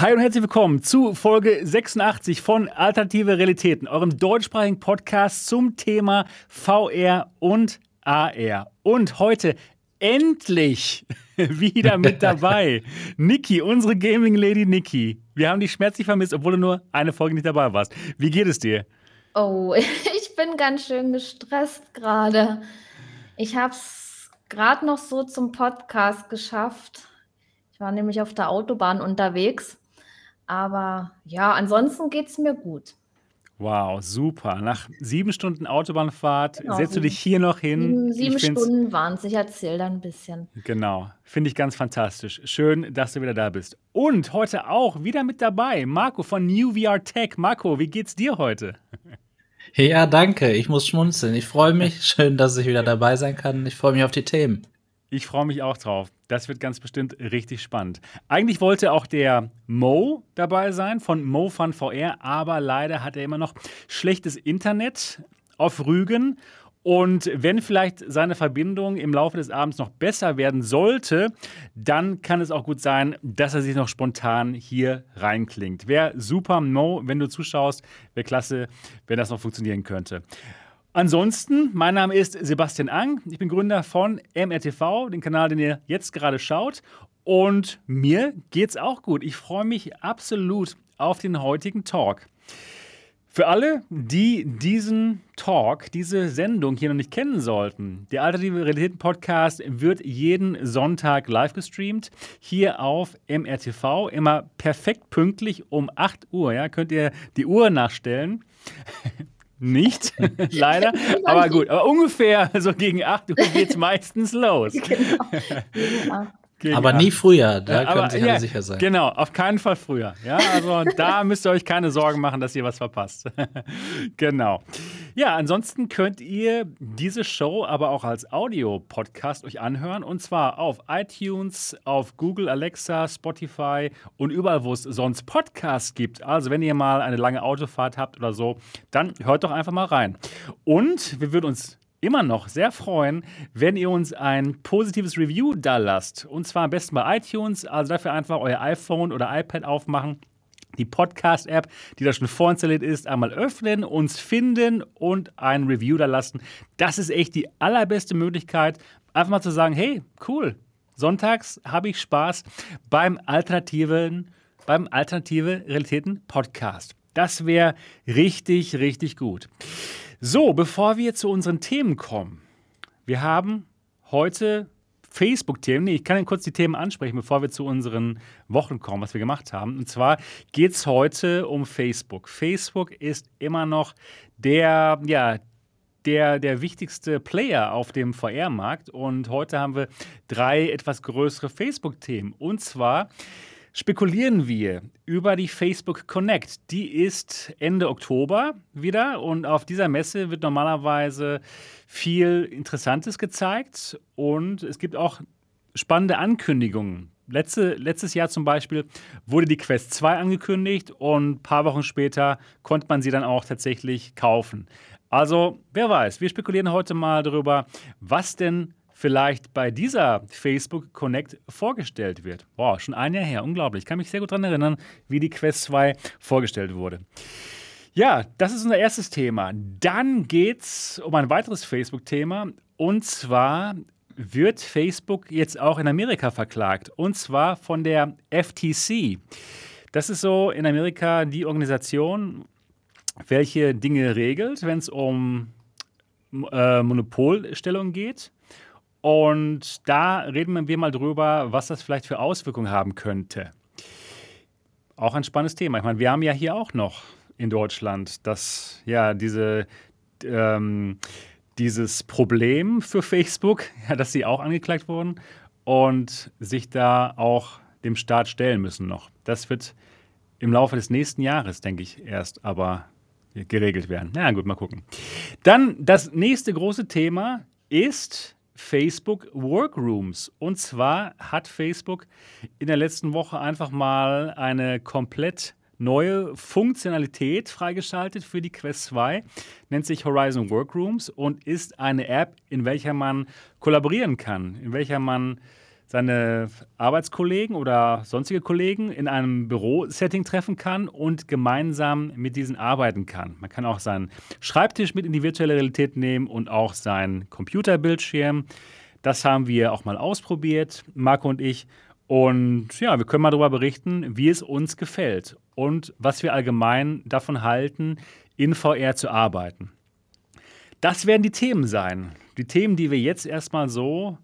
Hi und herzlich willkommen zu Folge 86 von Alternative Realitäten, eurem deutschsprachigen Podcast zum Thema VR und AR. Und heute endlich wieder mit dabei Niki, unsere Gaming Lady Niki. Wir haben dich schmerzlich vermisst, obwohl du nur eine Folge nicht dabei warst. Wie geht es dir? Oh, ich bin ganz schön gestresst gerade. Ich habe es gerade noch so zum Podcast geschafft. Ich war nämlich auf der Autobahn unterwegs aber ja, ansonsten geht es mir gut. Wow, super. Nach sieben Stunden Autobahnfahrt genau, setzt du dich hier noch hin. Sieben, sieben Stunden waren es. Ich erzähle dann ein bisschen. Genau. Finde ich ganz fantastisch. Schön, dass du wieder da bist. Und heute auch wieder mit dabei Marco von New VR Tech. Marco, wie geht's dir heute? Ja, danke. Ich muss schmunzeln. Ich freue mich. Schön, dass ich wieder dabei sein kann. Ich freue mich auf die Themen. Ich freue mich auch drauf. Das wird ganz bestimmt richtig spannend. Eigentlich wollte auch der Mo dabei sein von Mo Fun VR, aber leider hat er immer noch schlechtes Internet auf Rügen. Und wenn vielleicht seine Verbindung im Laufe des Abends noch besser werden sollte, dann kann es auch gut sein, dass er sich noch spontan hier reinklingt. Wäre super, Mo, wenn du zuschaust, wäre klasse, wenn das noch funktionieren könnte. Ansonsten, mein Name ist Sebastian Ang. Ich bin Gründer von MRTV, den Kanal, den ihr jetzt gerade schaut. Und mir geht's auch gut. Ich freue mich absolut auf den heutigen Talk. Für alle, die diesen Talk, diese Sendung hier noch nicht kennen sollten, der Alternative Realitäten Podcast wird jeden Sonntag live gestreamt, hier auf MRTV, immer perfekt pünktlich um 8 Uhr. Ja, könnt ihr die Uhr nachstellen. Nicht, leider. Aber gut, aber ungefähr so gegen 8 Uhr geht es meistens los. Genau. Gegen aber nie früher, da ja, können alle ja, sicher sein. Genau, auf keinen Fall früher. Ja, also da müsst ihr euch keine Sorgen machen, dass ihr was verpasst. genau. Ja, ansonsten könnt ihr diese Show aber auch als Audio-Podcast euch anhören und zwar auf iTunes, auf Google, Alexa, Spotify und überall, wo es sonst Podcasts gibt. Also, wenn ihr mal eine lange Autofahrt habt oder so, dann hört doch einfach mal rein. Und wir würden uns immer noch sehr freuen, wenn ihr uns ein positives Review da lasst. Und zwar am besten bei iTunes. Also dafür einfach euer iPhone oder iPad aufmachen die Podcast-App, die da schon vorinstalliert ist, einmal öffnen, uns finden und ein Review da lassen. Das ist echt die allerbeste Möglichkeit, einfach mal zu sagen, hey, cool, sonntags habe ich Spaß beim alternativen, beim Alternative Realitäten Podcast. Das wäre richtig, richtig gut. So, bevor wir zu unseren Themen kommen. Wir haben heute Facebook-Themen. Nee, ich kann Ihnen kurz die Themen ansprechen, bevor wir zu unseren Wochen kommen, was wir gemacht haben. Und zwar geht es heute um Facebook. Facebook ist immer noch der, ja, der, der wichtigste Player auf dem VR-Markt. Und heute haben wir drei etwas größere Facebook-Themen. Und zwar spekulieren wir über die Facebook Connect. Die ist Ende Oktober wieder und auf dieser Messe wird normalerweise viel Interessantes gezeigt und es gibt auch spannende Ankündigungen. Letzte, letztes Jahr zum Beispiel wurde die Quest 2 angekündigt und ein paar Wochen später konnte man sie dann auch tatsächlich kaufen. Also, wer weiß, wir spekulieren heute mal darüber, was denn vielleicht bei dieser Facebook Connect vorgestellt wird. Boah, schon ein Jahr her, unglaublich. Ich kann mich sehr gut daran erinnern, wie die Quest 2 vorgestellt wurde. Ja, das ist unser erstes Thema. Dann geht es um ein weiteres Facebook-Thema. Und zwar wird Facebook jetzt auch in Amerika verklagt. Und zwar von der FTC. Das ist so in Amerika die Organisation, welche Dinge regelt, wenn es um äh, Monopolstellung geht. Und da reden wir mal drüber, was das vielleicht für Auswirkungen haben könnte. Auch ein spannendes Thema. Ich meine, wir haben ja hier auch noch in Deutschland das, ja, diese, ähm, dieses Problem für Facebook, ja, dass sie auch angeklagt wurden und sich da auch dem Staat stellen müssen noch. Das wird im Laufe des nächsten Jahres, denke ich, erst aber geregelt werden. Na ja, gut, mal gucken. Dann das nächste große Thema ist Facebook Workrooms. Und zwar hat Facebook in der letzten Woche einfach mal eine komplett neue Funktionalität freigeschaltet für die Quest 2, nennt sich Horizon Workrooms und ist eine App, in welcher man kollaborieren kann, in welcher man seine Arbeitskollegen oder sonstige Kollegen in einem Bürosetting treffen kann und gemeinsam mit diesen arbeiten kann. Man kann auch seinen Schreibtisch mit in die virtuelle Realität nehmen und auch seinen Computerbildschirm. Das haben wir auch mal ausprobiert, Marco und ich. Und ja, wir können mal darüber berichten, wie es uns gefällt und was wir allgemein davon halten, in VR zu arbeiten. Das werden die Themen sein. Die Themen, die wir jetzt erstmal so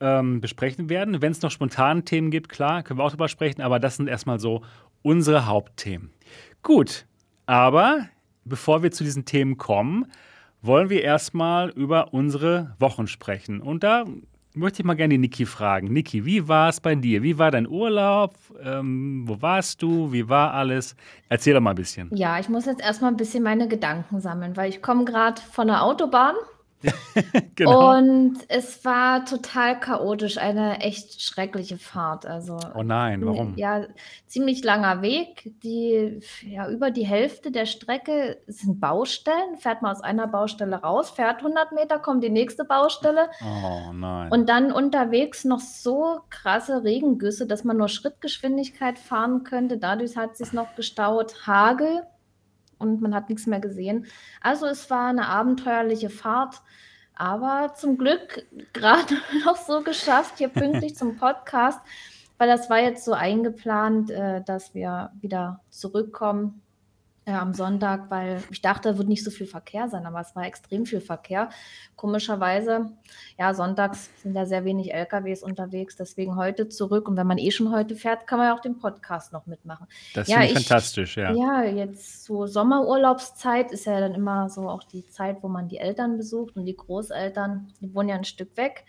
ähm, besprechen werden. Wenn es noch spontan Themen gibt, klar, können wir auch darüber sprechen, aber das sind erstmal so unsere Hauptthemen. Gut, aber bevor wir zu diesen Themen kommen, wollen wir erstmal über unsere Wochen sprechen. Und da möchte ich mal gerne die Niki fragen. Niki, wie war es bei dir? Wie war dein Urlaub? Ähm, wo warst du? Wie war alles? Erzähl doch mal ein bisschen. Ja, ich muss jetzt erstmal ein bisschen meine Gedanken sammeln, weil ich komme gerade von der Autobahn genau. Und es war total chaotisch, eine echt schreckliche Fahrt. Also, oh nein, warum? Ja, ziemlich langer Weg. Die, ja, über die Hälfte der Strecke sind Baustellen. Fährt man aus einer Baustelle raus, fährt 100 Meter, kommt die nächste Baustelle. Oh nein. Und dann unterwegs noch so krasse Regengüsse, dass man nur Schrittgeschwindigkeit fahren könnte. Dadurch hat es sich noch gestaut. Hagel und man hat nichts mehr gesehen. Also es war eine abenteuerliche Fahrt, aber zum Glück gerade noch so geschafft, hier pünktlich zum Podcast, weil das war jetzt so eingeplant, äh, dass wir wieder zurückkommen äh, am Sonntag, weil ich dachte, da wird nicht so viel Verkehr sein, aber es war extrem viel Verkehr. Komischerweise, ja, sonntags sind ja sehr wenig LKWs unterwegs, deswegen heute zurück. Und wenn man eh schon heute fährt, kann man ja auch den Podcast noch mitmachen. Das ja, finde ich fantastisch, ja. Ja, jetzt so Sommerurlaubszeit ist ja dann immer so auch die Zeit, wo man die Eltern besucht und die Großeltern, die wohnen ja ein Stück weg.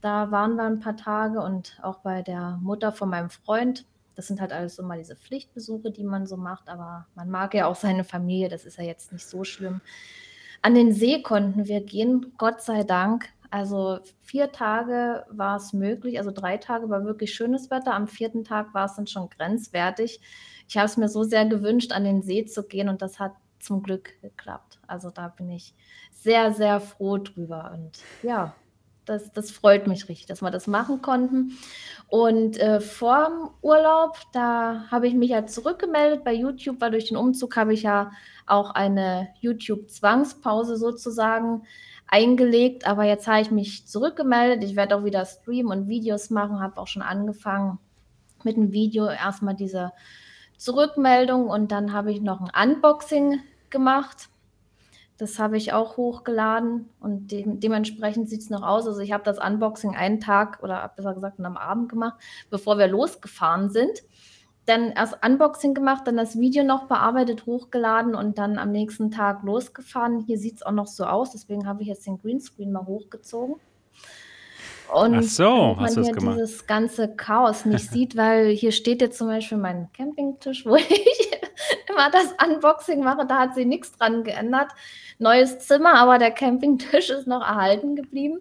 Da waren wir ein paar Tage und auch bei der Mutter von meinem Freund das sind halt alles so mal diese Pflichtbesuche, die man so macht, aber man mag ja auch seine Familie, das ist ja jetzt nicht so schlimm. An den See konnten wir gehen, Gott sei Dank. Also vier Tage war es möglich, also drei Tage war wirklich schönes Wetter. Am vierten Tag war es dann schon grenzwertig. Ich habe es mir so sehr gewünscht, an den See zu gehen und das hat zum Glück geklappt. Also da bin ich sehr, sehr froh drüber. Und ja, das, das freut mich richtig, dass wir das machen konnten. Und äh, vor dem Urlaub, da habe ich mich ja zurückgemeldet bei YouTube, weil durch den Umzug habe ich ja auch eine YouTube-Zwangspause sozusagen eingelegt. Aber jetzt habe ich mich zurückgemeldet. Ich werde auch wieder streamen und Videos machen, habe auch schon angefangen mit einem Video erstmal diese Zurückmeldung und dann habe ich noch ein Unboxing gemacht das habe ich auch hochgeladen und de dementsprechend sieht es noch aus. Also ich habe das Unboxing einen Tag oder besser gesagt am Abend gemacht, bevor wir losgefahren sind. Dann erst Unboxing gemacht, dann das Video noch bearbeitet, hochgeladen und dann am nächsten Tag losgefahren. Hier sieht es auch noch so aus, deswegen habe ich jetzt den Greenscreen mal hochgezogen. Und Ach so, man hier gemacht. dieses ganze Chaos nicht sieht, weil hier steht jetzt zum Beispiel mein Campingtisch, wo ich immer das Unboxing mache, da hat sie nichts dran geändert. Neues Zimmer, aber der Campingtisch ist noch erhalten geblieben.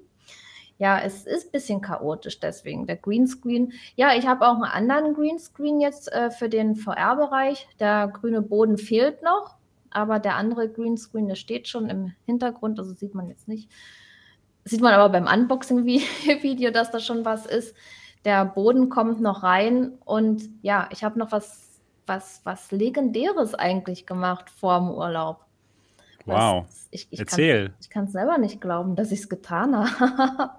Ja, es ist ein bisschen chaotisch deswegen. Der Greenscreen. Ja, ich habe auch einen anderen Greenscreen jetzt äh, für den VR-Bereich. Der grüne Boden fehlt noch, aber der andere Greenscreen, der steht schon im Hintergrund, also sieht man jetzt nicht. Sieht man aber beim Unboxing-Video, dass da schon was ist. Der Boden kommt noch rein und ja, ich habe noch was was, was Legendäres eigentlich gemacht vor dem Urlaub. Wow. ich, ich Erzähl. Kann, ich kann es selber nicht glauben, dass ich es getan habe.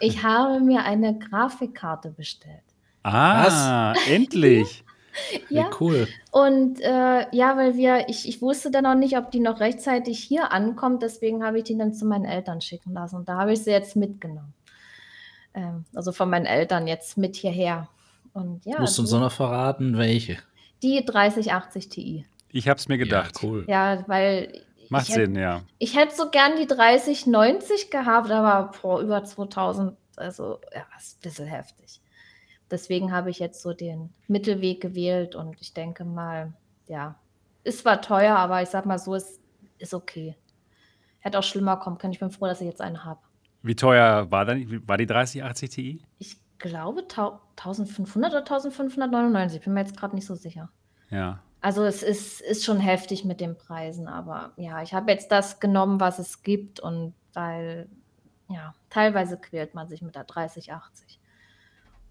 Ich habe mir eine Grafikkarte bestellt. Ah, was? endlich. ja, Wie cool. Und äh, ja, weil wir, ich, ich wusste dann noch nicht, ob die noch rechtzeitig hier ankommt, deswegen habe ich die dann zu meinen Eltern schicken lassen. Und da habe ich sie jetzt mitgenommen. Ähm, also von meinen Eltern jetzt mit hierher. Und ja. Musst du uns noch verraten, welche? Die 3080 Ti. Ich habe es mir gedacht. Ja, cool. Ja, weil. Macht Sinn, ja. Ich hätte so gern die 3090 gehabt, aber vor über 2000, also ja, ist ein bisschen heftig. Deswegen habe ich jetzt so den Mittelweg gewählt und ich denke mal, ja, ist zwar teuer, aber ich sag mal so, es ist okay. Hätte auch schlimmer kommen können. Ich bin froh, dass ich jetzt eine habe. Wie teuer war, dann, war die 3080 Ti? Ich glaube 1500 oder 1599. Bin mir jetzt gerade nicht so sicher. Ja. Also es ist, ist schon heftig mit den Preisen, aber ja, ich habe jetzt das genommen, was es gibt und weil, ja, teilweise quält man sich mit der 3080.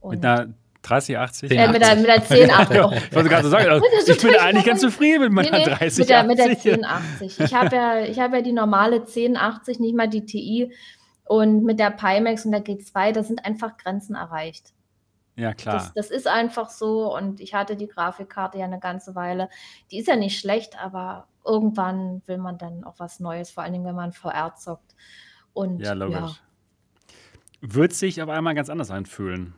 mit einer 3080? Äh, mit der, mit der 1080. Ja, ich wollte gerade so sagen, also, ich bin eigentlich ganz zufrieden mit meiner Nee, nee, 3080. Mit der, mit der 1080. Ich habe ja, ich hab ja die normale 1080, nicht mal die TI. Und mit der Pimax und der G2, da sind einfach Grenzen erreicht. ja, klar. Das, das ist einfach so. Und ich hatte die Grafikkarte ja eine ganze Weile. Die ist ja nicht schlecht, aber irgendwann will man dann auch was Neues, vor allen Dingen, wenn man VR zockt. Und ja, logisch. Wird sich auf einmal ganz anders anfühlen.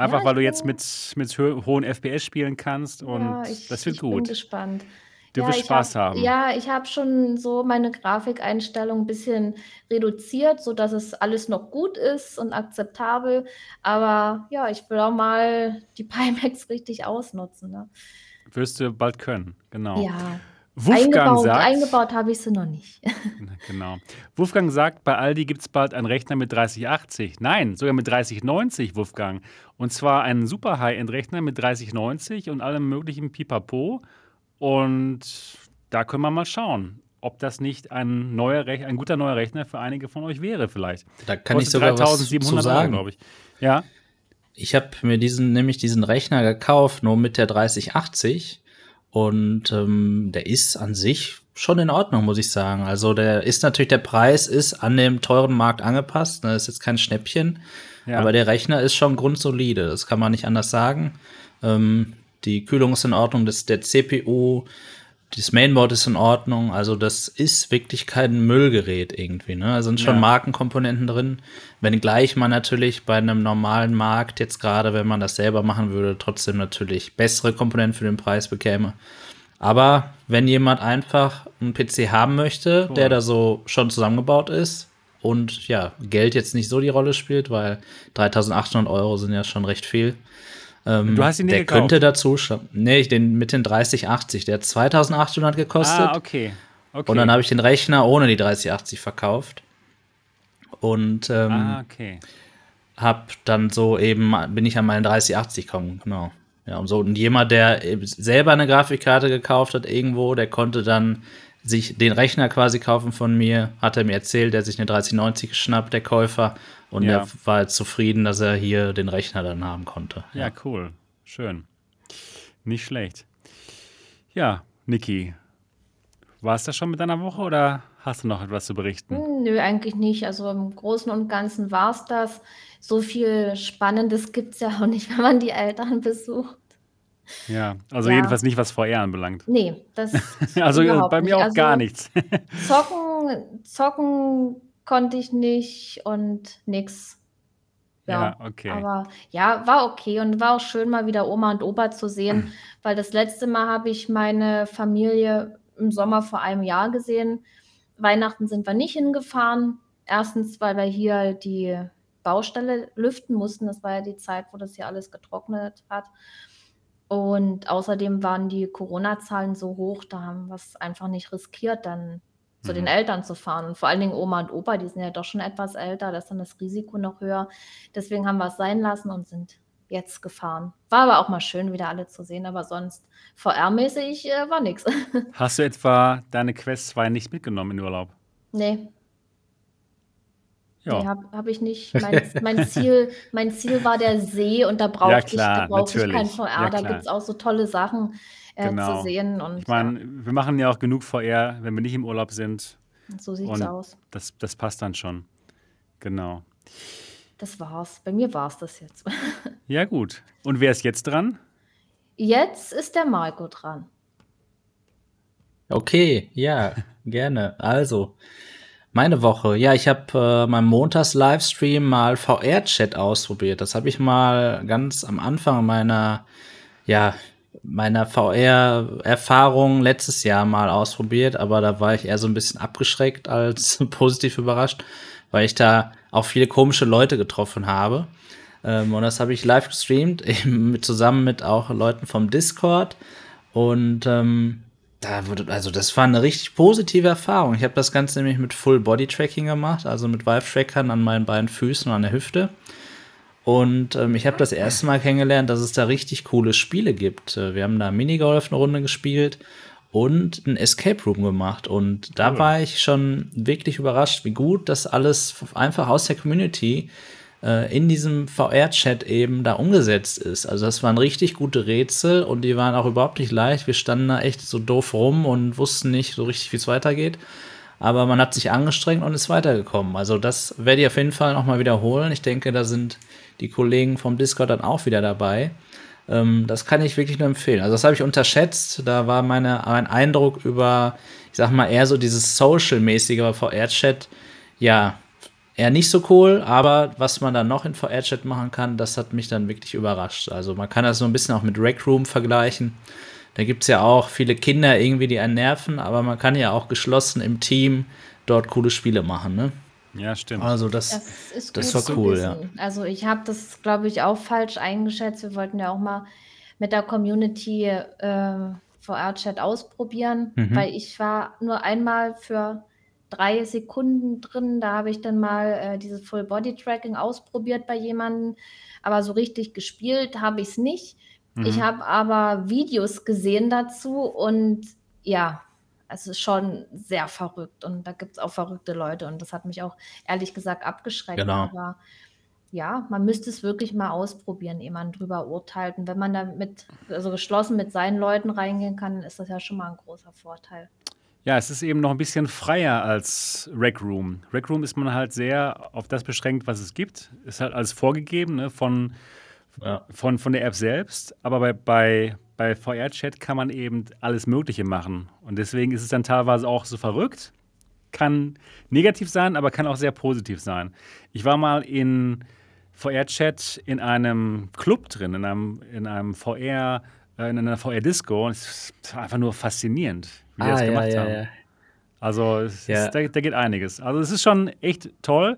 Einfach Ja, weil du ich jetzt bin- mit, mit hohen FPS spielen kannst und Ja, ich, das wird ich bin gut. gespannt. Du Ja, wirst ich Spaß hab, haben. Ja, ich habe schon so meine Grafikeinstellung ein bisschen reduziert, sodass es alles noch gut ist und akzeptabel. Aber ja, ich will auch mal die Pimax richtig ausnutzen. Ne? Wirst du bald können, genau. Ja, Wolfgang eingebaut, sagt, eingebaut habe ich sie noch nicht. genau. Wolfgang sagt, bei Aldi gibt es bald einen Rechner mit 3080. Nein, sogar mit 3090, Wolfgang. Und zwar einen super High-End-Rechner mit 3090 und allem möglichen Pipapo. Und da können wir mal schauen, ob das nicht ein, neuer Rech ein guter neuer Rechner für einige von euch wäre, vielleicht. Da kann ich Kostet sogar was zu 3700 sagen. glaube ich. Ja, Ich habe mir diesen, nämlich diesen Rechner gekauft, nur mit der 3080. Und ähm, der ist an sich schon in Ordnung, muss ich sagen. Also der ist natürlich, der Preis ist an dem teuren Markt angepasst. Ne? Das ist jetzt kein Schnäppchen. ja. Aber der Rechner ist schon grundsolide. Das kann man nicht anders sagen. Ähm, die Kühlung ist in Ordnung, das, der CPU, das Mainboard ist in Ordnung. Also das ist wirklich kein Müllgerät irgendwie. Ne? Da sind schon Ja. Markenkomponenten drin. Wenngleich man natürlich bei einem normalen Markt jetzt gerade, wenn man das selber machen würde, trotzdem natürlich bessere Komponenten für den Preis bekäme. Aber wenn jemand einfach einen PC haben möchte, Cool. der da so schon zusammengebaut ist und ja, Geld jetzt nicht so die Rolle spielt, weil 3800 Euro sind ja schon recht viel. Ähm, Du hast ihn dir der gekauft? könnte dazu schon. Nee, ich den mit den 3080, der hat 2800 gekostet. ah, okay. okay. Und dann habe ich den Rechner ohne die 3080 verkauft. Und ähm, ah, okay. hab dann so eben, bin ich an meine 3080 gekommen, genau. Ja, und so. Und jemand, der selber eine Grafikkarte gekauft hat irgendwo, der konnte dann sich den Rechner quasi kaufen von mir, hat er mir erzählt, der hat sich eine 3090 geschnappt, der Käufer, und Ja. der war jetzt zufrieden, dass er hier den Rechner dann haben konnte. Ja, cool. Schön. Nicht schlecht. Ja, Niki, war es das schon mit deiner Woche oder hast du noch etwas zu berichten? Hm, Nö, eigentlich nicht. Also im Großen und Ganzen war es das. So viel Spannendes gibt es ja auch nicht, wenn man die Eltern besucht. Ja, also Ja. jedenfalls nicht, was VR anbelangt. Nee, das Also äh, bei mir nicht. auch Also gar nichts. Zocken, zocken konnte ich nicht und nix. Ja, Ja, okay. aber ja, war okay und war auch schön, mal wieder Oma und Opa zu sehen, weil das letzte Mal habe ich meine Familie im Sommer vor einem Jahr gesehen. Weihnachten sind wir nicht hingefahren. Erstens, weil wir hier die Baustelle lüften mussten. Das war ja die Zeit, wo das hier alles getrocknet hat. Und außerdem waren die Corona-Zahlen so hoch, da haben wir es einfach nicht riskiert, dann zu den Mhm. Eltern zu fahren. Und vor allen Dingen Oma und Opa, die sind ja doch schon etwas älter, da ist dann das Risiko noch höher. Deswegen haben wir es sein lassen und sind jetzt gefahren. War aber auch mal schön, wieder alle zu sehen, aber sonst VR-mäßig äh, war nichts. Hast du etwa deine Quest 2 nicht mitgenommen in Urlaub? nee, Ja. nee habe hab ich nicht. Mein, mein, Ziel, mein Ziel war der See und da brauchte ich, klar, da brauchte ich kein. VR. Ja, da gibt es auch so tolle Sachen äh, Genau. zu sehen. Und Ich meine, wir machen ja auch genug VR, wenn wir nicht im Urlaub sind. so sieht es und- aus. Das, das passt dann schon. Genau. Das war's. Bei mir war's das jetzt. Ja, gut. Und wer ist jetzt dran? Jetzt ist der Marco dran. Okay, ja, gerne. Also, meine Woche. Ja, ich habe äh, meinem Montags-Livestream mal VR-Chat ausprobiert. Das habe ich mal ganz am Anfang meiner, ja, meiner VR-Erfahrung letztes Jahr mal ausprobiert, aber da war ich eher so ein bisschen abgeschreckt als positiv überrascht, weil ich da auch viele komische Leute getroffen habe. Ähm, und das habe ich live gestreamt, eben mit, zusammen mit auch Leuten vom Discord. Und ähm, da wurde, also das war eine richtig positive Erfahrung. Ich habe das Ganze nämlich mit Full Body Tracking gemacht, also mit Vive-Trackern an meinen beiden Füßen und an der Hüfte. Und ähm, ich habe das erste Mal kennengelernt, dass es da richtig coole Spiele gibt. Äh, Wir haben da Minigolf eine Runde gespielt und ein Escape Room gemacht. Und da Cool. war ich schon wirklich überrascht, wie gut das alles einfach aus der Community äh, in diesem VR-Chat eben da umgesetzt ist. Also das waren richtig gute Rätsel und die waren auch überhaupt nicht leicht. Wir standen da echt so doof rum und wussten nicht so richtig, wie es weitergeht. Aber man hat sich angestrengt und ist weitergekommen. Also das werde ich auf jeden Fall nochmal wiederholen. Ich denke, da sind die Kollegen vom Discord dann auch wieder dabei. Ähm, das kann ich wirklich nur empfehlen. Also das habe ich unterschätzt. Da war meine, mein Eindruck über, ich sag mal, eher so dieses Social-mäßige VR-Chat, ja, eher nicht so cool, aber was man dann noch in VR-Chat machen kann, das hat mich dann wirklich überrascht. Also man kann das so ein bisschen auch mit Rec Room vergleichen. Da gibt es ja auch viele Kinder irgendwie, die einen nerven, aber man kann ja auch geschlossen im Team dort coole Spiele machen, ne? Ja, stimmt. Also das, Das, das war cool, ja. Also ich habe das, glaube ich, auch falsch eingeschätzt. Wir wollten ja auch mal mit der Community äh, VR-Chat ausprobieren, Mhm. weil ich war nur einmal für drei Sekunden drin. Da habe ich dann mal äh, dieses Full-Body-Tracking ausprobiert bei jemandem, aber so richtig gespielt habe ich es nicht. Ich Mhm. habe aber Videos gesehen dazu und ja, es ist schon sehr verrückt und da gibt es auch verrückte Leute und das hat mich auch ehrlich gesagt abgeschreckt. Genau. Aber ja, man müsste es wirklich mal ausprobieren, ehe man drüber urteilt. Und wenn man da mit, also geschlossen mit seinen Leuten reingehen kann, dann ist das ja schon mal ein großer Vorteil. Ja, es ist eben noch ein bisschen freier als Rec Room. Rec Room ist man halt sehr auf das beschränkt, was es gibt. Ist halt alles vorgegeben ne, von, Ja. von, von der App selbst. Aber bei, bei, bei VR-Chat kann man eben alles Mögliche machen. Und deswegen ist es dann teilweise auch so verrückt. Kann negativ sein, aber kann auch sehr positiv sein. Ich war mal in VR-Chat in einem Club drin, in einem, in einem VR, äh, in einer VR-Disco. Und es war einfach nur faszinierend, wie die das gemacht haben. Also es Ja. da, da geht einiges. Also es ist schon echt toll.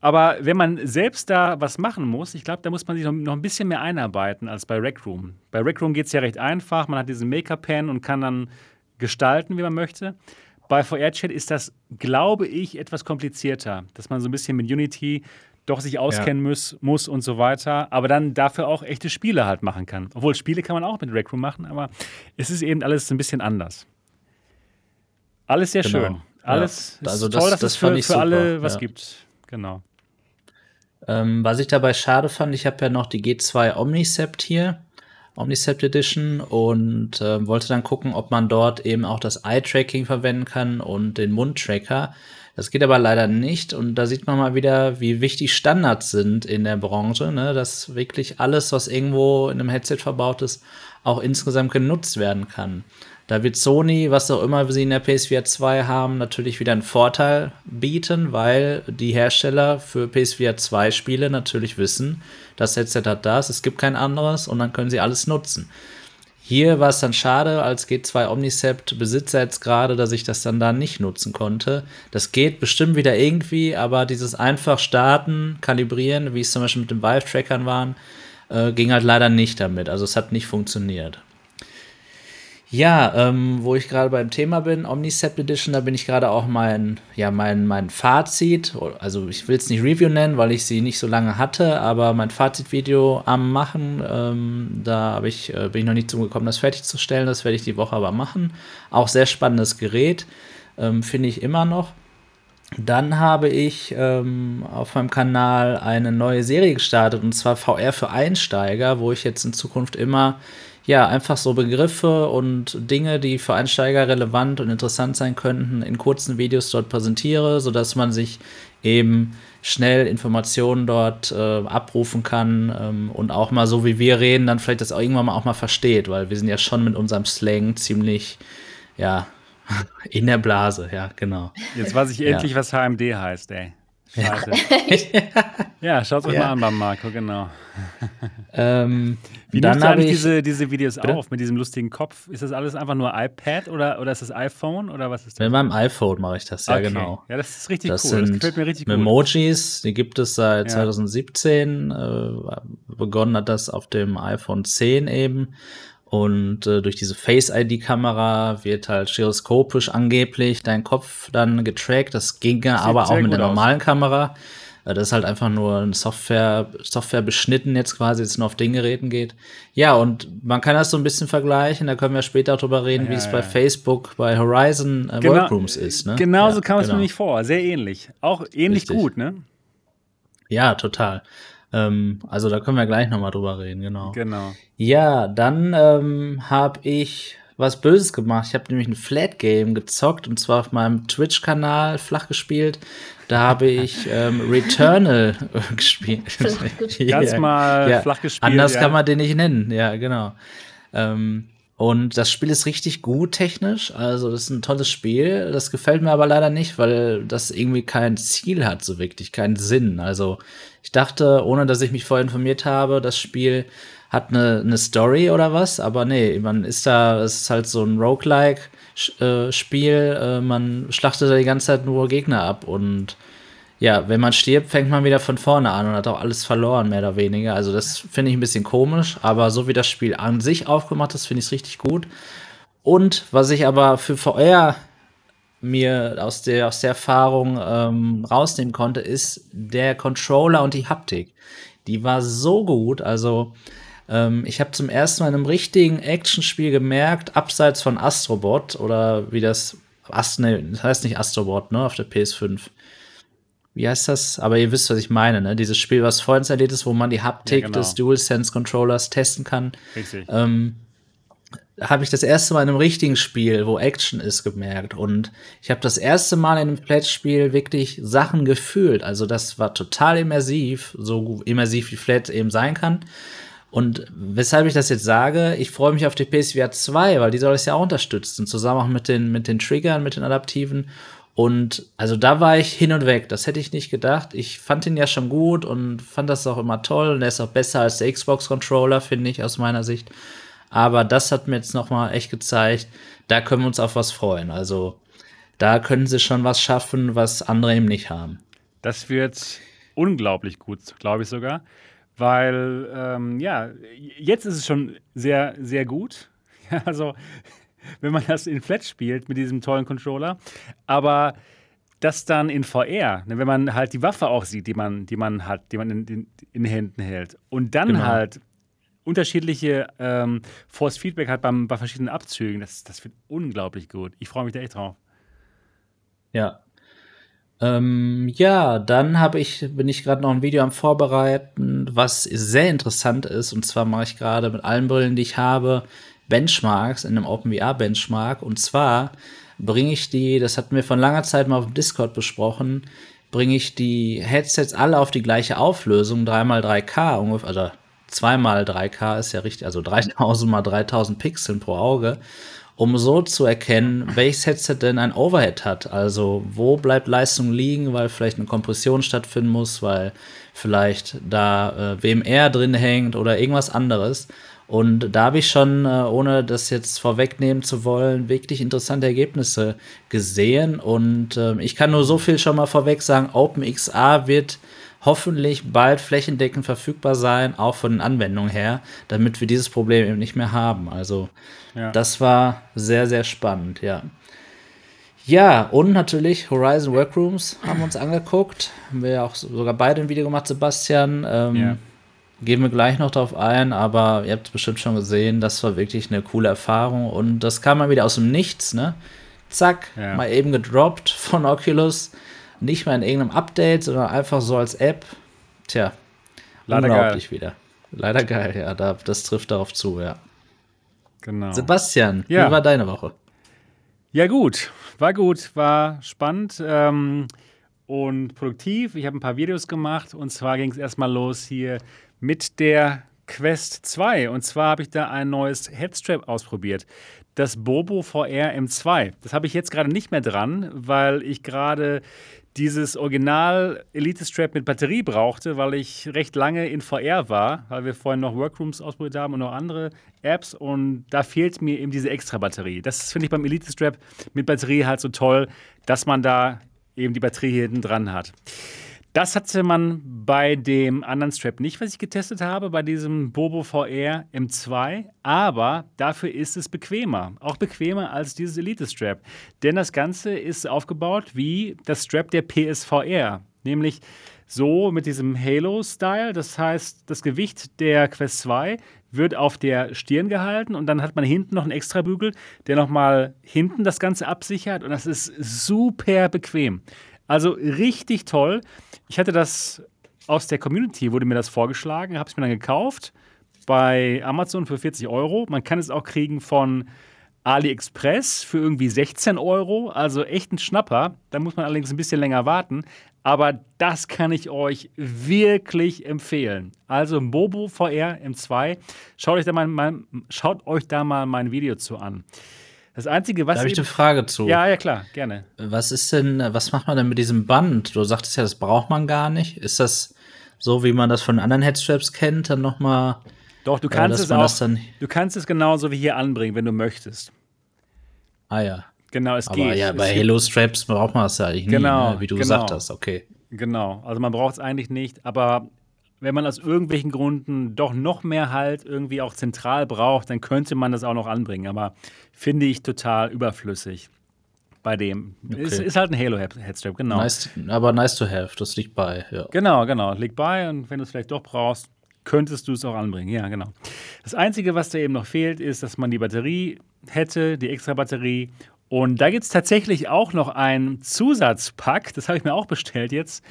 Aber wenn man selbst da was machen muss, ich glaube, da muss man sich noch, ein bisschen mehr einarbeiten als bei Rec Room. Bei Rec Room geht es ja recht einfach. Man hat diesen Make-up-Pen und kann dann gestalten, wie man möchte. Bei VR-Chat ist das, glaube ich, etwas komplizierter, dass man so ein bisschen mit Unity doch sich auskennen muss, muss und so weiter, aber dann dafür auch echte Spiele halt machen kann. Obwohl Spiele kann man auch mit Rec Room machen, aber es ist eben alles ein bisschen anders. Alles sehr Genau. schön. Ja. Alles ist Also das- toll, dass das es für, für alle was ja. gibt. Genau. Ähm, was ich dabei schade fand, ich habe ja noch die G2 Omnicept hier, Omnicept Edition, und ähm, wollte dann gucken, ob man dort eben auch das Eye-Tracking verwenden kann und den Mundtracker. Das geht aber leider nicht und da sieht man mal wieder, wie wichtig Standards sind in der Branche, ne? dass wirklich alles, was irgendwo in einem Headset verbaut ist, auch insgesamt genutzt werden kann. Da wird Sony, was auch immer sie in der PSVR 2 haben, natürlich wieder einen Vorteil bieten, weil die Hersteller für PSVR 2 Spiele natürlich wissen, das Headset hat das, es gibt kein anderes und dann können sie alles nutzen. Hier war es dann schade, als G2 Omnicept Besitzer jetzt gerade, dass ich das dann da nicht nutzen konnte. Das geht bestimmt wieder irgendwie, aber dieses einfach starten, kalibrieren, wie es zum Beispiel mit den Vive-Trackern waren, äh, ging halt leider nicht damit. Also es hat nicht funktioniert. Ja, ähm, wo ich gerade beim Thema bin, Omnicept Edition, da bin ich gerade auch mein, ja, mein, mein Fazit, also ich will es nicht Review nennen, weil ich sie nicht so lange hatte, aber mein Fazitvideo am Machen, ähm, da ich, äh, bin ich noch nicht zugekommen, das fertigzustellen, das werde ich die Woche aber machen. Auch sehr spannendes Gerät, ähm, finde ich immer noch. Dann habe ich ähm, auf meinem Kanal eine neue Serie gestartet und zwar VR für Einsteiger, wo ich jetzt in Zukunft immer ja einfach so Begriffe und Dinge, die für Einsteiger relevant und interessant sein könnten, in kurzen Videos dort präsentiere, sodass man sich eben schnell Informationen dort äh, abrufen kann ähm, und auch mal so wie wir reden, dann vielleicht das auch irgendwann mal auch mal versteht, weil wir sind ja schon mit unserem Slang ziemlich ja in der Blase, ja genau. Jetzt weiß ich Ja. endlich, was HMD heißt, ey. Scheiße. Ja, schaut euch Ja. mal an beim Marco, genau. Ähm, Wie nimmst du eigentlich ich, diese, diese Videos Bitte? auf mit diesem lustigen Kopf? Ist das alles einfach nur iPad oder, oder ist das iPhone oder was ist das? mit meinem iPhone mache ich das, ja Okay. genau. Ja, das ist richtig Das cool. Das sind gefällt mir richtig gut. Memojis, die gibt es seit Ja. 2017. Äh, begonnen hat das auf dem iPhone 10 eben. Und äh, durch diese Face-ID-Kamera wird halt gyroskopisch angeblich dein Kopf dann getrackt. Das ginge aber auch mit der gut aus. normalen Kamera. Äh, Das ist halt einfach nur ein Software, Software beschnitten jetzt quasi, jetzt nur auf den Geräten geht. Ja, und man kann das so ein bisschen vergleichen, da können wir später drüber reden, Ja, wie es ja, bei. Facebook, bei Horizon äh, Workrooms ist. Ne? Genau Ja, so kam es genau. mir nicht vor. Sehr ähnlich. Auch ähnlich Richtig. gut, ne? Ja, total. Ähm, also da können wir gleich nochmal drüber reden, genau. Genau. Ja, dann ähm, habe ich was Böses gemacht. Ich habe nämlich ein Flat Game gezockt und zwar auf meinem Twitch-Kanal flach gespielt. Da habe ich ähm, Returnal gespielt. Flach gespielt. Ganz mal ja. flach gespielt. Anders ja. kann man den nicht nennen, ja, genau. Ähm, und das Spiel ist richtig gut technisch. Also, das ist ein tolles Spiel. Das gefällt mir aber leider nicht, weil das irgendwie kein Ziel hat, so wirklich, keinen Sinn. Also, ich dachte, ohne dass ich mich vorher informiert habe, das Spiel hat eine, eine Story oder was, aber nee, man ist da, es ist halt so ein Roguelike-Spiel. Äh, man schlachtet da die ganze Zeit nur Gegner ab und ja, wenn man stirbt, fängt man wieder von vorne an und hat auch alles verloren, mehr oder weniger. Also das finde ich ein bisschen komisch, aber so wie das Spiel an sich aufgemacht ist, finde ich es richtig gut. Und was ich aber für VR mir aus der, aus der Erfahrung ähm, rausnehmen konnte, ist der Controller und die Haptik. Die war so gut. Also ähm, ich habe zum ersten Mal in einem richtigen Actionspiel gemerkt, abseits von Astrobot oder wie das, Ast, nee, das heißt nicht Astrobot, ne, auf der PS5 wie heißt das? Aber ihr wisst, was ich meine, ne? Dieses Spiel, was vorinstalliert ist, wo man die Haptik Ja, genau. des DualSense-Controllers testen kann. Richtig. Ähm, habe ich das erste Mal in einem richtigen Spiel, wo Action ist, gemerkt. Und ich habe das erste Mal in einem Flat-Spiel wirklich Sachen gefühlt. Also das war total immersiv, so immersiv wie Flat eben sein kann. Und weshalb ich das jetzt sage, ich freue mich auf die PSVR 2, weil die soll es ja auch unterstützen, zusammen auch mit den, mit den Triggern, mit den Adaptiven. Und also da war ich hin und weg. Das hätte ich nicht gedacht. Ich fand ihn ja schon gut und fand das auch immer toll. Und er ist auch besser als der Xbox-Controller, finde ich, aus meiner Sicht. Aber das hat mir jetzt noch mal echt gezeigt, da können wir uns auf was freuen. Also da können sie schon was schaffen, was andere eben nicht haben. Das wird unglaublich gut, glaube ich sogar. Weil, ähm, ja, jetzt ist es schon sehr, sehr gut. Also, wenn man das in Flat spielt mit diesem tollen Controller. Aber das dann in VR, ne, wenn man halt die Waffe auch sieht, die man, die man hat, die man in, in, in den Händen hält. Und dann Genau. halt unterschiedliche ähm, Force Feedback hat beim, bei verschiedenen Abzügen. Das, das wird unglaublich gut. Ich freue mich da echt drauf. Ja. Ähm, ja, dann habe ich, bin ich gerade noch ein Video am Vorbereiten, was sehr interessant ist. Und zwar mache ich gerade mit allen Brillen, die ich habe, Benchmarks in einem OpenVR-Benchmark. Und zwar bringe ich die, das hatten wir von langer Zeit mal auf dem Discord besprochen, bringe ich die Headsets alle auf die gleiche Auflösung, 3x3K ungefähr, also 2x3K ist ja richtig, also 3000 mal 3000 Pixeln pro Auge, um so zu erkennen, welches Headset denn ein Overhead hat. Also wo bleibt Leistung liegen, weil vielleicht eine Kompression stattfinden muss, weil vielleicht da äh, WMR drin hängt oder irgendwas anderes. Und da habe ich schon, äh, ohne das jetzt vorwegnehmen zu wollen, wirklich interessante Ergebnisse gesehen. Und ähm, ich kann nur so viel schon mal vorweg sagen, OpenXR wird hoffentlich bald flächendeckend verfügbar sein, auch von den Anwendungen her, damit wir dieses Problem eben nicht mehr haben. Also Ja. das war sehr, sehr spannend, ja. Ja, und natürlich Horizon Workrooms haben wir uns angeguckt. Haben wir ja auch sogar beide ein Video gemacht, Sebastian. Ähm, Ja. Gehen wir gleich noch drauf ein, aber ihr habt es bestimmt schon gesehen, das war wirklich eine coole Erfahrung und das kam mal wieder aus dem Nichts, ne? Zack, Ja. mal eben gedroppt von Oculus. Nicht mal in irgendeinem Update, sondern einfach so als App. Tja, Leider unglaublich wieder. Leider geil, ja, da, das trifft darauf zu, ja. Genau. Sebastian, Ja. wie war deine Woche? Ja, gut. War gut, war spannend ähm, und produktiv. Ich habe ein paar Videos gemacht und zwar ging es erstmal los hier mit der Quest 2. Und zwar habe ich da ein neues Headstrap ausprobiert. Das Bobo VR M2. Das habe ich jetzt gerade nicht mehr dran, weil ich gerade dieses Original Elite Strap mit Batterie brauchte, weil ich recht lange in VR war, weil wir vorhin noch Workrooms ausprobiert haben und noch andere Apps und da fehlt mir eben diese extra Batterie. Das finde ich beim Elite Strap mit Batterie halt so toll, dass man da eben die Batterie hinten dran hat. Das hatte man bei dem anderen Strap nicht, was ich getestet habe, bei diesem Bobo VR M2. Aber dafür ist es bequemer. Auch bequemer als dieses Elite Strap. Denn das Ganze ist aufgebaut wie das Strap der PSVR. Nämlich so mit diesem Halo-Style. Das heißt, das Gewicht der Quest 2 wird auf der Stirn gehalten und dann hat man hinten noch einen extra Bügel, der nochmal hinten das Ganze absichert. Und das ist super bequem. Also richtig toll. Ich hatte das aus der Community wurde mir das vorgeschlagen, habe es mir dann gekauft bei Amazon für 40 Euro. Man kann es auch kriegen von AliExpress für irgendwie 16 Euro, also echt ein Schnapper. Da muss man allerdings ein bisschen länger warten. Aber das kann ich euch wirklich empfehlen. Also Bobo VR M2. Schaut euch da mal, mein, schaut euch da mal mein Video zu an. Das Einzige, was. Da habe ich eine Frage zu. Ja, ja, klar, gerne. Was ist denn, was macht man denn mit diesem Band? Du sagtest ja, das braucht man gar nicht. Ist das so, wie man das von anderen Headstraps kennt, dann nochmal. Doch, du kannst es auch. du kannst es genauso wie hier anbringen, wenn du möchtest. Ah ja. Genau, es Aber geht. ja, bei es Halo Straps braucht man das ja eigentlich Genau, nie, ne? wie du genau. gesagt hast. Okay. Genau, also man braucht es eigentlich nicht, aber wenn man aus irgendwelchen Gründen doch noch mehr Halt irgendwie auch zentral braucht, dann könnte man das auch noch anbringen. Aber finde ich total überflüssig bei dem. Es Okay. ist halt ein Halo-Headstrap, genau. Nice, aber nice to have, das liegt bei. Ja. Genau, genau. Liegt bei und wenn du es vielleicht doch brauchst, könntest du es auch anbringen. Ja, genau. Das Einzige, was da eben noch fehlt, ist, dass man die Batterie hätte, die extra Batterie. Und da gibt es tatsächlich auch noch ein Zusatzpack, das habe ich mir auch bestellt jetzt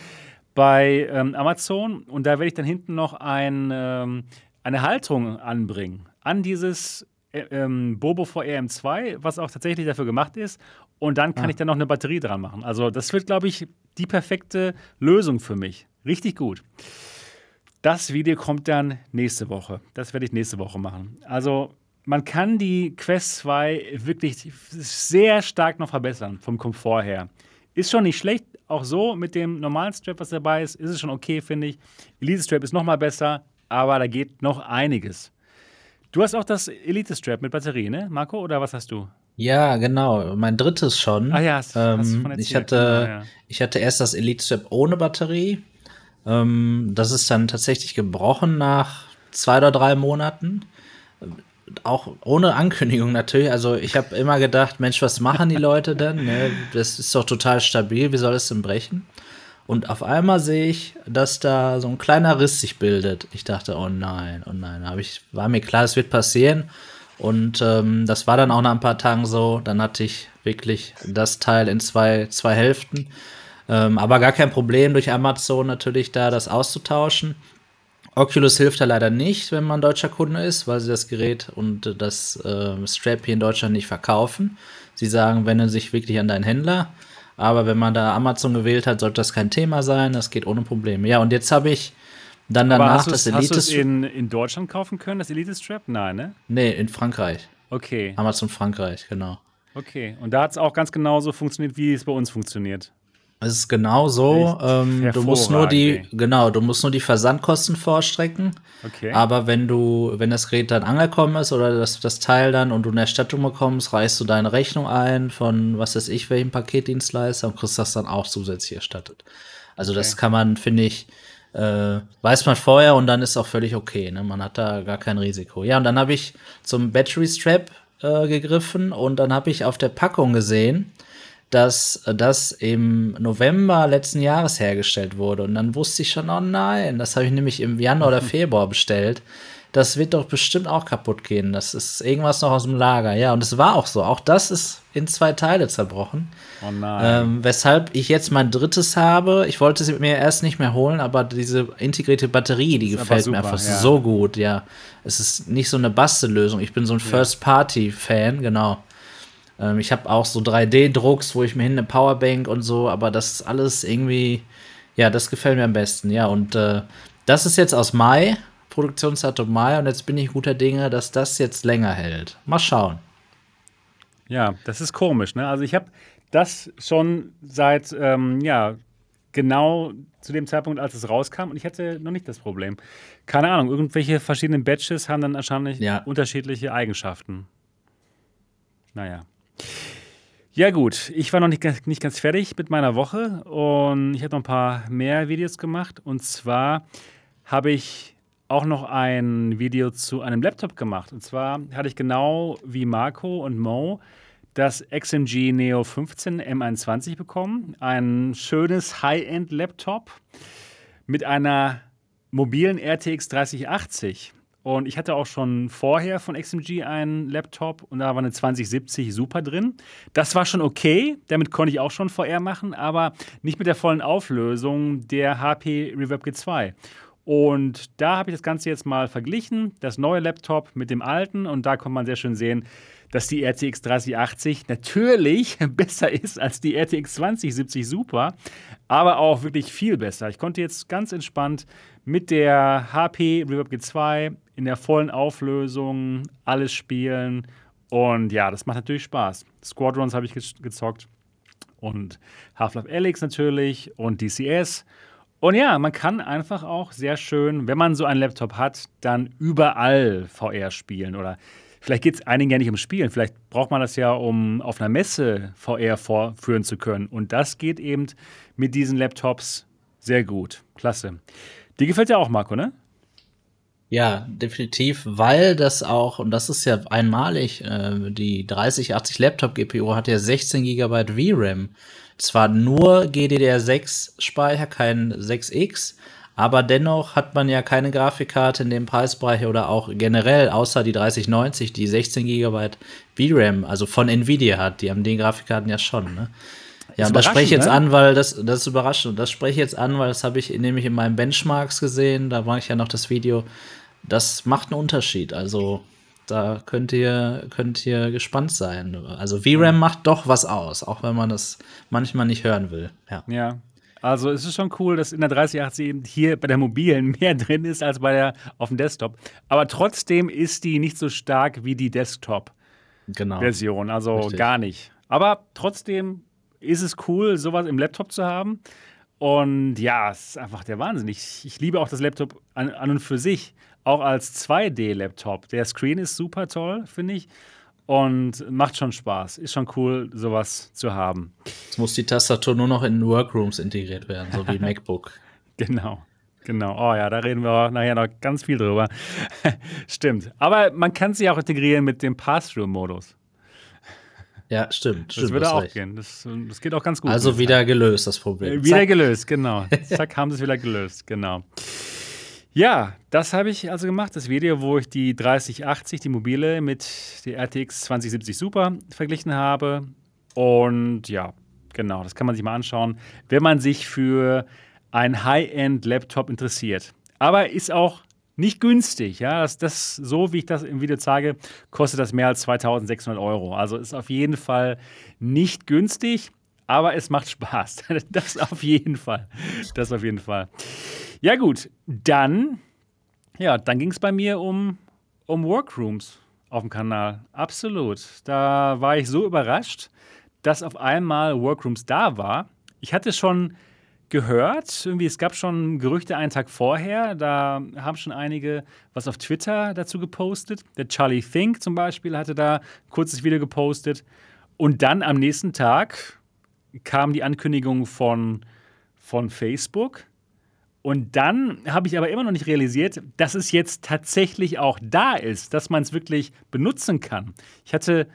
bei ähm, Amazon. Und da werde ich dann hinten noch ein, ähm, eine Haltung anbringen an dieses äh, ähm, Bobo VR M2, was auch tatsächlich dafür gemacht ist. Und dann kann Ah. ich dann noch eine Batterie dran machen. Also das wird, glaube ich, die perfekte Lösung für mich. Richtig gut. Das Video kommt dann nächste Woche. Das werde ich nächste Woche machen. Also man kann die Quest 2 wirklich sehr stark noch verbessern vom Komfort her. Ist schon nicht schlecht, auch so mit dem normalen Strap, was dabei ist, ist es schon okay, finde ich. Elite Strap ist noch mal besser, aber da geht noch einiges. Du hast auch das Elite Strap mit Batterie, ne, Marco? Oder was hast du? Ja, genau. Mein drittes schon. Ah ja, hast- hast du ähm, von erzählt, ich hatte, genau, ja. ich hatte erst das Elite Strap ohne Batterie. Ähm, das ist dann tatsächlich gebrochen nach zwei oder drei Monaten. Auch ohne Ankündigung natürlich. Also ich habe immer gedacht, Mensch, was machen die Leute denn? Ne? Das ist doch total stabil. Wie soll es denn brechen? Und auf einmal sehe ich, dass da so ein kleiner Riss sich bildet. Ich dachte, oh nein, oh nein. Hab ich, war mir klar, es wird passieren. Und ähm, das war dann auch nach ein paar Tagen so. Dann hatte ich wirklich das Teil in zwei, zwei Hälften. Ähm, aber gar kein Problem durch Amazon natürlich da das auszutauschen. Oculus hilft da leider nicht, wenn man deutscher Kunde ist, weil sie das Gerät und das äh, Strap hier in Deutschland nicht verkaufen. Sie sagen, wende sich wirklich an deinen Händler. Aber wenn man da Amazon gewählt hat, sollte das kein Thema sein. Das geht ohne Probleme. Ja, und jetzt habe ich dann Aber danach du das es hast Elite du's in, in Deutschland kaufen können, das Elite Strap? Nein, ne? Nee, in Frankreich. Okay, Amazon Frankreich, genau. okay. Und da hat es auch ganz genauso funktioniert, wie es bei uns funktioniert. Es ist genau so. Ähm, du musst nur die, genau, du musst nur die Versandkosten vorstrecken. Okay. Aber wenn du, wenn das Gerät dann angekommen ist oder das, das Teil dann und du eine Erstattung bekommst, reichst du deine Rechnung ein von was weiß ich, welchem Paketdienstleister und kriegst das dann auch zusätzlich erstattet. Also das Okay. kann man, finde ich, äh, weiß man vorher und dann ist auch völlig okay. Ne? Man hat da gar kein Risiko. Ja, und dann habe ich zum Battery Strap äh, gegriffen und dann habe ich auf der Packung gesehen, dass das im November letzten Jahres hergestellt wurde. Und dann wusste ich schon, oh nein, das habe ich nämlich im Januar oder Februar bestellt. Das wird doch bestimmt auch kaputt gehen. Das ist irgendwas noch aus dem Lager. Ja, und es war auch so. Auch das ist in zwei Teile zerbrochen. oh nein. Ähm, weshalb ich jetzt mein drittes habe. Ich wollte es mir erst nicht mehr holen, aber diese integrierte Batterie, die Ist gefällt mir super, einfach ja. so gut. Ja, es ist nicht so eine Bastellösung. Ich bin so ein First-Party-Fan, genau. Ähm, ich habe auch so 3D-Drucks, wo ich mir hin eine Powerbank und so, aber das ist alles irgendwie, ja, das gefällt mir am besten. Ja, und äh, das ist jetzt aus Mai, Produktionsdatum Mai, und jetzt bin ich guter Dinge, dass das jetzt länger hält. Mal schauen. Ja, das ist komisch. Ne? Also ich habe das schon seit, ähm, ja, genau zu dem Zeitpunkt, als es rauskam und ich hatte noch nicht das Problem. Keine Ahnung, irgendwelche verschiedenen Batches haben dann wahrscheinlich Ja. unterschiedliche Eigenschaften. Naja. Ja gut, ich war noch nicht, ganz- nicht ganz fertig mit meiner Woche und ich habe noch ein paar mehr Videos gemacht. Und zwar habe ich auch noch ein Video zu einem Laptop gemacht. Und zwar hatte ich genau wie Marco und Mo das XMG Neo 15 M21 bekommen. Ein schönes High-End-Laptop mit einer mobilen RTX 3080. Und ich hatte auch schon vorher von XMG einen Laptop und da war eine 2070 Super drin. Das war schon okay, damit konnte ich auch schon VR machen, aber nicht mit der vollen Auflösung der HP Reverb G2. Und da habe ich das Ganze jetzt mal verglichen, das neue Laptop mit dem alten. Und da kann man sehr schön sehen, dass die RTX 3080 natürlich besser ist als die RTX 2070 Super, aber auch wirklich viel besser. Ich konnte jetzt ganz entspannt mit der HP Reverb G2 in der vollen Auflösung alles spielen. Und ja, das macht natürlich Spaß. Squadrons habe ich gezockt und Half-Life Alyx natürlich und DCS. Und ja, man kann einfach auch sehr schön, wenn man so einen Laptop hat, dann überall VR spielen. Oder vielleicht geht es einigen ja nicht um Spielen. Vielleicht braucht man das ja, um auf einer Messe VR vorführen zu können. Und das geht eben mit diesen Laptops sehr gut. Klasse. Dir gefällt ja auch, Marco, ne? Ja, definitiv, weil das auch, und das ist ja einmalig, äh, die 3080 Laptop GPU hat ja 16 GB VRAM. Zwar nur GDDR6 Speicher, kein 6X, aber dennoch hat man ja keine Grafikkarte in dem Preisbereich oder auch generell, außer die 3090, die 16 GB VRAM, also von Nvidia hat. Die haben den Grafikkarten ja schon, ne? Ja, und das spreche ich jetzt ne? an, weil das, das ist überraschend. Und das spreche ich jetzt an, weil das habe ich nämlich in meinen Benchmarks gesehen. Da mache ich ja noch das Video. Das macht einen Unterschied. Also da könnt ihr, könnt ihr gespannt sein. Also VRAM macht doch was aus, auch wenn man das manchmal nicht hören will. Ja. ja. Also es ist schon cool, dass in der 3080 eben hier bei der mobilen mehr drin ist als bei der auf dem Desktop. Aber trotzdem ist die nicht so stark wie die Desktop-Version. Genau. Also Richtig. gar nicht. Aber trotzdem ist es cool, sowas im Laptop zu haben. Und ja, es ist einfach der Wahnsinn. Ich, ich liebe auch das Laptop an, an und für sich, auch als 2D-Laptop. Der Screen ist super toll, finde ich. Und macht schon Spaß. Ist schon cool, sowas zu haben. Jetzt muss die Tastatur nur noch in Workrooms integriert werden, so wie MacBook. Genau. Genau. Oh ja, da reden wir nachher noch ganz viel drüber. Stimmt. Aber man kann sie auch integrieren mit dem Pass-Through-Modus. Ja, stimmt. Das stimmt, würde auch gehen. Das, das, geht auch ganz gut. Also wieder gelöst, das Problem. Äh, wieder Zack. gelöst, genau. Zack, haben sie es wieder gelöst, genau. Ja, das habe ich also gemacht, das Video, wo ich die 3080, die mobile, mit der RTX 2070 Super verglichen habe. Und ja, genau, das kann man sich mal anschauen, wenn man sich für ein High-End-Laptop interessiert. Aber ist auch nicht günstig. Ja, das, das, so wie ich das im Video zeige, kostet das mehr als 2600 Euro. Also ist auf jeden Fall nicht günstig, aber es macht Spaß. Das auf jeden Fall. Das auf jeden Fall. Ja, gut, dann, ja, dann ging es bei mir um, um Workrooms auf dem Kanal. Absolut. Da war ich so überrascht, dass auf einmal Workrooms da war. Ich hatte schon gehört. Irgendwie, es gab schon Gerüchte einen Tag vorher. Da haben schon einige was auf Twitter dazu gepostet. Der Charlie Think zum Beispiel hatte da ein kurzes Video gepostet. Und dann am nächsten Tag kam die Ankündigung von, von Facebook. Und dann habe ich aber immer noch nicht realisiert, dass es jetzt tatsächlich auch da ist, dass man es wirklich benutzen kann. Ich hatte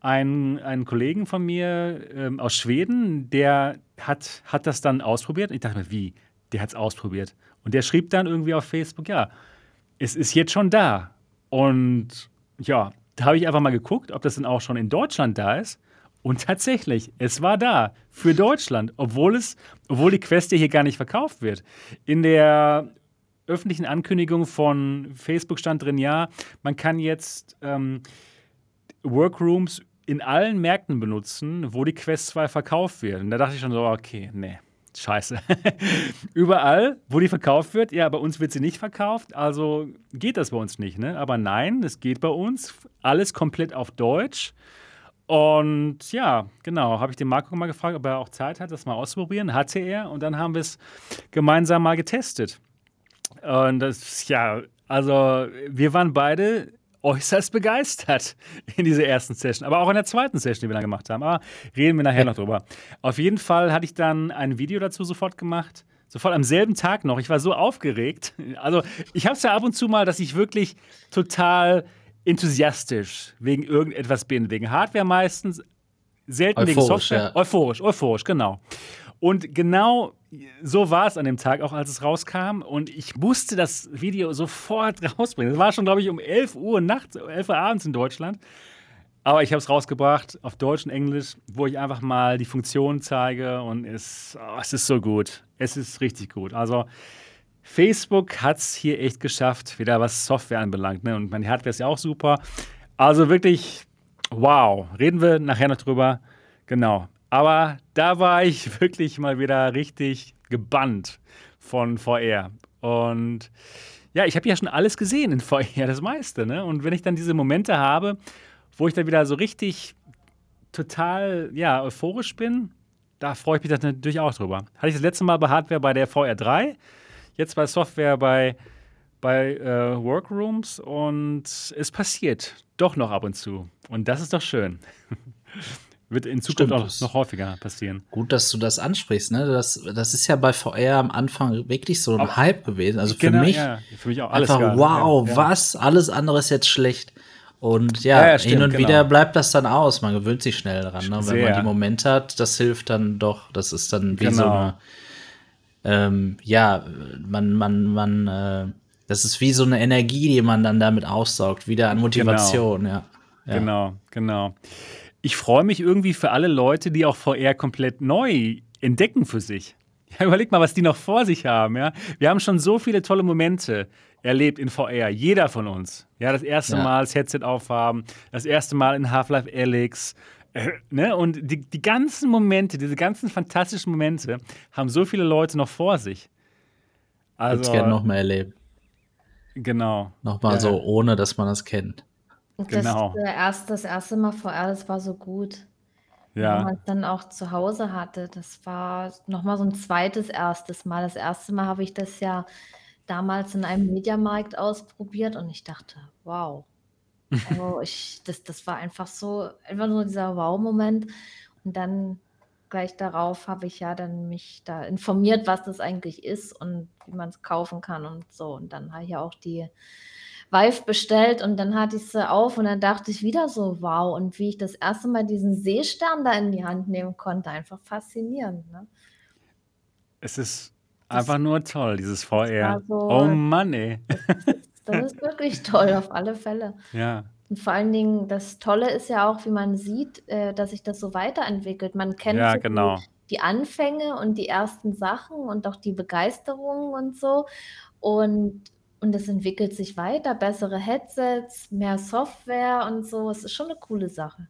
einen, einen Kollegen von mir ähm, aus Schweden, der hat, hat das dann ausprobiert. Ich dachte mir, wie? Der hat es ausprobiert. Und der schrieb dann irgendwie auf Facebook, ja, es ist jetzt schon da. Und ja, da habe ich einfach mal geguckt, ob das dann auch schon in Deutschland da ist. Und tatsächlich, es war da für Deutschland, obwohl es, obwohl die Quest hier gar nicht verkauft wird. In der öffentlichen Ankündigung von Facebook stand drin, ja, man kann jetzt ähm, Workrooms in allen Märkten benutzen, wo die Quest 2 verkauft wird. Und da dachte ich schon so, okay, nee, scheiße. Überall, wo die verkauft wird, ja, bei uns wird sie nicht verkauft, also geht das bei uns nicht, ne? Aber nein, es geht bei uns. Alles komplett auf Deutsch. Und ja, genau, habe ich den Marco mal gefragt, ob er auch Zeit hat, das mal auszuprobieren. Hatte er und dann haben wir es gemeinsam mal getestet. Und das, ja, also wir waren beide äußerst begeistert in dieser ersten Session, aber auch in der zweiten Session, die wir dann gemacht haben. Aber reden wir nachher noch drüber. Auf jeden Fall hatte ich dann ein Video dazu sofort gemacht. Sofort am selben Tag noch. Ich war so aufgeregt. Also, ich habe es ja ab und zu mal, dass ich wirklich total enthusiastisch wegen irgendetwas bin. Wegen Hardware meistens, selten euphorisch, wegen Software. Ja. Euphorisch, euphorisch, genau. Und genau so war es an dem Tag, auch als es rauskam. Und ich musste das Video sofort rausbringen. Es war schon, glaube ich, um 11 Uhr nachts, 11 Uhr abends in Deutschland. Aber ich habe es rausgebracht auf Deutsch und Englisch, wo ich einfach mal die Funktion zeige und es, oh, es ist so gut. Es ist richtig gut. Also Facebook hat es hier echt geschafft, wieder was Software anbelangt. Ne? Und meine Hardware ist ja auch super. Also wirklich, wow. Reden wir nachher noch drüber. Genau. Aber da war ich wirklich mal wieder richtig gebannt von VR. Und ja, ich habe ja schon alles gesehen in VR, das meiste. Ne? Und wenn ich dann diese Momente habe, wo ich dann wieder so richtig total ja, euphorisch bin, da freue ich mich natürlich auch drüber. Hatte ich das letzte Mal bei Hardware bei der VR3, jetzt bei Software bei, bei äh, Workrooms und es passiert doch noch ab und zu. Und das ist doch schön. Wird in Zukunft Stimmt, auch noch häufiger passieren. Gut, dass du das ansprichst. Ne? Das, das ist ja bei VR am Anfang wirklich so ein auch, Hype gewesen. Also für genau, mich, ja, für mich auch alles einfach, wow, ja, was? Alles andere ist jetzt schlecht. Und ja, ja, stimmt, hin und genau. wieder bleibt das dann aus. Man gewöhnt sich schnell daran. Ne? Wenn man die Momente hat, das hilft dann doch. Das ist dann wie genau. so eine, ähm, ja, man, man, man, äh, das ist wie so eine Energie, die man dann damit aussaugt, wieder an Motivation, genau. ja. ja. Genau, genau. Ich freue mich irgendwie für alle Leute, die auch VR komplett neu entdecken für sich. Ja, überleg mal, was die noch vor sich haben. Ja? Wir haben schon so viele tolle Momente erlebt in VR. Jeder von uns. Ja, das erste ja. Mal das Headset aufhaben, das erste Mal in Half-Life Alyx. Äh, ne? Und die, die ganzen Momente, diese ganzen fantastischen Momente, haben so viele Leute noch vor sich. Also, ich gerne noch mal erleben. Genau. Nochmal ja. so, ohne dass man das kennt. Das, genau. erste, das erste Mal VR, das war so gut. Ja. Wenn man es dann auch zu Hause hatte. Das war nochmal so ein zweites erstes Mal. Das erste Mal habe ich das ja damals in einem Mediamarkt ausprobiert und ich dachte, wow. Also ich, das, das war einfach so, einfach nur dieser Wow-Moment. Und dann gleich darauf habe ich ja dann mich da informiert, was das eigentlich ist und wie man es kaufen kann und so. Und dann habe ich ja auch die Vive bestellt und dann hatte ich sie auf und dann dachte ich wieder so, wow. Und wie ich das erste Mal diesen Seestern da in die Hand nehmen konnte, einfach faszinierend. Ne? Es ist Einfach nur toll, dieses VR. So, oh Mann, ey. Das ist, wirklich toll, auf alle Fälle. Ja. Und vor allen Dingen, das Tolle ist ja auch, wie man sieht, äh, dass sich das so weiterentwickelt. Man kennt ja, so genau. die, die, Anfänge und die ersten Sachen und auch die Begeisterung und so. Und, und es entwickelt sich weiter, bessere Headsets, mehr Software und so. Es ist schon eine coole Sache.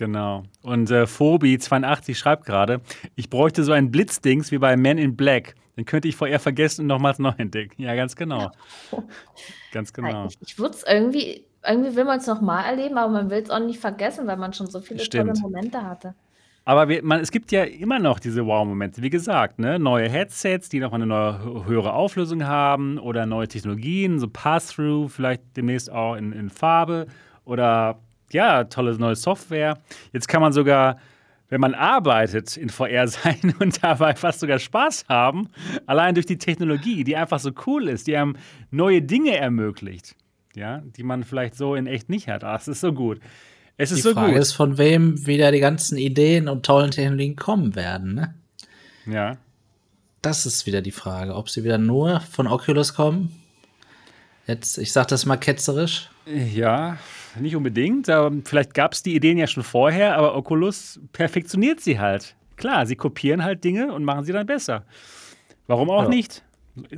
Genau. Und äh, Phobi82 schreibt gerade, ich bräuchte so ein Blitzdings wie bei Men in Black. Den könnte ich vorher vergessen und nochmals neu entdecken. Ja, ganz genau. ganz genau. Ich, ich würde es irgendwie, irgendwie will man es nochmal erleben, aber man will es auch nicht vergessen, weil man schon so viele Stimmt. tolle Momente hatte. Aber wir, man, es gibt ja immer noch diese Wow-Momente. Wie gesagt, ne? neue Headsets, die noch eine neue, höhere Auflösung haben oder neue Technologien, so Pass-Through, vielleicht demnächst auch in, in Farbe oder ja, tolle neue Software. Jetzt kann man sogar wenn man arbeitet in VR sein und dabei fast sogar Spaß haben, allein durch die Technologie, die einfach so cool ist, die einem neue Dinge ermöglicht, ja, die man vielleicht so in echt nicht hat. Ah, es ist so gut. Es ist die so Frage gut. ist, von wem wieder die ganzen Ideen und tollen Technologien kommen werden, ne? Ja. Das ist wieder die Frage, ob sie wieder nur von Oculus kommen. Jetzt, ich sag das mal ketzerisch. Ja, nicht unbedingt. vielleicht gab es die Ideen ja schon vorher, aber Oculus perfektioniert sie halt. Klar, sie kopieren halt Dinge und machen sie dann besser. Warum auch ja. nicht?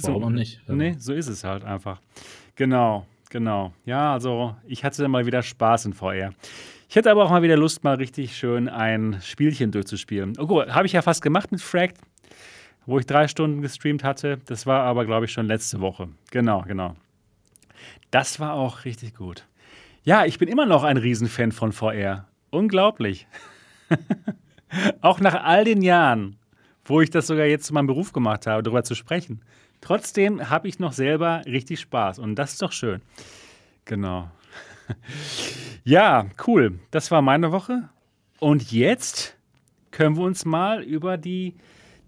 Warum auch nicht? Ja. Nee, so ist es halt einfach. Genau, genau. Ja, also ich hatte mal wieder Spaß in VR. Ich hätte aber auch mal wieder Lust, mal richtig schön ein Spielchen durchzuspielen. Oh gut, habe ich ja fast gemacht mit Fragged, wo ich drei Stunden gestreamt hatte. Das war aber, glaube ich, schon letzte Woche. Genau, genau. Das war auch richtig gut. Ja, ich bin immer noch ein Riesenfan von VR. Unglaublich. Auch nach all den Jahren, wo ich das sogar jetzt zu meinem Beruf gemacht habe, darüber zu sprechen. Trotzdem habe ich noch selber richtig Spaß und das ist doch schön. Genau. Ja, cool. Das war meine Woche. Und jetzt können wir uns mal über die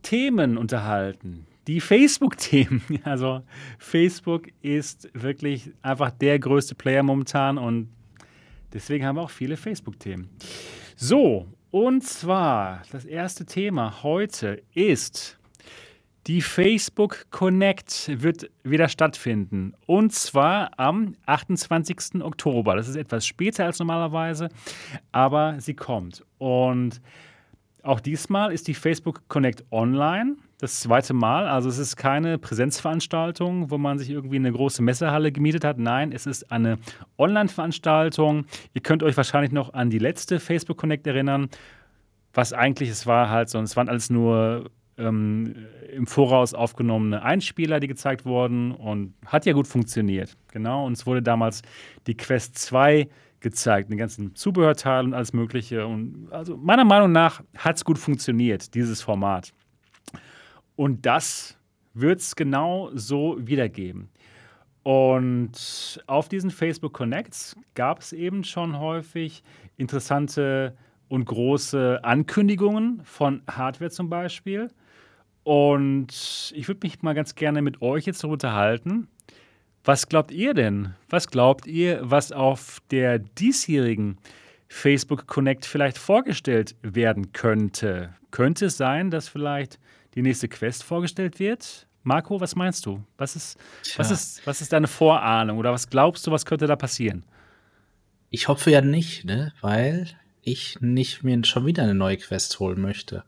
Themen unterhalten. Die Facebook-Themen. Also Facebook ist wirklich einfach der größte Player momentan und deswegen haben wir auch viele Facebook-Themen. So, und zwar das erste Thema heute ist die Facebook Connect wird wieder stattfinden. Und zwar am 28. Oktober. Das ist etwas später als normalerweise, aber sie kommt. Und auch diesmal ist die Facebook Connect online. Das zweite Mal. Also es ist keine Präsenzveranstaltung, wo man sich irgendwie eine große Messehalle gemietet hat. Nein, es ist eine Online-Veranstaltung. Ihr könnt euch wahrscheinlich noch an die letzte Facebook Connect erinnern. Was eigentlich, es war halt so, es waren alles nur ähm, im Voraus aufgenommene Einspieler, die gezeigt wurden und hat ja gut funktioniert. Genau, und es wurde damals die Quest 2 gezeigt, den ganzen Zubehörteil und alles Mögliche. Und also meiner Meinung nach hat es gut funktioniert, dieses Format. Und das wird es genau so wiedergeben. Und auf diesen Facebook Connects gab es eben schon häufig interessante und große Ankündigungen von Hardware zum Beispiel. Und ich würde mich mal ganz gerne mit euch jetzt darüber unterhalten. Was glaubt ihr denn? Was glaubt ihr, was auf der diesjährigen Facebook Connect vielleicht vorgestellt werden könnte? Könnte es sein, dass vielleicht die nächste Quest vorgestellt wird? Marco, was meinst du? Was ist, was ist, was ist deine Vorahnung oder was glaubst du, was könnte da passieren? Ich hoffe ja nicht, ne? weil ich nicht mir schon wieder eine neue Quest holen möchte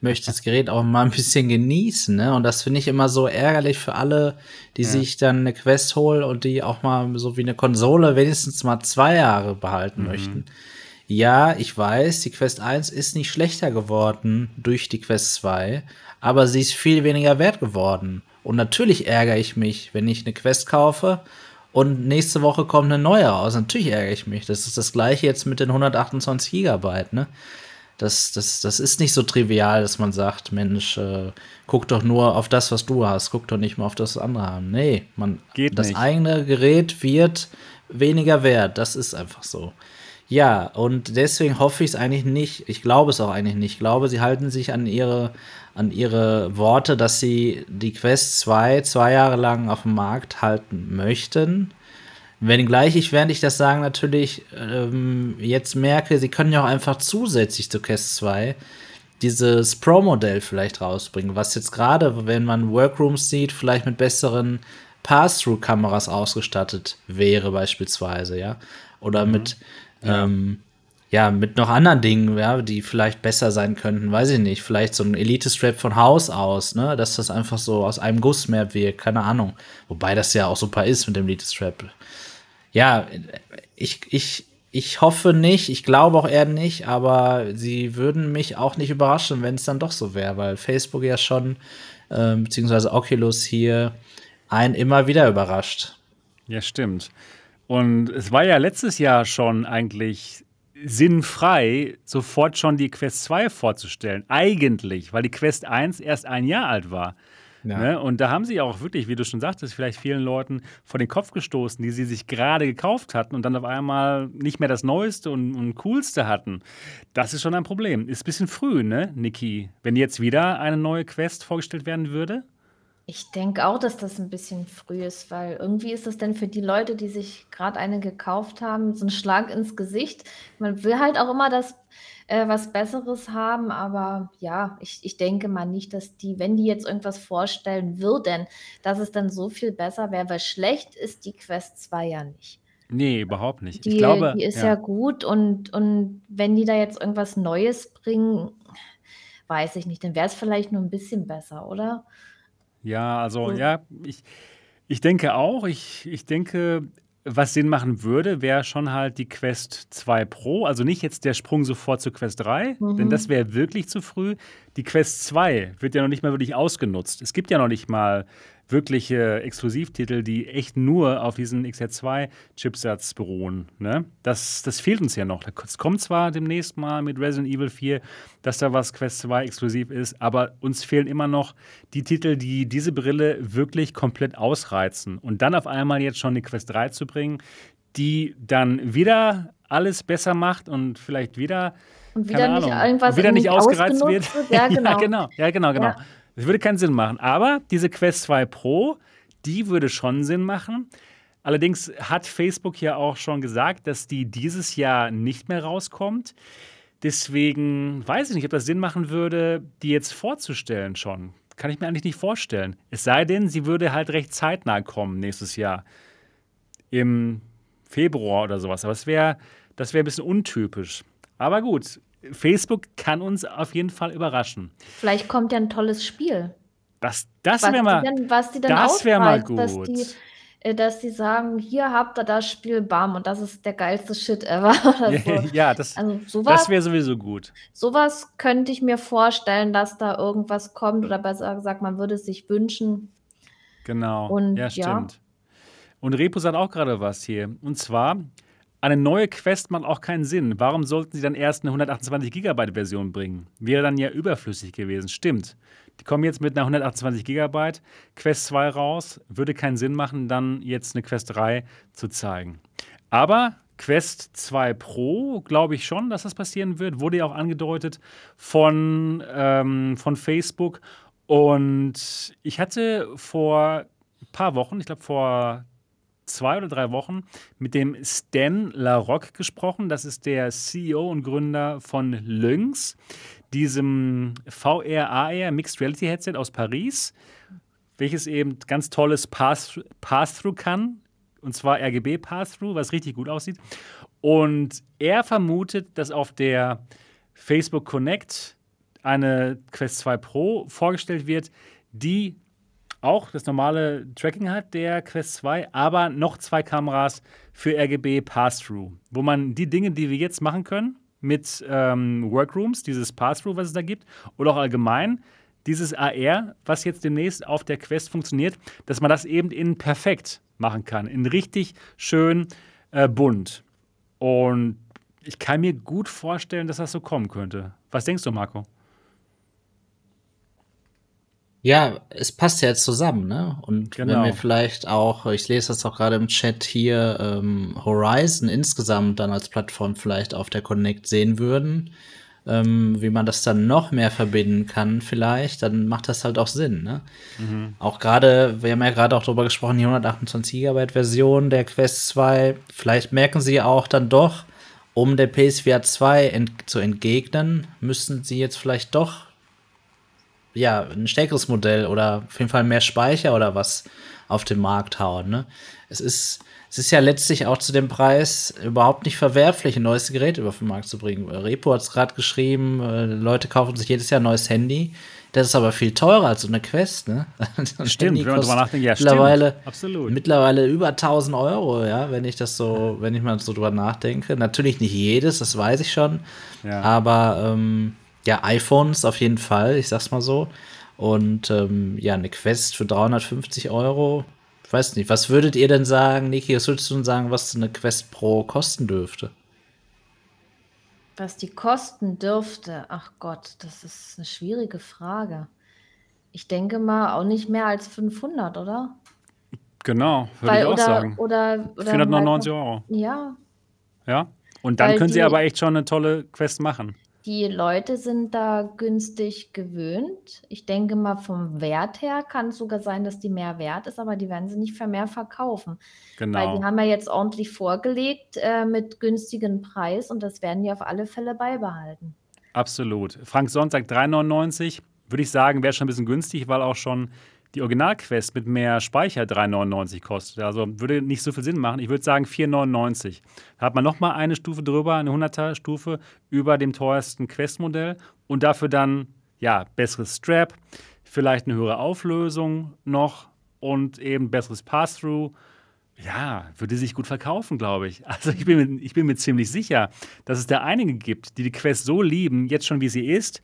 ich möchte das Gerät auch mal ein bisschen genießen, ne? Und das finde ich immer so ärgerlich für alle, die ja. sich dann eine Quest holen und die auch mal so wie eine Konsole wenigstens mal zwei Jahre behalten mhm. möchten. Ja, ich weiß, die Quest 1 ist nicht schlechter geworden durch die Quest 2, aber sie ist viel weniger wert geworden. Und natürlich ärgere ich mich, wenn ich eine Quest kaufe und nächste Woche kommt eine neue raus. Natürlich ärgere ich mich. Das ist das gleiche jetzt mit den 128 Gigabyte, ne? Das, das, das ist nicht so trivial, dass man sagt, Mensch, äh, guck doch nur auf das, was du hast, guck doch nicht mal auf das, was andere haben. Nee, man, Geht das nicht. eigene Gerät wird weniger wert. Das ist einfach so. Ja, und deswegen hoffe ich es eigentlich nicht. Ich glaube es auch eigentlich nicht. Ich glaube, sie halten sich an ihre, an ihre Worte, dass sie die Quest 2 zwei Jahre lang auf dem Markt halten möchten. Wenngleich ich, während ich das sagen, natürlich ähm, jetzt merke, sie können ja auch einfach zusätzlich zu Quest 2 dieses Pro-Modell vielleicht rausbringen, was jetzt gerade, wenn man Workrooms sieht, vielleicht mit besseren Pass-Through-Kameras ausgestattet wäre, beispielsweise, ja. Oder mhm. mit, ja. Ähm, ja, mit noch anderen Dingen, ja, die vielleicht besser sein könnten, weiß ich nicht. Vielleicht so ein Elite-Strap von Haus aus, ne, dass das einfach so aus einem Guss mehr wirkt, keine Ahnung. Wobei das ja auch super ist mit dem Elite-Strap ja, ich, ich, ich hoffe nicht, ich glaube auch eher nicht, aber sie würden mich auch nicht überraschen, wenn es dann doch so wäre, weil Facebook ja schon, äh, beziehungsweise Oculus hier einen immer wieder überrascht. Ja, stimmt. Und es war ja letztes Jahr schon eigentlich sinnfrei, sofort schon die Quest 2 vorzustellen. Eigentlich, weil die Quest 1 erst ein Jahr alt war. Ja. Ne? Und da haben sie auch wirklich, wie du schon sagtest, vielleicht vielen Leuten vor den Kopf gestoßen, die sie sich gerade gekauft hatten und dann auf einmal nicht mehr das Neueste und, und Coolste hatten. Das ist schon ein Problem. Ist ein bisschen früh, ne, Niki? Wenn jetzt wieder eine neue Quest vorgestellt werden würde? Ich denke auch, dass das ein bisschen früh ist, weil irgendwie ist das denn für die Leute, die sich gerade eine gekauft haben, so ein Schlag ins Gesicht. Man will halt auch immer das äh, was Besseres haben. Aber ja, ich, ich denke mal nicht, dass die, wenn die jetzt irgendwas vorstellen würden, dass es dann so viel besser wäre, weil schlecht ist die Quest 2 ja nicht. Nee, überhaupt nicht. Die, ich glaube, die ist ja. ja gut und, und wenn die da jetzt irgendwas Neues bringen, weiß ich nicht, dann wäre es vielleicht nur ein bisschen besser, oder? Ja, also so. ja, ich, ich denke auch. Ich, ich denke, was Sinn machen würde, wäre schon halt die Quest 2 Pro. Also nicht jetzt der Sprung sofort zur Quest 3, mhm. denn das wäre wirklich zu früh. Die Quest 2 wird ja noch nicht mal wirklich ausgenutzt. Es gibt ja noch nicht mal wirkliche Exklusivtitel, die echt nur auf diesen XR2-Chipsatz beruhen. Ne? Das, das fehlt uns ja noch. Es kommt zwar demnächst mal mit Resident Evil 4, dass da was Quest 2 exklusiv ist, aber uns fehlen immer noch die Titel, die diese Brille wirklich komplett ausreizen. Und dann auf einmal jetzt schon die Quest 3 zu bringen, die dann wieder alles besser macht und vielleicht wieder und wieder nicht Ahnung, irgendwas wieder nicht ausgereizt wird. Ja, genau. ja, genau. Ja, genau, genau. Ja. Das würde keinen Sinn machen. Aber diese Quest 2 Pro, die würde schon Sinn machen. Allerdings hat Facebook ja auch schon gesagt, dass die dieses Jahr nicht mehr rauskommt. Deswegen weiß ich nicht, ob das Sinn machen würde, die jetzt vorzustellen schon. Kann ich mir eigentlich nicht vorstellen. Es sei denn, sie würde halt recht zeitnah kommen nächstes Jahr. Im Februar oder sowas. Aber das wäre das wär ein bisschen untypisch. Aber gut, Facebook kann uns auf jeden Fall überraschen. Vielleicht kommt ja ein tolles Spiel. Das, das wäre mal, was die das mal ausreizt, dass gut. die, äh, dass die sagen, hier habt ihr das Spiel, bam, und das ist der geilste Shit ever. So. ja, das, Also sowas, das wäre sowieso gut. sowas könnte ich mir vorstellen, dass da irgendwas kommt oder besser gesagt, man würde es sich wünschen. Genau. Und ja, ja. stimmt. Und Repo sagt auch gerade was hier. Und zwar, eine neue Quest macht auch keinen Sinn. Warum sollten sie dann erst eine 128 Gigabyte Version bringen? Wäre dann ja überflüssig gewesen. Stimmt. Die kommen jetzt mit einer 128 Gigabyte Quest 2 raus. Würde keinen Sinn machen, dann jetzt eine Quest 3 zu zeigen. Aber Quest 2 Pro, glaube ich schon, dass das passieren wird. Wurde ja auch angedeutet von, ähm, von Facebook. Und ich hatte vor ein paar Wochen, ich glaube vor zwei oder drei Wochen, mit dem Stan Larocque gesprochen. Das ist der CEO und Gründer von Lynx, diesem VR-AR Mixed Reality Headset aus Paris, welches eben ganz tolles Pass- Pass-Through kann. Und zwar RGB Pass-Through, was richtig gut aussieht. Und er vermutet, dass auf der Facebook Connect eine Quest 2 Pro vorgestellt wird, die auch das normale Tracking hat, der Quest 2, aber noch zwei Kameras für RGB Pass-Through, wo man die Dinge, die wir jetzt machen können, mit ähm, Workrooms, dieses Pass-Through, was es da gibt, oder auch allgemein, dieses AR, was jetzt demnächst auf der Quest funktioniert, dass man das eben in perfekt machen kann, in richtig schön äh, bunt. Und ich kann mir gut vorstellen, dass das so kommen könnte. Was denkst du, Marco? Ja, es passt ja jetzt zusammen, ne? Und Genau. wenn wir vielleicht auch, ich lese das auch gerade im Chat hier, ähm, Horizon insgesamt dann als Plattform vielleicht auf der Connect sehen würden, ähm, wie man das dann noch mehr verbinden kann, vielleicht, dann macht das halt auch Sinn, ne? Auch gerade, wir haben ja gerade auch drüber gesprochen, die 128 GB Version der Quest 2, vielleicht merken sie auch dann doch, um der PSVR 2 ent zu entgegnen, müssen sie jetzt vielleicht doch ja, ein stärkeres Modell oder auf jeden Fall mehr Speicher oder was auf den Markt hauen. Ne? Es, ist, es ist ja letztlich auch zu dem Preis überhaupt nicht verwerflich, ein neues Gerät über den Markt zu bringen. Repo hat es gerade geschrieben, äh, Leute kaufen sich jedes Jahr ein neues Handy. Das ist aber viel teurer als so eine Quest. Ne? So ein Stimmt, Handy wenn man drüber nachdenkt, ja, mittlerweile, stimmt. Absolut. mittlerweile über 1000 Euro, ja, wenn ich das so, wenn ich mal so drüber nachdenke. Natürlich nicht jedes, das weiß ich schon. Ja. Aber ähm, ja, iPhones auf jeden Fall, ich sag's mal so. Und ähm, ja, eine Quest für 350 Euro. Ich weiß nicht, was würdet ihr denn sagen, Niki, was würdest du denn sagen, was eine Quest Pro kosten dürfte? Was die kosten dürfte, ach Gott, das ist eine schwierige Frage. Ich denke mal auch nicht mehr als 500, oder? Genau, würde ich auch oder, sagen. Oder, oder 499 Euro. Ja, Ja. Und dann Weil können sie aber echt schon eine tolle Quest machen. Die Leute sind da günstig gewöhnt. Ich denke mal, vom Wert her kann es sogar sein, dass die mehr wert ist, aber die werden sie nicht für mehr verkaufen. Weil Genau. die haben ja jetzt ordentlich vorgelegt äh, mit günstigen Preis und das werden die auf alle Fälle beibehalten. Absolut. Frank Sonntag 3,99 würde ich sagen, wäre schon ein bisschen günstig, weil auch schon die Originalquest mit mehr Speicher 3,99 kostet. Also würde nicht so viel Sinn machen. Ich würde sagen 4,99. Da hat man nochmal eine Stufe drüber, eine 100er Stufe über dem teuersten Quest-Modell und dafür dann, ja, besseres Strap, vielleicht eine höhere Auflösung noch und eben besseres Pass-Through. Ja, würde sich gut verkaufen, glaube ich. Also ich bin, mir- ich bin mir ziemlich sicher, dass es da einige gibt, die die Quest so lieben, jetzt schon wie sie ist,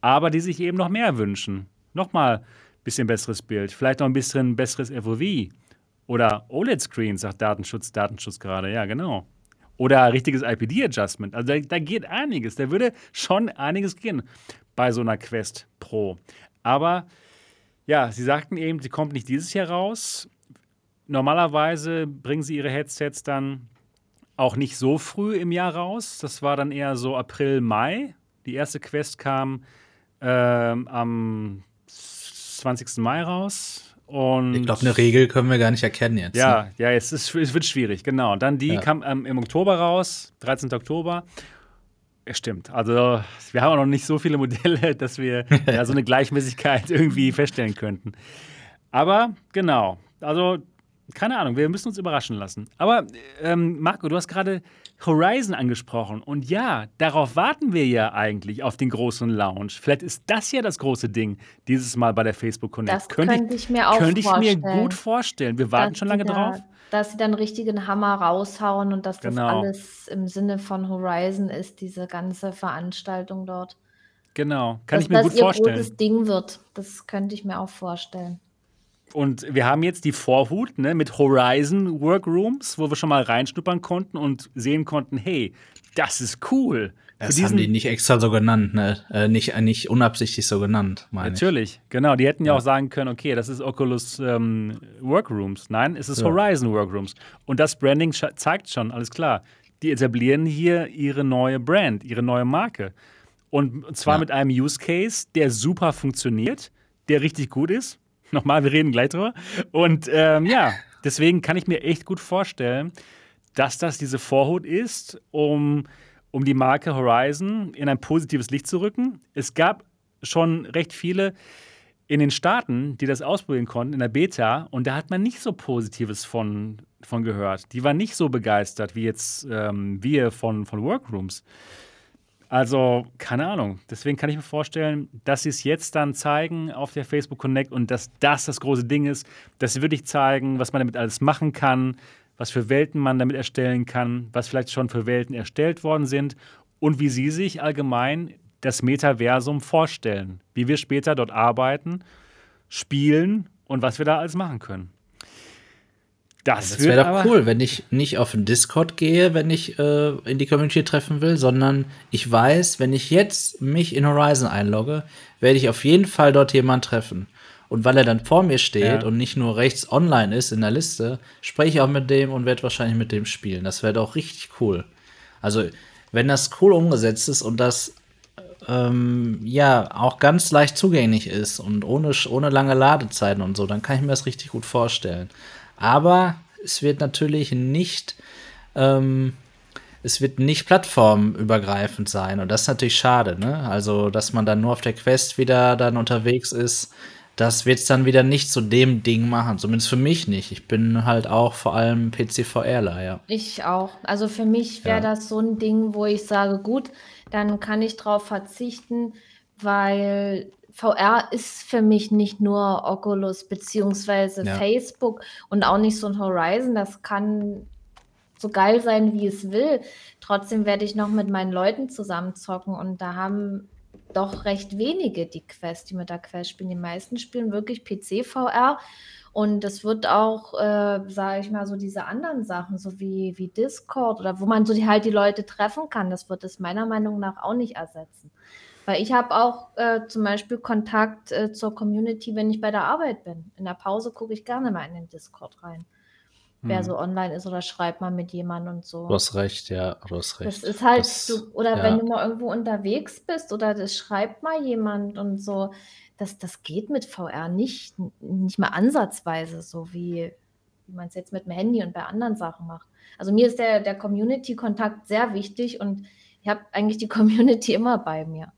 aber die sich eben noch mehr wünschen. Nochmal bisschen besseres Bild, vielleicht noch ein bisschen besseres FOV oder OLED-Screen, sagt Datenschutz, Datenschutz gerade, ja genau. Oder richtiges IPD-Adjustment. Also da, da geht einiges, da würde schon einiges gehen bei so einer Quest Pro. Aber ja, sie sagten eben, sie kommt nicht dieses Jahr raus. Normalerweise bringen sie ihre Headsets dann auch nicht so früh im Jahr raus. Das war dann eher so April, Mai. Die erste Quest kam ähm, am 20. Mai raus. Und Ich glaube, eine Regel können wir gar nicht erkennen jetzt. Ne? ja, ja, es, ist, es wird schwierig, genau. Und dann die Ja. kam ähm, im Oktober raus, 13. Oktober. Stimmt. Also wir haben auch noch nicht so viele Modelle, dass wir ja, so eine Gleichmäßigkeit irgendwie feststellen könnten. Aber genau, also keine Ahnung, wir müssen uns überraschen lassen. Aber ähm, Marco, du hast gerade Horizon angesprochen. Und ja, darauf warten wir ja eigentlich auf den großen Launch. Vielleicht ist das ja das große Ding dieses Mal bei der Facebook Connect. Das könnte, könnte ich, mir auch könnte ich mir gut vorstellen. Wir warten schon lange da, drauf. Dass sie dann richtigen Hammer raushauen und dass das genau. alles im Sinne von Horizon ist, diese ganze Veranstaltung dort. Genau, kann dass ich mir gut vorstellen. Dass das ihr großes Ding wird, das könnte ich mir auch vorstellen. Und wir haben jetzt die Vorhut ne, mit Horizon Workrooms, wo wir schon mal reinschnuppern konnten und sehen konnten, hey, das ist cool. Das haben die nicht extra so genannt, ne? Äh, nicht, äh, nicht unabsichtlich so genannt, meine Natürlich, ich. genau. Die hätten ja. ja. auch sagen können, okay, das ist Oculus ähm, Workrooms. Nein, es ist ja. Horizon Workrooms. Und das Branding zeigt schon, alles klar. Die etablieren hier ihre neue Brand, ihre neue Marke. Und zwar ja. mit einem Use Case, der super funktioniert, der richtig gut ist. Nochmal, wir reden gleich drüber. Und ähm, ja, deswegen kann ich mir echt gut vorstellen, dass das diese Vorhut ist, um, um die Marke Horizon in ein positives Licht zu rücken. Es gab schon recht viele in den Staaten, die das ausprobieren konnten, in der Beta, und da hat man nicht so Positives von, von gehört. Die waren nicht so begeistert wie jetzt ähm, wir von, von Workrooms. Also, keine Ahnung. Deswegen kann ich mir vorstellen, dass sie es jetzt dann zeigen auf der Facebook Connect und dass das das große Ding ist, dass sie wirklich zeigen, was man damit alles machen kann, was für Welten man damit erstellen kann, was vielleicht schon für Welten erstellt worden sind und wie sie sich allgemein das Metaversum vorstellen, wie wir später dort arbeiten, spielen und was wir da alles machen können. Das, das wäre doch cool, wenn ich nicht auf den Discord gehe, wenn ich äh, in die Community treffen will, sondern ich weiß, wenn ich jetzt mich in Horizon einlogge, werde ich auf jeden Fall dort jemanden treffen. Und weil er dann vor mir steht ja. und nicht nur rechts online ist in der Liste, spreche ich auch mit dem und werde wahrscheinlich mit dem spielen. Das wäre doch richtig cool. Also, wenn das cool umgesetzt ist und das ähm, ja auch ganz leicht zugänglich ist und ohne, ohne lange Ladezeiten und so, dann kann ich mir das richtig gut vorstellen. Aber es wird natürlich nicht, ähm, es wird nicht plattformübergreifend sein. Und das ist natürlich schade, ne? Also, dass man dann nur auf der Quest wieder dann unterwegs ist, das wird es dann wieder nicht zu dem Ding machen. Zumindest für mich nicht. Ich bin halt auch vor allem PC-VRler, ja. Ich auch. Also für mich wäre ja. das so ein Ding, wo ich sage, gut, dann kann ich drauf verzichten, weil VR ist für mich nicht nur Oculus beziehungsweise ja. Facebook und auch nicht so ein Horizon. Das kann so geil sein, wie es will. Trotzdem werde ich noch mit meinen Leuten zusammenzocken und da haben doch recht wenige die Quest, die mit der Quest spielen. Die meisten spielen wirklich PC-VR. Und es wird auch, äh, sage ich mal, so diese anderen Sachen, so wie, wie Discord oder wo man so die, halt die Leute treffen kann, das wird es meiner Meinung nach auch nicht ersetzen. Weil ich habe auch äh, zum Beispiel Kontakt äh, zur Community, wenn ich bei der Arbeit bin. In der Pause gucke ich gerne mal in den Discord rein. Hm. Wer so online ist oder schreibt mal mit jemandem und so. Du hast recht, ja, du hast recht. Das ist halt, das, du, oder ja. wenn du mal irgendwo unterwegs bist oder das schreibt mal jemand und so, das, das geht mit VR nicht, nicht mal ansatzweise so wie, wie man es jetzt mit dem Handy und bei anderen Sachen macht. Also mir ist der, der Community-Kontakt sehr wichtig und ich habe eigentlich die Community immer bei mir.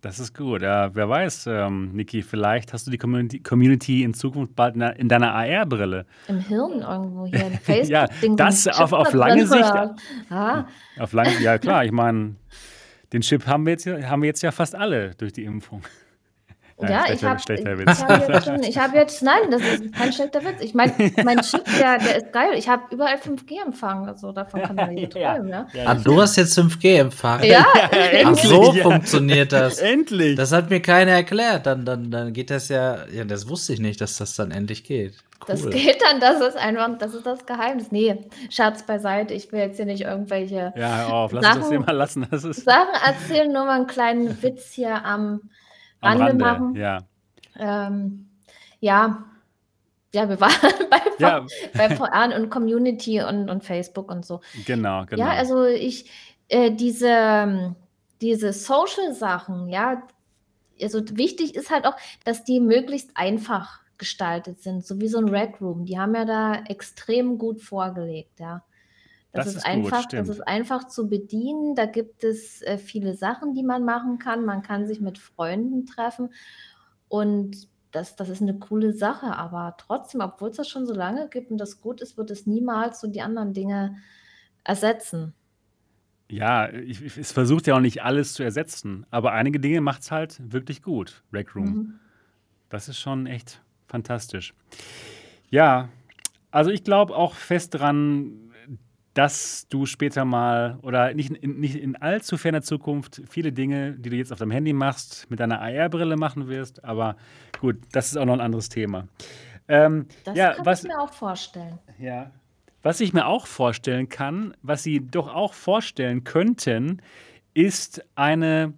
Das ist gut. Ja, wer weiß, ähm, Niki, vielleicht hast du die Community, Community in Zukunft bald in, in deiner AR-Brille. Im Hirn irgendwo hier, im Facebook. ja, das auf, auf lange Sicht. Ah. Auf lange, ja klar, ich meine, den Chip haben wir, jetzt, haben wir jetzt ja fast alle durch die Impfung. Ja, ich habe hab jetzt, schon, ich hab jetzt, nein, das ist kein schlechter Witz. Ich meine, mein Chip, der, der ist geil. Ich habe überall 5G-Empfang, also davon kann man nicht träumen. Ja. Ja. Ach, du hast jetzt 5G-Empfang? Ja. Ach, so funktioniert das. Endlich. Das hat mir keiner erklärt. Dann, dann, dann geht das ja, ja, das wusste ich nicht, dass das dann endlich geht. Cool. Das geht dann, das ist einfach, das ist das Geheimnis. Nee, Scherz beiseite, ich will jetzt hier nicht irgendwelche ja, auf, lass Sachen, das Thema lassen. Das ist Sachen erzählen, nur mal einen kleinen Witz hier am am Rande, machen. Ja. Ähm, ja. Ja, wir waren bei, ja. bei VR und Community und, und Facebook und so. Genau, genau. Ja, also ich, äh, diese, diese Social-Sachen, ja, also wichtig ist halt auch, dass die möglichst einfach gestaltet sind, so wie so ein Rec Room. Die haben ja da extrem gut vorgelegt, ja. Das, Das ist ist gut, einfach, das stimmt. ist einfach zu bedienen. Da gibt es äh, viele Sachen, die man machen kann. Man kann sich mit Freunden treffen und das, das ist eine coole Sache. Aber trotzdem, obwohl es das schon so lange gibt und das gut ist, wird es niemals so die anderen Dinge ersetzen. Ja, ich, ich, es versucht ja auch nicht alles zu ersetzen, aber einige Dinge macht es halt wirklich gut, Rec Room. Mhm. Das ist schon echt fantastisch. Ja, also ich glaube auch fest dran, dass du später mal oder nicht in, nicht in allzu ferner Zukunft viele Dinge, die du jetzt auf deinem Handy machst, mit deiner AR-Brille machen wirst. Aber gut, das ist auch noch ein anderes Thema. Ähm, Das ja, kann was, ich mir auch vorstellen. ja. Was ich mir auch vorstellen kann, was Sie doch auch vorstellen könnten, ist eine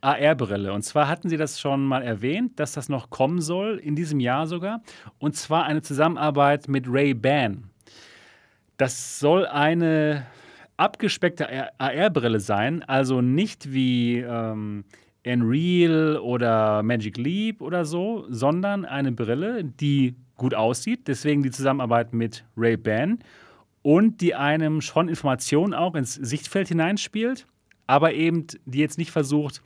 AR-Brille. Und zwar hatten Sie das schon mal erwähnt, dass das noch kommen soll, in diesem Jahr sogar. Und zwar eine Zusammenarbeit mit Ray-Ban. Das soll eine abgespeckte AR-Brille sein, also nicht wie ähm, Unreal oder Magic Leap oder so, sondern eine Brille, die gut aussieht. Deswegen die Zusammenarbeit mit Ray-Ban und die einem schon Informationen auch ins Sichtfeld hineinspielt, aber eben die jetzt nicht versucht,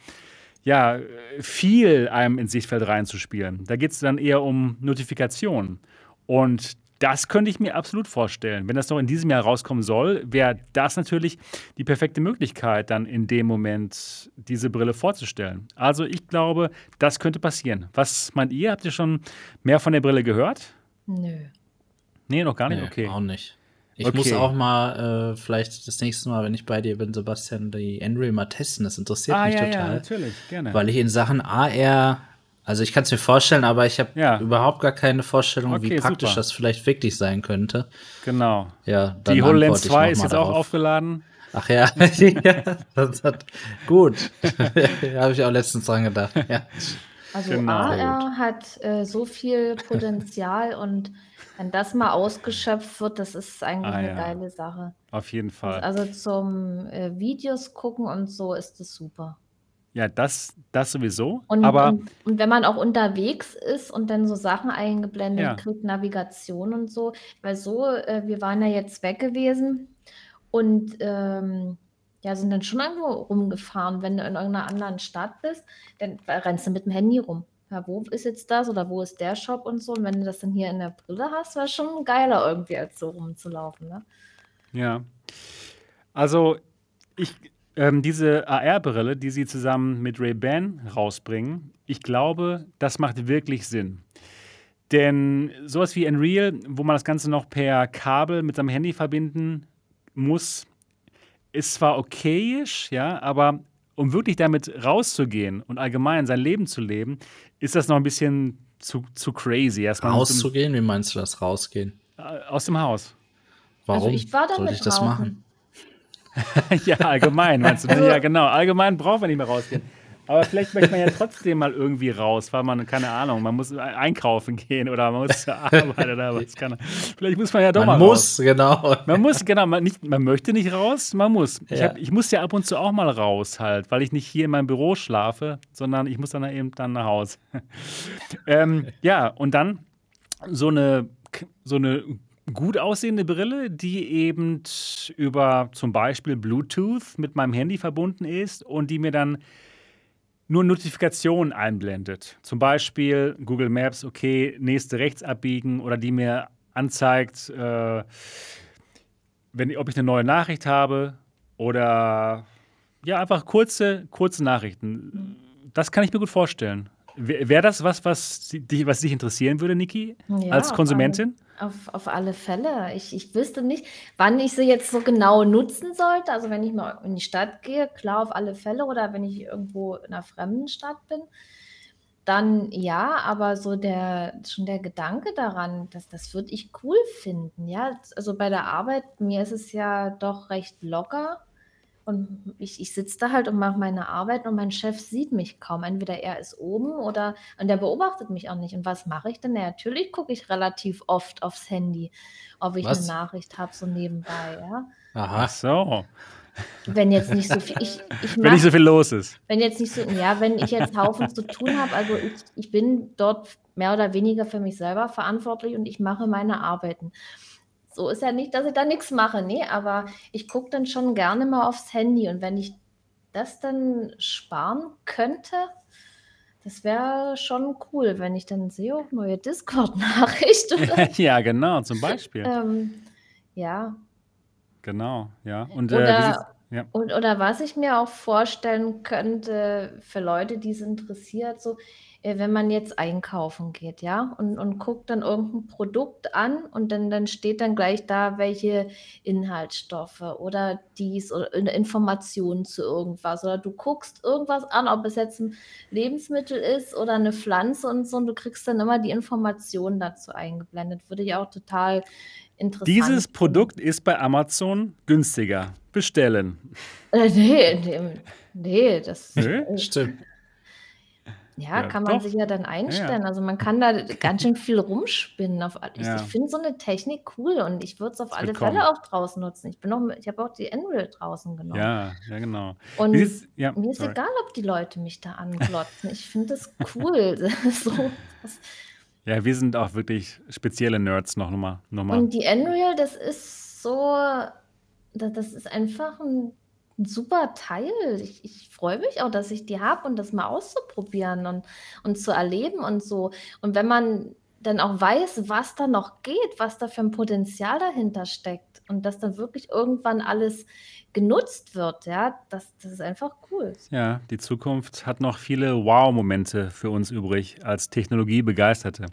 ja, viel einem ins Sichtfeld reinzuspielen. Da geht es dann eher um Notifikationen. Und das könnte ich mir absolut vorstellen. Wenn das noch in diesem Jahr rauskommen soll, wäre das natürlich die perfekte Möglichkeit, dann in dem Moment diese Brille vorzustellen. Also ich glaube, das könnte passieren. Was meint ihr? Habt ihr schon mehr von der Brille gehört? Nö. Nee, noch gar nicht? Nee, Okay. auch nicht. Ich Okay. muss auch mal, äh, vielleicht das nächste Mal, wenn ich bei dir bin, Sebastian, die Unreal mal testen. Das interessiert Ah, mich ja, ja, total. natürlich, gerne. weil ich in Sachen AR, also ich kann es mir vorstellen, aber ich habe Ja. überhaupt gar keine Vorstellung, Okay, wie praktisch super. das vielleicht wirklich sein könnte. Genau. Ja, dann Die HoloLens antworte ich 2 noch ist mal jetzt auch darauf. aufgeladen. Ach ja, ja das hat, gut. habe ich auch letztens dran gedacht. Ja. Also Genau. AR hat äh, so viel Potenzial und wenn das mal ausgeschöpft wird, das ist eigentlich Ah, eine ja. geile Sache. Auf jeden Fall. Also zum äh, Videos gucken und so ist es super. Ja, das, das sowieso. Und, aber und, und wenn man auch unterwegs ist und dann so Sachen eingeblendet Ja. kriegt, Navigation und so, weil so, äh, wir waren ja jetzt weg gewesen und ähm, ja, sind dann schon irgendwo rumgefahren. Wenn du in irgendeiner anderen Stadt bist, dann rennst du mit dem Handy rum. Ja, wo ist jetzt das oder wo ist der Shop und so? Und wenn du das dann hier in der Brille hast, wäre schon geiler irgendwie, als so rumzulaufen. Ne? Ja. Also, ich, ähm, diese AR-Brille, die sie zusammen mit Ray-Ban rausbringen, ich glaube, das macht wirklich Sinn. Denn sowas wie Unreal, wo man das Ganze noch per Kabel mit seinem Handy verbinden muss, ist zwar okayisch, ja, aber um wirklich damit rauszugehen und allgemein sein Leben zu leben, ist das noch ein bisschen zu, zu crazy. Rauszugehen, wie meinst du das, rausgehen? aus dem Haus. Warum Also ich war damit sollte ich das rauchen. machen? ja, allgemein meinst du? Ja, genau. Allgemein braucht man nicht mehr rausgehen. Aber vielleicht möchte man ja trotzdem mal irgendwie raus, weil man, keine Ahnung, man muss einkaufen gehen oder man muss zur Arbeit oder was. Kann, vielleicht muss man ja doch Man mal muss, raus. genau. Man muss, genau, man, nicht, man möchte nicht raus, man muss. Ich, Ja. hab, ich muss ja ab und zu auch mal raus halt, weil ich nicht hier in meinem Büro schlafe, sondern ich muss dann eben dann nach Hause. ähm, ja, und dann so eine, so eine gut aussehende Brille, die eben über zum Beispiel Bluetooth mit meinem Handy verbunden ist und die mir dann nur Notifikationen einblendet. Zum Beispiel Google Maps, okay, nächste rechts abbiegen oder die mir anzeigt, äh, wenn, ob ich eine neue Nachricht habe oder ja, einfach kurze, kurze Nachrichten. Das kann ich mir gut vorstellen. Wäre wär das was, was dich, was dich interessieren würde, Niki, Ja, als Konsumentin? Auf, auf alle Fälle. Ich, ich wüsste nicht, wann ich sie jetzt so genau nutzen sollte. Also wenn ich mal in die Stadt gehe, klar auf alle Fälle. Oder wenn ich irgendwo in einer fremden Stadt bin, dann ja, aber so der, schon der Gedanke daran, dass das würde ich cool finden. Ja, also bei der Arbeit, mir ist es ja doch recht locker. Und ich, ich sitze da halt und mache meine Arbeit und mein Chef sieht mich kaum. Entweder er ist oben oder und der beobachtet mich auch nicht. Und was mache ich denn? Ja, natürlich gucke ich relativ oft aufs Handy, ob ich Was? eine Nachricht habe, so nebenbei. Ja? Aha. So. Wenn jetzt nicht so viel, ich, ich Wenn nicht mach- so viel los ist. wenn jetzt nicht so, ja, wenn ich jetzt Haufen zu tun habe, also ich, ich bin dort mehr oder weniger für mich selber verantwortlich und ich mache meine Arbeiten. So ist ja nicht, dass ich da nichts mache, nee, aber ich gucke dann schon gerne mal aufs Handy und wenn ich das dann sparen könnte, das wäre schon cool, wenn ich dann sehe, oh, neue Discord-Nachricht. ja, genau, zum Beispiel. ähm, ja. Genau, ja. Und, äh, oder, äh, ja. Und, oder was ich mir auch vorstellen könnte für Leute, die es interessiert, so, wenn man jetzt einkaufen geht, ja, und, und guckt dann irgendein Produkt an und dann, dann steht dann gleich da, welche Inhaltsstoffe oder dies oder eine Information zu irgendwas oder du guckst irgendwas an, ob es jetzt ein Lebensmittel ist oder eine Pflanze und so und du kriegst dann immer die Informationen dazu eingeblendet. Würde ich auch total interessant. Dieses Produkt ist bei Amazon günstiger. Bestellen. Äh, nee, nee, nee, das nee? stimmt. Ja, ja, kann man doch. sich ja dann einstellen. Ja. Also man kann da ganz schön viel rumspinnen. Auf, ich, ich finde so eine Technik cool und ich würde es auf das alle Fälle auch draußen nutzen. Ich bin noch, ich habe auch die Unreal draußen genommen. Ja, ja, genau. Und ist, mir ist sorry. egal, ob die Leute mich da anglotzen. Ich finde das cool. so, das, ja, wir sind auch wirklich spezielle Nerds noch mal. Noch mal. Und die Unreal, das ist so, das ist einfach ein ein super Teil. Ich, ich freue mich auch, dass ich die habe und das mal auszuprobieren und, und zu erleben und so. Und wenn man dann auch weiß, was da noch geht, was da für ein Potenzial dahinter steckt und dass dann wirklich irgendwann alles genutzt wird, ja, das, das ist einfach cool. Ja, die Zukunft hat noch viele Wow-Momente für uns übrig als Technologiebegeisterte.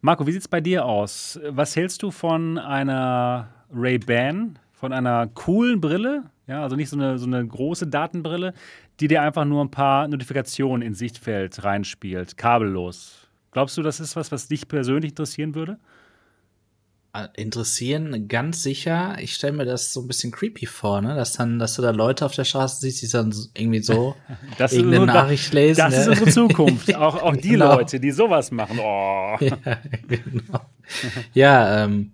Marco, wie sieht es bei dir aus? Was hältst du von einer Ray-Ban, von einer coolen Brille, ja, also nicht so eine, so eine große Datenbrille, die dir einfach nur ein paar Notifikationen ins Sichtfeld reinspielt, kabellos. Glaubst du, das ist was, was dich persönlich interessieren würde? Ah, interessieren, ganz sicher. Ich stelle mir das so ein bisschen creepy vor, ne? Dass dann, dass du da Leute auf der Straße siehst, die dann irgendwie so das irgendeine ist, Nachricht lesen. Das ne? ist unsere Zukunft. auch, auch die genau. Leute, die sowas machen. Oh. Ja, genau. ja ähm,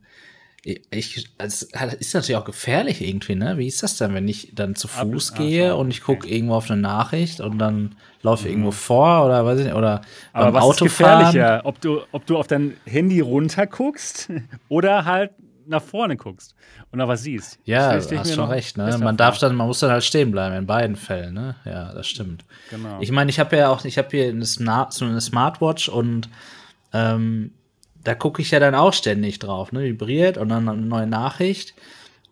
ich, also, ist natürlich auch gefährlich irgendwie, ne? Wie ist das denn, wenn ich dann zu Fuß Ab, gehe ach, und ich gucke okay. irgendwo auf eine Nachricht und dann laufe ich mhm. irgendwo vor oder weiß ich nicht, oder Aber beim was Autofahren. Ist gefährlicher, ob du, ob du auf dein Handy runter guckst oder halt nach vorne guckst und nach was siehst. Ja, du hast schon recht, ne? Man darf dann, man muss dann halt stehen bleiben in beiden Fällen, ne? Ja, das stimmt. Genau. Ich meine, ich habe ja auch, ich habe hier eine, Smart, so eine Smartwatch und ähm, da gucke ich ja dann auch ständig drauf, ne? Vibriert und dann eine neue Nachricht.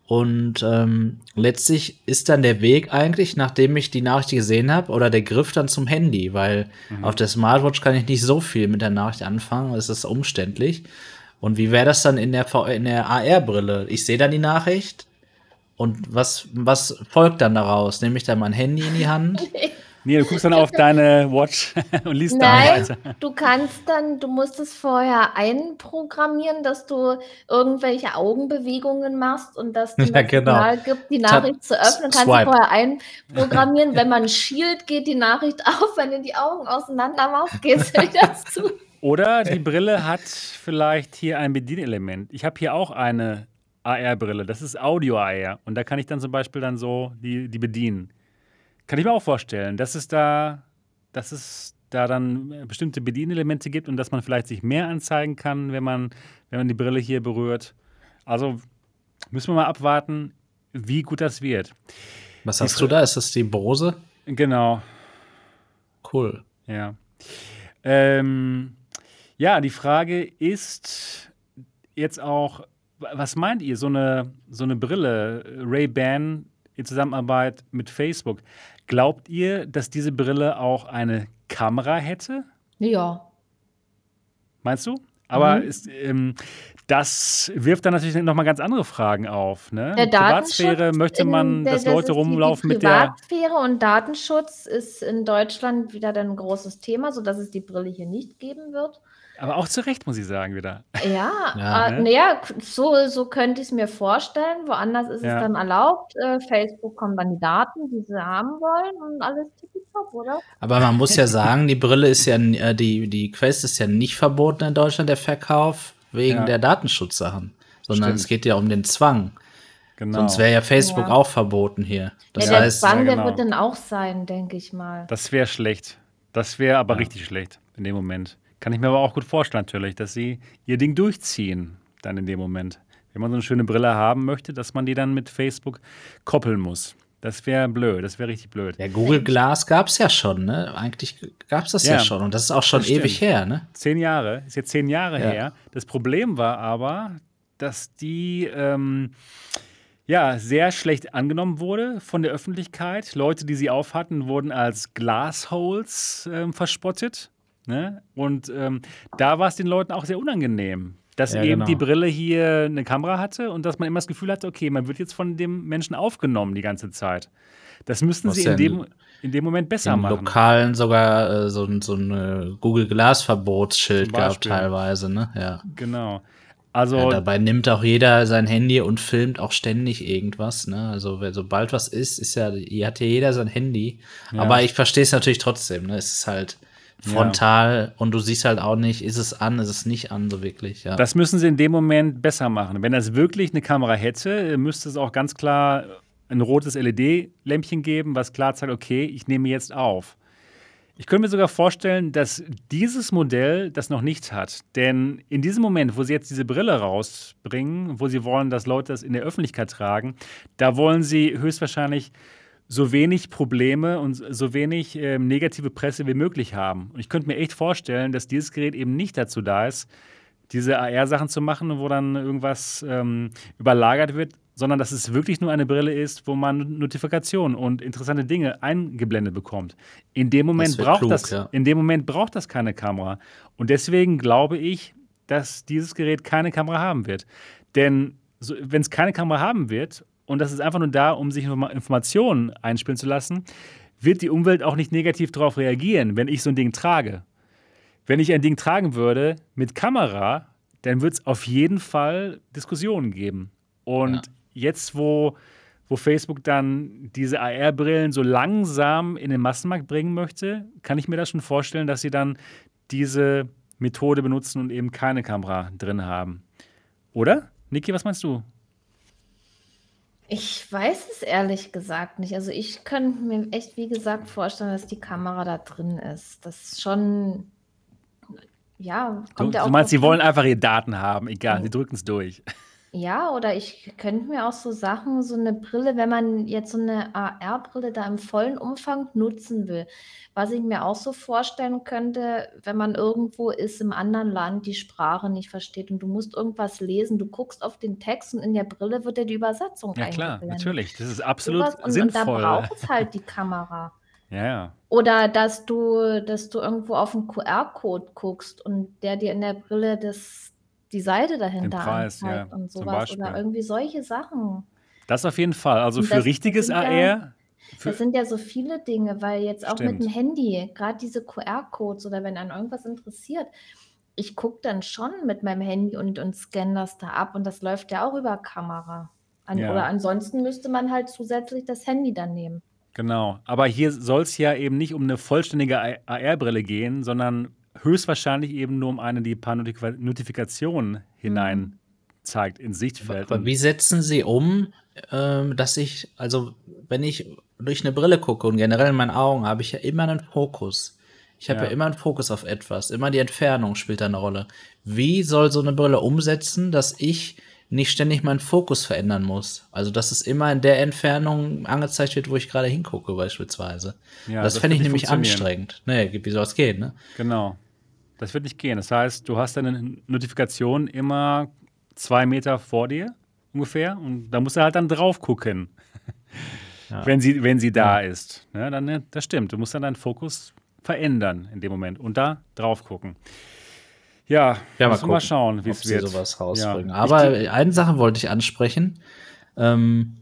Und ähm, letztlich ist dann der Weg eigentlich, nachdem ich die Nachricht gesehen habe, oder der Griff dann zum Handy, weil mhm. auf der Smartwatch kann ich nicht so viel mit der Nachricht anfangen, es ist umständlich. Und wie wäre das dann in der, in der AR-Brille? Ich sehe dann die Nachricht und was, was folgt dann daraus? Nehme ich dann mein Handy in die Hand? Nee, du guckst dann auf deine Watch und liest Nein, dann weiter. Du kannst dann, du musst es vorher einprogrammieren, dass du irgendwelche Augenbewegungen machst und dass es ja, genau. Gibt, die Nachricht zu öffnen. Kannst Swipe. du vorher einprogrammieren. Wenn man schielt, geht die Nachricht auf. Wenn du die Augen auseinander machst, geht es wieder zu. Oder die Brille hat vielleicht hier ein Bedienelement. Ich habe hier auch eine AR-Brille. Das ist Audio-AR. Und da kann ich dann zum Beispiel dann so die, die bedienen. Kann ich mir auch vorstellen, dass es da, dass es da dann bestimmte Bedienelemente gibt und dass man vielleicht sich mehr anzeigen kann, wenn man, wenn man die Brille hier berührt. Also müssen wir mal abwarten, wie gut das wird. Was hast du da? Ist das die Bose? Genau. Cool. Ja. Ähm, ja, die Frage ist jetzt auch, was meint ihr, so eine, so eine Brille, Ray-Ban in Zusammenarbeit mit Facebook, Glaubt ihr, dass diese Brille auch eine Kamera hätte? Ja. Meinst du? Aber mhm. ist, ähm, das wirft dann natürlich nochmal ganz andere Fragen auf. Ne? Der Privatsphäre möchte man, der, dass Leute rumlaufen die, die mit der. Privatsphäre und Datenschutz ist in Deutschland wieder ein großes Thema, sodass es die Brille hier nicht geben wird. Aber auch zu Recht, muss ich sagen, wieder. Ja, ja, äh, ne? naja, so, so könnte ich es mir vorstellen. Woanders ist ja. es dann erlaubt. Äh, Facebook kommen dann die Daten, die sie haben wollen und alles tippitopp, oder? Aber man muss ja sagen, die Brille ist ja, äh, die, die Quest ist ja nicht verboten in Deutschland, der Verkauf, wegen ja. der Datenschutzsachen. Sondern Stimmt. es geht ja um den Zwang. Genau. Sonst wäre ja Facebook auch verboten hier. Das ja, der heißt, Zwang, genau. der wird dann auch sein, denke ich mal. Das wäre schlecht. Das wäre aber richtig schlecht in dem Moment. Kann ich mir aber auch gut vorstellen, natürlich, dass sie ihr Ding durchziehen, dann in dem Moment. wenn man so eine schöne Brille haben möchte, dass man die dann mit Facebook koppeln muss. Das wäre blöd, das wäre richtig blöd. Ja, Google Glass gab es ja schon, ne? Eigentlich gab es das ja. ja. schon und das ist auch schon ewig her, ne? Zehn Jahre, ist jetzt zehn Jahre ja. her. Das Problem war aber, dass die ähm, ja sehr schlecht angenommen wurde von der Öffentlichkeit. Leute, die sie aufhatten, wurden als Glassholes ähm, verspottet. Ne? Und ähm, da war es den Leuten auch sehr unangenehm, dass ja, eben genau. die Brille hier eine Kamera hatte und dass man immer das Gefühl hatte, okay, man wird jetzt von dem Menschen aufgenommen die ganze Zeit. Das müssten Was sie in dem, in dem Moment besser im machen. Lokalen sogar äh, so, so ein äh, Google Glass Verbotsschild gab teilweise, ne? Ja. Genau. Also ja, dabei nimmt auch jeder sein Handy und filmt auch ständig irgendwas. Ne? Also sobald was ist, ist ja, hat ja jeder sein Handy. Ja. Aber ich verstehe es natürlich trotzdem. Ne? Es ist halt frontal ja. und du siehst halt auch nicht, ist es an, ist es nicht an, so wirklich. Ja. Das müssen sie in dem Moment besser machen. Wenn das wirklich eine Kamera hätte, müsste es auch ganz klar ein rotes LED-Lämpchen geben, was klar sagt, okay, ich nehme jetzt auf. Ich könnte mir sogar vorstellen, dass dieses Modell das noch nicht hat. Denn in diesem Moment, wo sie jetzt diese Brille rausbringen, wo sie wollen, dass Leute das in der Öffentlichkeit tragen, da wollen sie höchstwahrscheinlich so wenig Probleme und so wenig äh, negative Presse wie möglich haben. Und ich könnte mir echt vorstellen, dass dieses Gerät eben nicht dazu da ist, diese AR-Sachen zu machen, wo dann irgendwas ähm, überlagert wird, sondern dass es wirklich nur eine Brille ist, wo man Notifikationen und interessante Dinge eingeblendet bekommt. In dem Moment das braucht klug, das, ja. in dem Moment braucht das keine Kamera. Und deswegen glaube ich, dass dieses Gerät keine Kamera haben wird. Denn so, wenn es keine Kamera haben wird und das ist einfach nur da, um sich Informationen einspielen zu lassen, wird die Umwelt auch nicht negativ darauf reagieren, wenn ich so ein Ding trage. Wenn ich ein Ding tragen würde mit Kamera, dann wird es auf jeden Fall Diskussionen geben. Und ja. jetzt, wo, wo Facebook dann diese AR-Brillen so langsam in den Massenmarkt bringen möchte, kann ich mir das schon vorstellen, dass sie dann diese Methode benutzen und eben keine Kamera drin haben. Oder? Niki, was meinst du? Ich weiß es ehrlich gesagt nicht. Also ich könnte mir echt, wie gesagt, vorstellen, dass die Kamera da drin ist. Das ist schon, ja, kommt du, ja auch. Du meinst, sie wollen einfach ihre Daten haben, egal, sie drücken es durch. Ja, oder ich könnte mir auch so Sachen, so eine Brille, wenn man jetzt so eine AR-Brille da im vollen Umfang nutzen will. Was ich mir auch so vorstellen könnte, wenn man irgendwo ist im anderen Land, die Sprache nicht versteht und du musst irgendwas lesen, du guckst auf den Text und in der Brille wird dir die Übersetzung Ja klar, natürlich. Das ist absolut und, und da braucht es halt die Kamera. Ja, ja. Oder dass du, dass du irgendwo auf 'n QR-Code guckst und der dir in der Brille das die Seite dahinter Preis, anzeigt ja, und sowas oder irgendwie solche Sachen. Das auf jeden Fall. Also für das richtiges sind AR ja für das sind ja so viele Dinge, weil jetzt auch mit dem Handy, gerade diese QR-Codes oder wenn einen irgendwas interessiert, ich gucke dann schon mit meinem Handy und und scanne das da ab und das läuft ja auch über Kamera. An oder Ja. ansonsten müsste man halt zusätzlich das Handy dann nehmen. Genau. Aber hier soll es ja eben nicht um eine vollständige AR-Brille gehen, sondern höchstwahrscheinlich eben nur um eine, die ein paar Notif Notifikationen mhm. hinein zeigt ins Sichtfeld. Aber wie setzen Sie um, ähm, dass ich, also wenn ich durch eine Brille gucke und generell in meinen Augen habe ich ja immer einen Fokus. Ich habe ja. ja immer einen Fokus auf etwas. Immer die Entfernung spielt da eine Rolle. Wie soll so eine Brille umsetzen, dass ich nicht ständig meinen Fokus verändern muss. Also, dass es immer in der Entfernung angezeigt wird, wo ich gerade hingucke, beispielsweise. Ja, das, das fände ich nämlich anstrengend. Nee, wie soll es gehen, ne? Genau. Das wird nicht gehen. Das heißt, du hast deine Notifikation immer zwei Meter vor dir ungefähr und da musst du halt dann drauf gucken, ja. wenn, sie, wenn sie da ja. ist. Ja, ne, dann, ne, das stimmt. Du musst dann deinen Fokus verändern in dem Moment und da drauf gucken. Ja, ja mal, mal schauen, wie es wird. sowas rausbringen. Aber eine Sache wollte ich ansprechen. Ähm,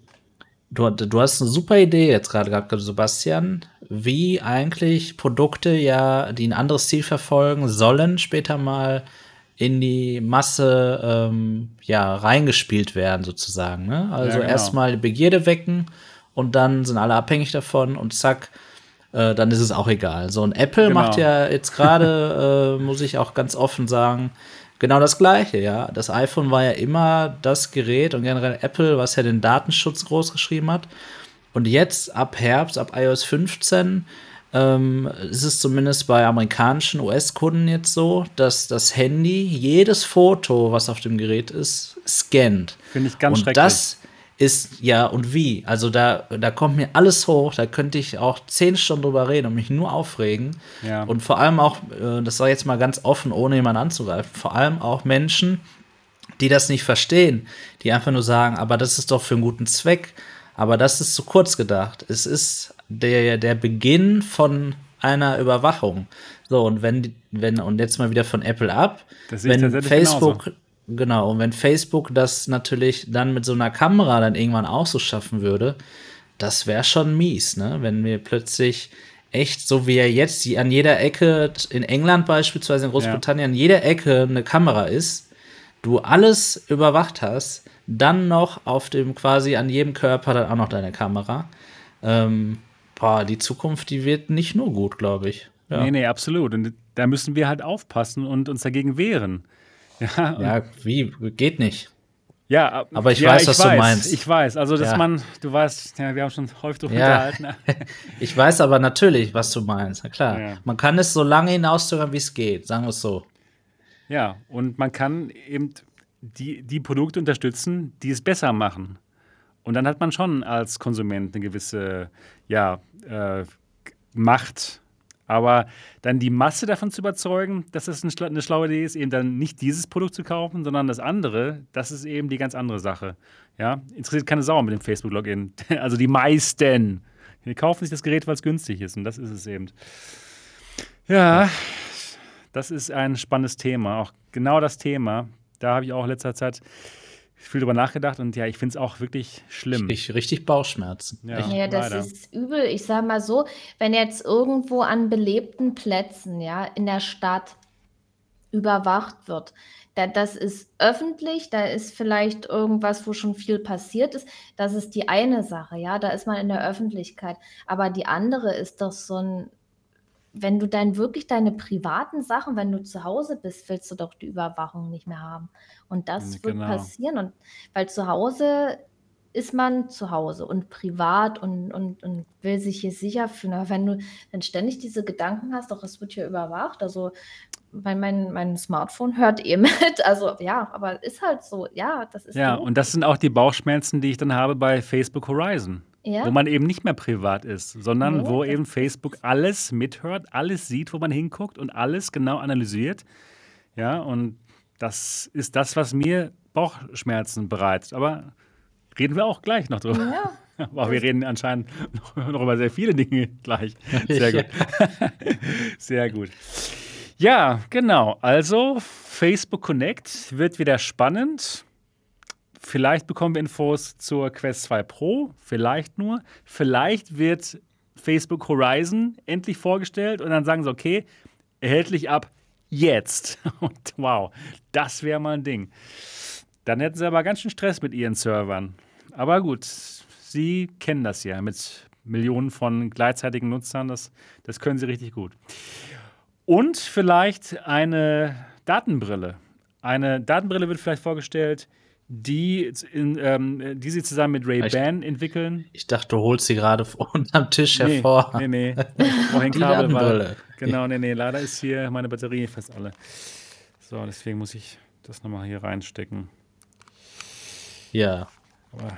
du, du hast eine super Idee jetzt gerade gehabt, Sebastian, wie eigentlich Produkte ja, die ein anderes Ziel verfolgen, sollen später mal in die Masse ähm, ja, reingespielt werden, sozusagen. Ne? Also ja, genau. erstmal Begierde wecken und dann sind alle abhängig davon und zack, äh, dann ist es auch egal. So, und Apple genau. macht ja jetzt gerade, äh, muss ich auch ganz offen sagen, genau das Gleiche, ja. Das iPhone war ja immer das Gerät und generell Apple, was ja den Datenschutz groß geschrieben hat. Und jetzt ab Herbst, ab iOS 15, ähm, ist es zumindest bei amerikanischen US-Kunden jetzt so, dass das Handy jedes Foto, was auf dem Gerät ist, scannt. Finde ich ganz und schrecklich. Das ist ja und wie. Also da, da kommt mir alles hoch. Da könnte ich auch zehn Stunden drüber reden und mich nur aufregen. Ja. Und vor allem auch, äh, das war jetzt mal ganz offen, ohne jemanden anzugreifen, vor allem auch Menschen, die das nicht verstehen, die einfach nur sagen, aber das ist doch für einen guten Zweck. Aber das ist zu kurz gedacht. Es ist der, der Beginn von einer Überwachung. So, und wenn, wenn, und jetzt mal wieder von Apple ab, ich wenn Facebook, genau, und wenn Facebook das natürlich dann mit so einer Kamera dann irgendwann auch so schaffen würde, das wäre schon mies, ne? Wenn wir plötzlich echt, so wie er jetzt die an jeder Ecke, in England beispielsweise, in Großbritannien, an jeder Ecke eine Kamera ist, du alles überwacht hast, dann noch auf dem quasi an jedem Körper dann auch noch deine Kamera. Ähm, boah, die Zukunft, die wird nicht nur gut, glaube ich. Ja. Nee, nee, absolut. Und da müssen wir halt aufpassen und uns dagegen wehren. Ja, ja, wie? Geht nicht. Ja, ab- Aber ich ja, weiß, was du meinst. Ich weiß. Also, dass Ja. man, du weißt, ja, wir haben schon häufig drüber Ja. unterhalten. Ich weiß aber natürlich, was du meinst. Na klar. Man kann es so lange hinauszögern, wie es geht, sagen wir es so. Ja, und man kann eben die, die Produkte unterstützen, die es besser machen. Und dann hat man schon als Konsument eine gewisse ja, äh, Macht. Aber dann die Masse davon zu überzeugen, dass das eine, schla eine schlaue Idee ist, eben dann nicht dieses Produkt zu kaufen, sondern das andere, das ist eben die ganz andere Sache. Ja, interessiert keine Sau mit dem Facebook-Login. Also die meisten. Die kaufen sich das Gerät, weil es günstig ist. Und das ist es eben. Ja, das ist ein spannendes Thema. Auch genau das Thema. Da habe ich auch in letzter Zeit viel drüber nachgedacht und ja, ich finde es auch wirklich schlimm. Ich richtig Bauchschmerzen. Ja. Ja, das leider. ist übel. Ich sag mal so, wenn jetzt irgendwo an belebten Plätzen, ja, in der Stadt überwacht wird, da, das ist öffentlich, da ist vielleicht irgendwas, wo schon viel passiert ist. Das ist die eine Sache, ja, da ist man in der Öffentlichkeit. Aber die andere ist doch so ein, wenn du dann wirklich deine privaten Sachen, wenn du zu Hause bist, willst du doch die Überwachung nicht mehr haben. Und das wird Genau. passieren. Und weil zu Hause ist man zu Hause und privat und, und, und will sich hier sicher fühlen. Aber wenn du dann ständig diese Gedanken hast, doch, es wird hier überwacht, also mein, mein, mein Smartphone hört eh mit. Also ja, aber ist halt so, ja, das ist Ja, doof. und das sind auch die Bauchschmerzen, die ich dann habe bei Facebook Horizon. Ja. Wo man eben nicht mehr privat ist, sondern Nee, wo eben Facebook alles mithört, alles sieht, wo man hinguckt und alles genau analysiert. Ja, und das ist das, was mir Bauchschmerzen bereitet. Aber reden wir auch gleich noch drüber. ja. Aber wir reden anscheinend noch, noch über sehr viele Dinge gleich. Sehr gut. Sehr gut. Ja, genau. Also Facebook Connect wird wieder spannend. Vielleicht bekommen wir Infos zur Quest 2 Pro, vielleicht nur. Vielleicht wird Facebook Horizon endlich vorgestellt und dann sagen sie, okay, erhältlich ab jetzt. Und wow, das wäre mal ein Ding. Dann hätten sie aber ganz schön Stress mit ihren Servern. Aber gut, sie kennen das ja mit Millionen von gleichzeitigen Nutzern. Das, das können sie richtig gut. Und vielleicht eine Datenbrille. Eine Datenbrille wird vielleicht vorgestellt, die, in, ähm, die sie zusammen mit Ray-Ban entwickeln. Ich dachte, du holst sie gerade unterm Tisch Nee, hervor. nee, nee. Die Kabel, Datenbrille. Genau, nee, nee. Leider ist hier meine Batterie fast alle. So, deswegen muss ich das nochmal hier reinstecken. Ja. Aber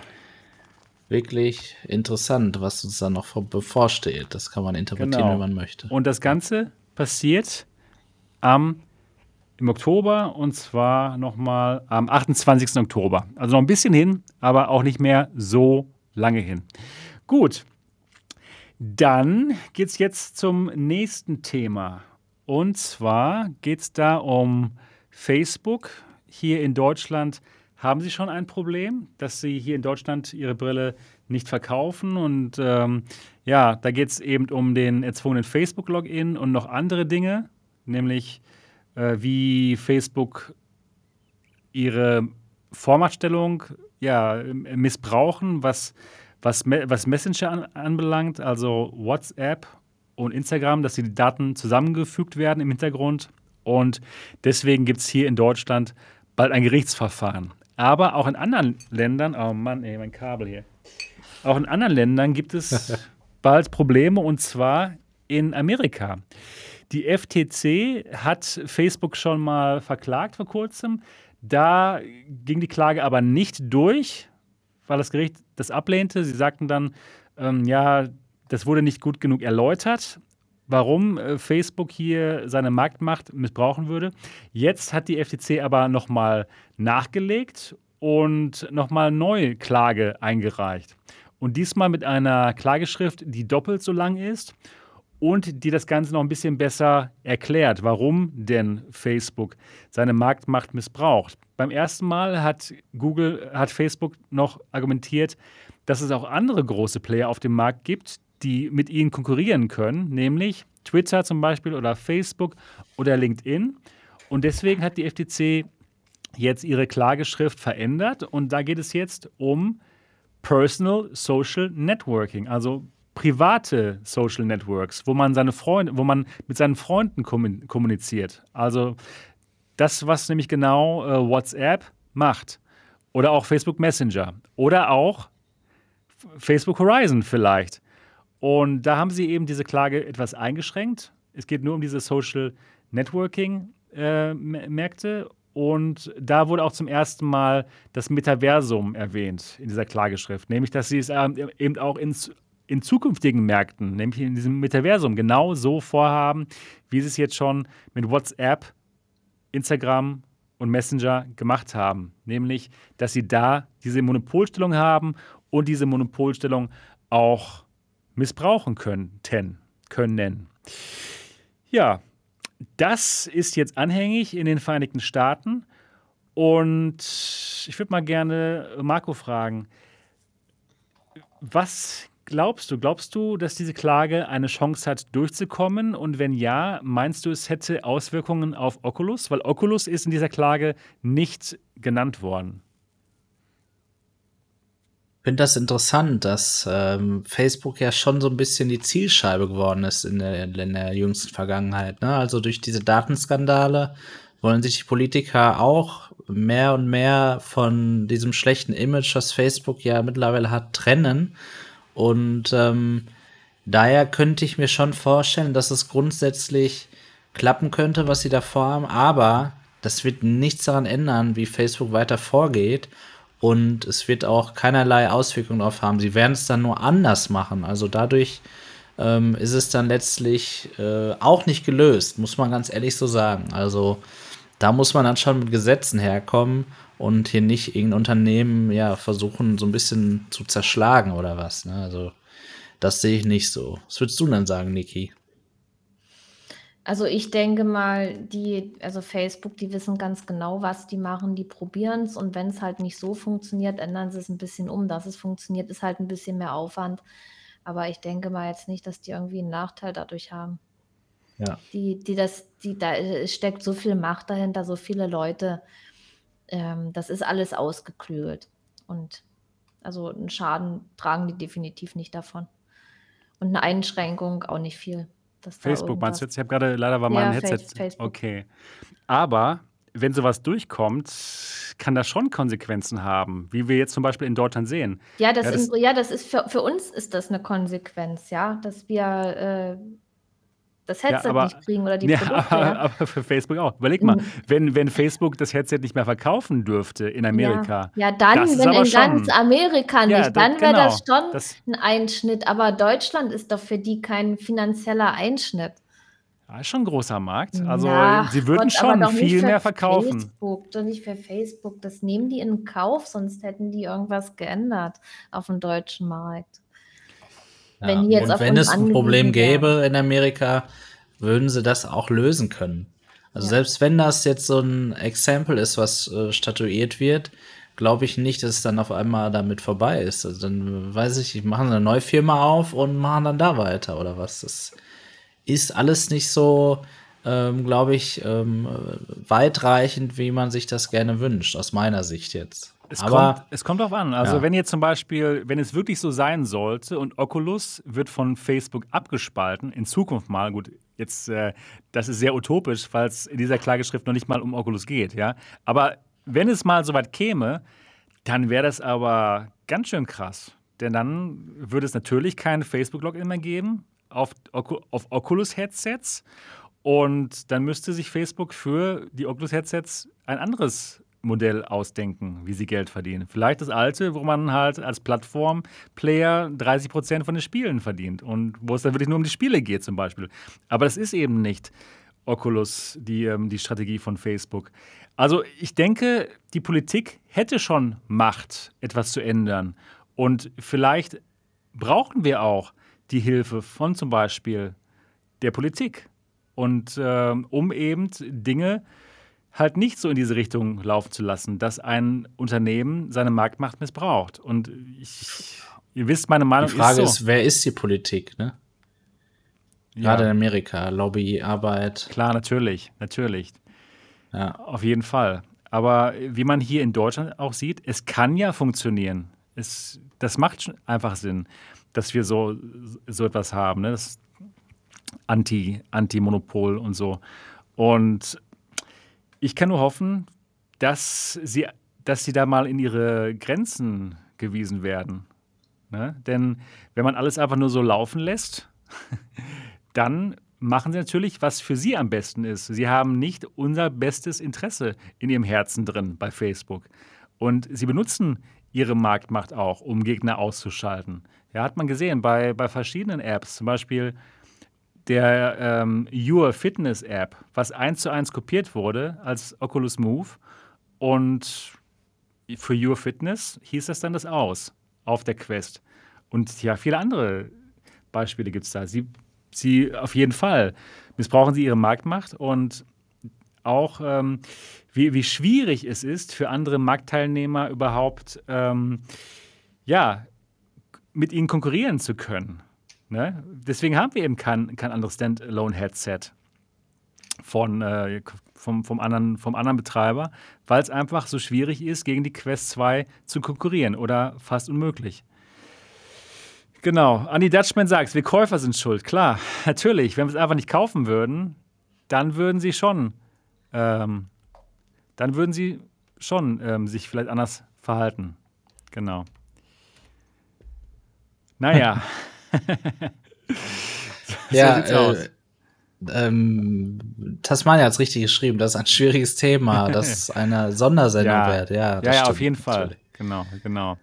Wirklich interessant, was uns da noch vor- bevorsteht. Das kann man interpretieren, Genau. wie man möchte. Und das Ganze passiert am, im Oktober und zwar nochmal am 28. Oktober. Also noch ein bisschen hin, aber auch nicht mehr so lange hin. Gut, dann geht es jetzt zum nächsten Thema. Und zwar geht es da um Facebook. Hier in Deutschland haben sie schon ein Problem, dass sie hier in Deutschland ihre Brille nicht verkaufen. Und ähm, ja, da geht es eben um den erzwungenen Facebook-Login und noch andere Dinge, nämlich äh, wie Facebook ihre Vormachtstellung ja, missbrauchen, was, was, was Messenger an, anbelangt, also WhatsApp und Instagram, dass die Daten zusammengefügt werden im Hintergrund. Und deswegen gibt es hier in Deutschland bald ein Gerichtsverfahren. Aber auch in anderen Ländern, oh Mann, ey, mein Kabel hier. Auch in anderen Ländern gibt es bald Probleme und zwar in Amerika. Die FTC hat Facebook schon mal verklagt vor kurzem. Da ging die Klage aber nicht durch, weil das Gericht das ablehnte. Sie sagten dann, ähm, ja, das wurde nicht gut genug erläutert, warum äh, Facebook hier seine Marktmacht missbrauchen würde. Jetzt hat die FTC aber nochmal nachgelegt und nochmal neue Klage eingereicht. Und diesmal mit einer Klageschrift, die doppelt so lang ist und die das Ganze noch ein bisschen besser erklärt, warum denn Facebook seine Marktmacht missbraucht. Beim ersten Mal hat Google, hat Facebook noch argumentiert, dass es auch andere große Player auf dem Markt gibt, die mit ihnen konkurrieren können, nämlich Twitter zum Beispiel oder Facebook oder LinkedIn. Und deswegen hat die FTC jetzt ihre Klageschrift verändert und da geht es jetzt um Personal Social Networking, also private Social Networks, wo man seine Freunde, wo man mit seinen Freunden kommuniziert. Also das, was nämlich genau äh, WhatsApp macht. Oder auch Facebook Messenger. Oder auch Facebook Horizon vielleicht. Und da haben sie eben diese Klage etwas eingeschränkt. Es geht nur um diese Social Networking-Märkte. Äh, und da wurde auch zum ersten Mal das Metaversum erwähnt in dieser Klageschrift, nämlich dass sie es ähm, eben auch in, in zukünftigen Märkten, nämlich in diesem Metaversum, genau so vorhaben, wie sie es jetzt schon mit WhatsApp, Instagram und Messenger gemacht haben. Nämlich, dass sie da diese Monopolstellung haben und diese Monopolstellung auch missbrauchen könnten. können. Ja, das ist jetzt anhängig in den Vereinigten Staaten. Und ich würde mal gerne Marco fragen, was glaubst du? Glaubst du, dass diese Klage eine Chance hat, durchzukommen? Und wenn ja, meinst du, es hätte Auswirkungen auf Oculus? Weil Oculus ist in dieser Klage nicht genannt worden finde das interessant, dass ähm, Facebook ja schon so ein bisschen die Zielscheibe geworden ist in der, in der jüngsten Vergangenheit. Ne? Also durch diese Datenskandale wollen sich die Politiker auch mehr und mehr von diesem schlechten Image, das Facebook ja mittlerweile hat, trennen. Und ähm, daher könnte ich mir schon vorstellen, dass es grundsätzlich klappen könnte, was sie da vorhaben. Aber das wird nichts daran ändern, wie Facebook weiter vorgeht und es wird auch keinerlei Auswirkungen darauf haben. Sie werden es dann nur anders machen. Also dadurch ähm, ist es dann letztlich äh, auch nicht gelöst, muss man ganz ehrlich so sagen. Also da muss man dann schon mit Gesetzen herkommen und hier nicht irgendein Unternehmen ja versuchen, so ein bisschen zu zerschlagen oder was. Ne? Also das sehe ich nicht so. Was würdest du dann sagen, Niki? Also ich denke mal, die, also Facebook, die wissen ganz genau, was die machen, die probieren es und wenn es halt nicht so funktioniert, ändern sie es ein bisschen um. Dass es funktioniert, ist halt ein bisschen mehr Aufwand. Aber ich denke mal jetzt nicht, dass die irgendwie einen Nachteil dadurch haben. Ja. Die, die das, die, da steckt so viel Macht dahinter, so viele Leute. Ähm, das ist alles ausgeklügelt. Und also einen Schaden tragen die definitiv nicht davon. Und eine Einschränkung auch nicht viel. Facebook meinst du jetzt? Ich habe gerade, leider war mein ja, Headset. Facebook. Okay. Aber wenn sowas durchkommt, kann das schon Konsequenzen haben, wie wir jetzt zum Beispiel in Deutschland sehen. Ja, das, ja, das, in, ja, das ist für, für uns ist das eine Konsequenz, ja, dass wir äh, das Headset ja, aber, nicht kriegen oder die ja, Produkte. Aber, aber, für Facebook auch. Überleg mal, mhm. wenn, wenn Facebook das Headset nicht mehr verkaufen dürfte in Amerika. Ja, ja dann, wenn in ganz Amerika nicht, ja, dann wäre genau, das schon das, ein Einschnitt. Aber Deutschland ist doch für die kein finanzieller Einschnitt. Ja, ist schon ein großer Markt. Also ja, sie würden Gott, schon viel mehr verkaufen. Facebook, doch nicht für Facebook. Das nehmen die in Kauf, sonst hätten die irgendwas geändert auf dem deutschen Markt. Wenn ja, und wenn es ein Problem gäbe in Amerika, würden sie das auch lösen können. Also ja. selbst wenn das jetzt so ein Exempel ist, was äh, statuiert wird, glaube ich nicht, dass es dann auf einmal damit vorbei ist. Also dann weiß ich, die machen eine neue Firma auf und machen dann da weiter oder was. Das ist alles nicht so, ähm, glaube ich, ähm, weitreichend, wie man sich das gerne wünscht, aus meiner Sicht jetzt. Es, Aber, kommt, es kommt drauf an. Also, ja. wenn jetzt zum Beispiel, wenn es wirklich so sein sollte und Oculus wird von Facebook abgespalten, in Zukunft mal, gut, jetzt, äh, das ist sehr utopisch, weil es in dieser Klageschrift noch nicht mal um Oculus geht, ja. Aber wenn es mal so weit käme, dann wäre das aber ganz schön krass. Denn dann würde es natürlich kein Facebook-Login mehr geben. auf, auf Oculus-Headsets. Und dann müsste sich Facebook für die Oculus-Headsets ein anderes Modell ausdenken, wie sie Geld verdienen. Vielleicht das alte, wo man halt als Plattform-Player 30 Prozent von den Spielen verdient und wo es dann wirklich nur um die Spiele geht zum Beispiel. Aber das ist eben nicht Oculus, die, ähm, die Strategie von Facebook. Also ich denke, die Politik hätte schon Macht, etwas zu ändern. Und vielleicht brauchen wir auch die Hilfe von zum Beispiel der Politik. Und äh, um eben Dinge halt nicht so in diese Richtung laufen zu lassen, dass ein Unternehmen seine Marktmacht missbraucht. Und ich, ihr wisst, meine Meinung ist. Die Frage ist, so. ist, wer ist die Politik, ne? Gerade ja. in Amerika, Lobbyarbeit. Klar, natürlich, natürlich. Ja. Auf jeden Fall. Aber wie man hier in Deutschland auch sieht, es kann ja funktionieren. Es, das macht einfach Sinn, dass wir so, so etwas haben. Ne? Das Anti, Anti-Monopol und so. Und ich kann nur hoffen, dass sie, dass sie da mal in ihre Grenzen gewiesen werden. Ne? Denn wenn man alles einfach nur so laufen lässt, dann machen sie natürlich, was für sie am besten ist. Sie haben nicht unser bestes Interesse in ihrem Herzen drin bei Facebook. Und sie benutzen ihre Marktmacht auch, um Gegner auszuschalten. Ja, hat man gesehen bei, bei verschiedenen Apps, zum Beispiel der ähm, Your Fitness App, was eins zu eins kopiert wurde als Oculus Move. Und für Your Fitness hieß das dann das aus auf der Quest. Und ja, viele andere Beispiele gibt es da. Sie, sie auf jeden Fall missbrauchen sie ihre Marktmacht und auch, ähm, wie, wie schwierig es ist für andere Marktteilnehmer überhaupt, ähm, ja, mit ihnen konkurrieren zu können. Ne? Deswegen haben wir eben kein, kein anderes Standalone-Headset von, äh, vom, vom, anderen, vom anderen Betreiber, weil es einfach so schwierig ist, gegen die Quest 2 zu konkurrieren oder fast unmöglich. Genau, Andy Dutchman sagt, wir Käufer sind schuld. Klar, natürlich. Wenn wir es einfach nicht kaufen würden, dann würden sie schon, ähm, dann würden sie schon ähm, sich vielleicht anders verhalten. Genau. Naja. so ja, äh, ähm, Tasmania hat es richtig geschrieben, das ist ein schwieriges Thema, das eine Sondersendung ja. wird. Ja, ja, ja auf jeden Fall. Natürlich. Genau, genau.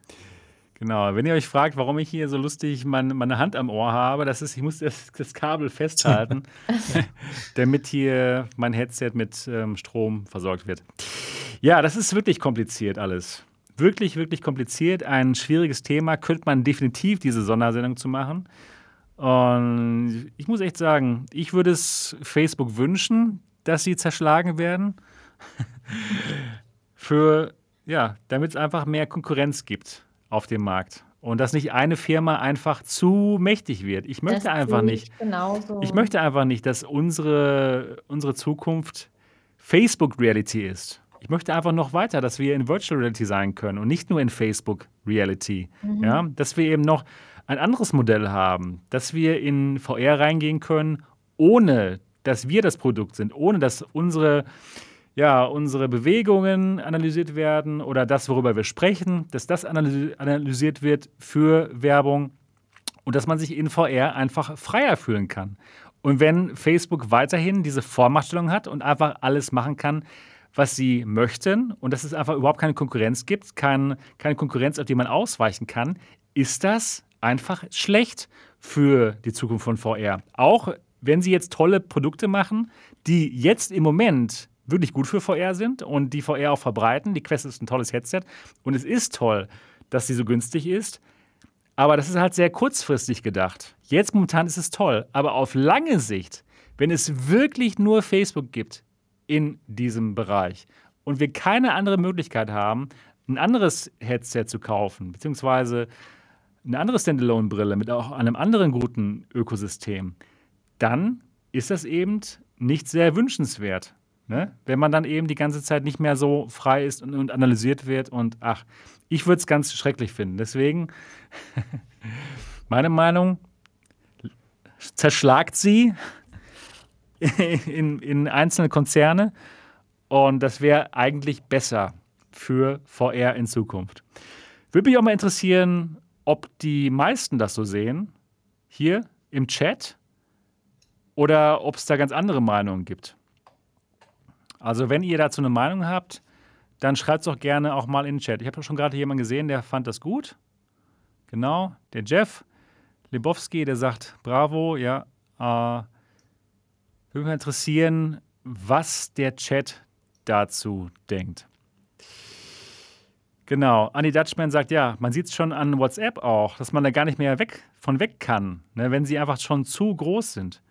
Genau, wenn ihr euch fragt, warum ich hier so lustig mein, meine Hand am Ohr habe, das ist, ich muss das, das Kabel festhalten, damit hier mein Headset mit ähm, Strom versorgt wird. Ja, das ist wirklich kompliziert alles wirklich, wirklich kompliziert, ein schwieriges Thema. Könnte man definitiv diese Sondersendung zu machen. Und ich muss echt sagen, ich würde es Facebook wünschen, dass sie zerschlagen werden. Für, ja, damit es einfach mehr Konkurrenz gibt auf dem Markt. Und dass nicht eine Firma einfach zu mächtig wird. Ich möchte das einfach nicht. Genauso. Ich möchte einfach nicht, dass unsere, unsere Zukunft Facebook Reality ist. Ich möchte einfach noch weiter, dass wir in Virtual Reality sein können und nicht nur in Facebook Reality. Mhm. Ja, dass wir eben noch ein anderes Modell haben, dass wir in VR reingehen können, ohne dass wir das Produkt sind, ohne dass unsere, ja, unsere Bewegungen analysiert werden oder das, worüber wir sprechen, dass das analysiert wird für Werbung und dass man sich in VR einfach freier fühlen kann. Und wenn Facebook weiterhin diese Vormachtstellung hat und einfach alles machen kann, was sie möchten und dass es einfach überhaupt keine Konkurrenz gibt, kein, keine Konkurrenz, auf die man ausweichen kann, ist das einfach schlecht für die Zukunft von VR. Auch wenn sie jetzt tolle Produkte machen, die jetzt im Moment wirklich gut für VR sind und die VR auch verbreiten. Die Quest ist ein tolles Headset und es ist toll, dass sie so günstig ist. Aber das ist halt sehr kurzfristig gedacht. Jetzt momentan ist es toll, aber auf lange Sicht, wenn es wirklich nur Facebook gibt, in diesem Bereich und wir keine andere Möglichkeit haben, ein anderes Headset zu kaufen, beziehungsweise eine andere Standalone-Brille mit auch einem anderen guten Ökosystem, dann ist das eben nicht sehr wünschenswert. Ne? Wenn man dann eben die ganze Zeit nicht mehr so frei ist und, und analysiert wird und ach, ich würde es ganz schrecklich finden. Deswegen, meine Meinung, zerschlagt sie, in, in einzelne Konzerne. Und das wäre eigentlich besser für VR in Zukunft. Würde mich auch mal interessieren, ob die meisten das so sehen. Hier im Chat. oder ob es da ganz andere Meinungen gibt. Also wenn ihr dazu eine Meinung habt, dann schreibt es doch gerne auch mal in den Chat. Ich habe schon gerade jemanden gesehen, der fand das gut. Genau, der Jeff Lebowski, der sagt, bravo, ja. Äh, würde mich interessieren, was der Chat dazu denkt. Genau, Annie Dutchman sagt, ja, man sieht es schon an WhatsApp auch, dass man da gar nicht mehr weg, von weg kann, ne, wenn sie einfach schon zu groß sind.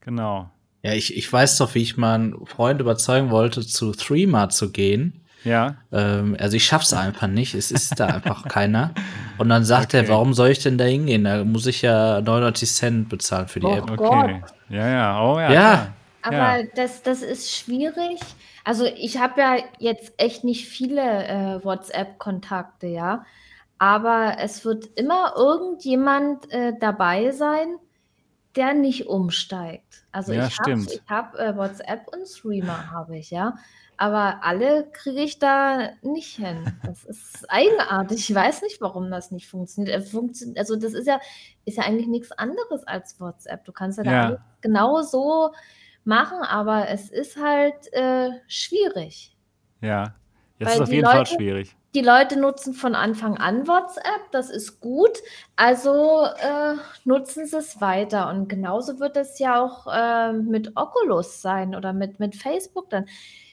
Genau. Ja, ich, ich weiß doch, wie ich meinen Freund überzeugen wollte, zu Threema zu gehen. Ja. Ähm, also ich schaff's einfach nicht. Es ist da einfach keiner. Und dann sagt okay. er, warum soll ich denn da hingehen? Da muss ich ja 99 Cent bezahlen für die oh App. Okay. Gott. Ja, ja. Oh ja. Ja. Aber ja. Das, das ist schwierig. Also ich habe ja jetzt echt nicht viele äh, WhatsApp-Kontakte, ja. Aber es wird immer irgendjemand äh, dabei sein, der nicht umsteigt. Also ja, ich habe hab, äh, WhatsApp und Streamer habe ich, ja. Aber alle kriege ich da nicht hin. Das ist eigenartig. Ich weiß nicht, warum das nicht funktioniert. Funktio also das ist ja, ist ja eigentlich nichts anderes als WhatsApp. Du kannst ja, ja. da genau so machen, aber es ist halt äh, schwierig. Ja, es ist auf jeden Leute, Fall schwierig. Die Leute nutzen von Anfang an WhatsApp, das ist gut, also äh, nutzen sie es weiter. Und genauso wird es ja auch äh, mit Oculus sein oder mit, mit Facebook dann.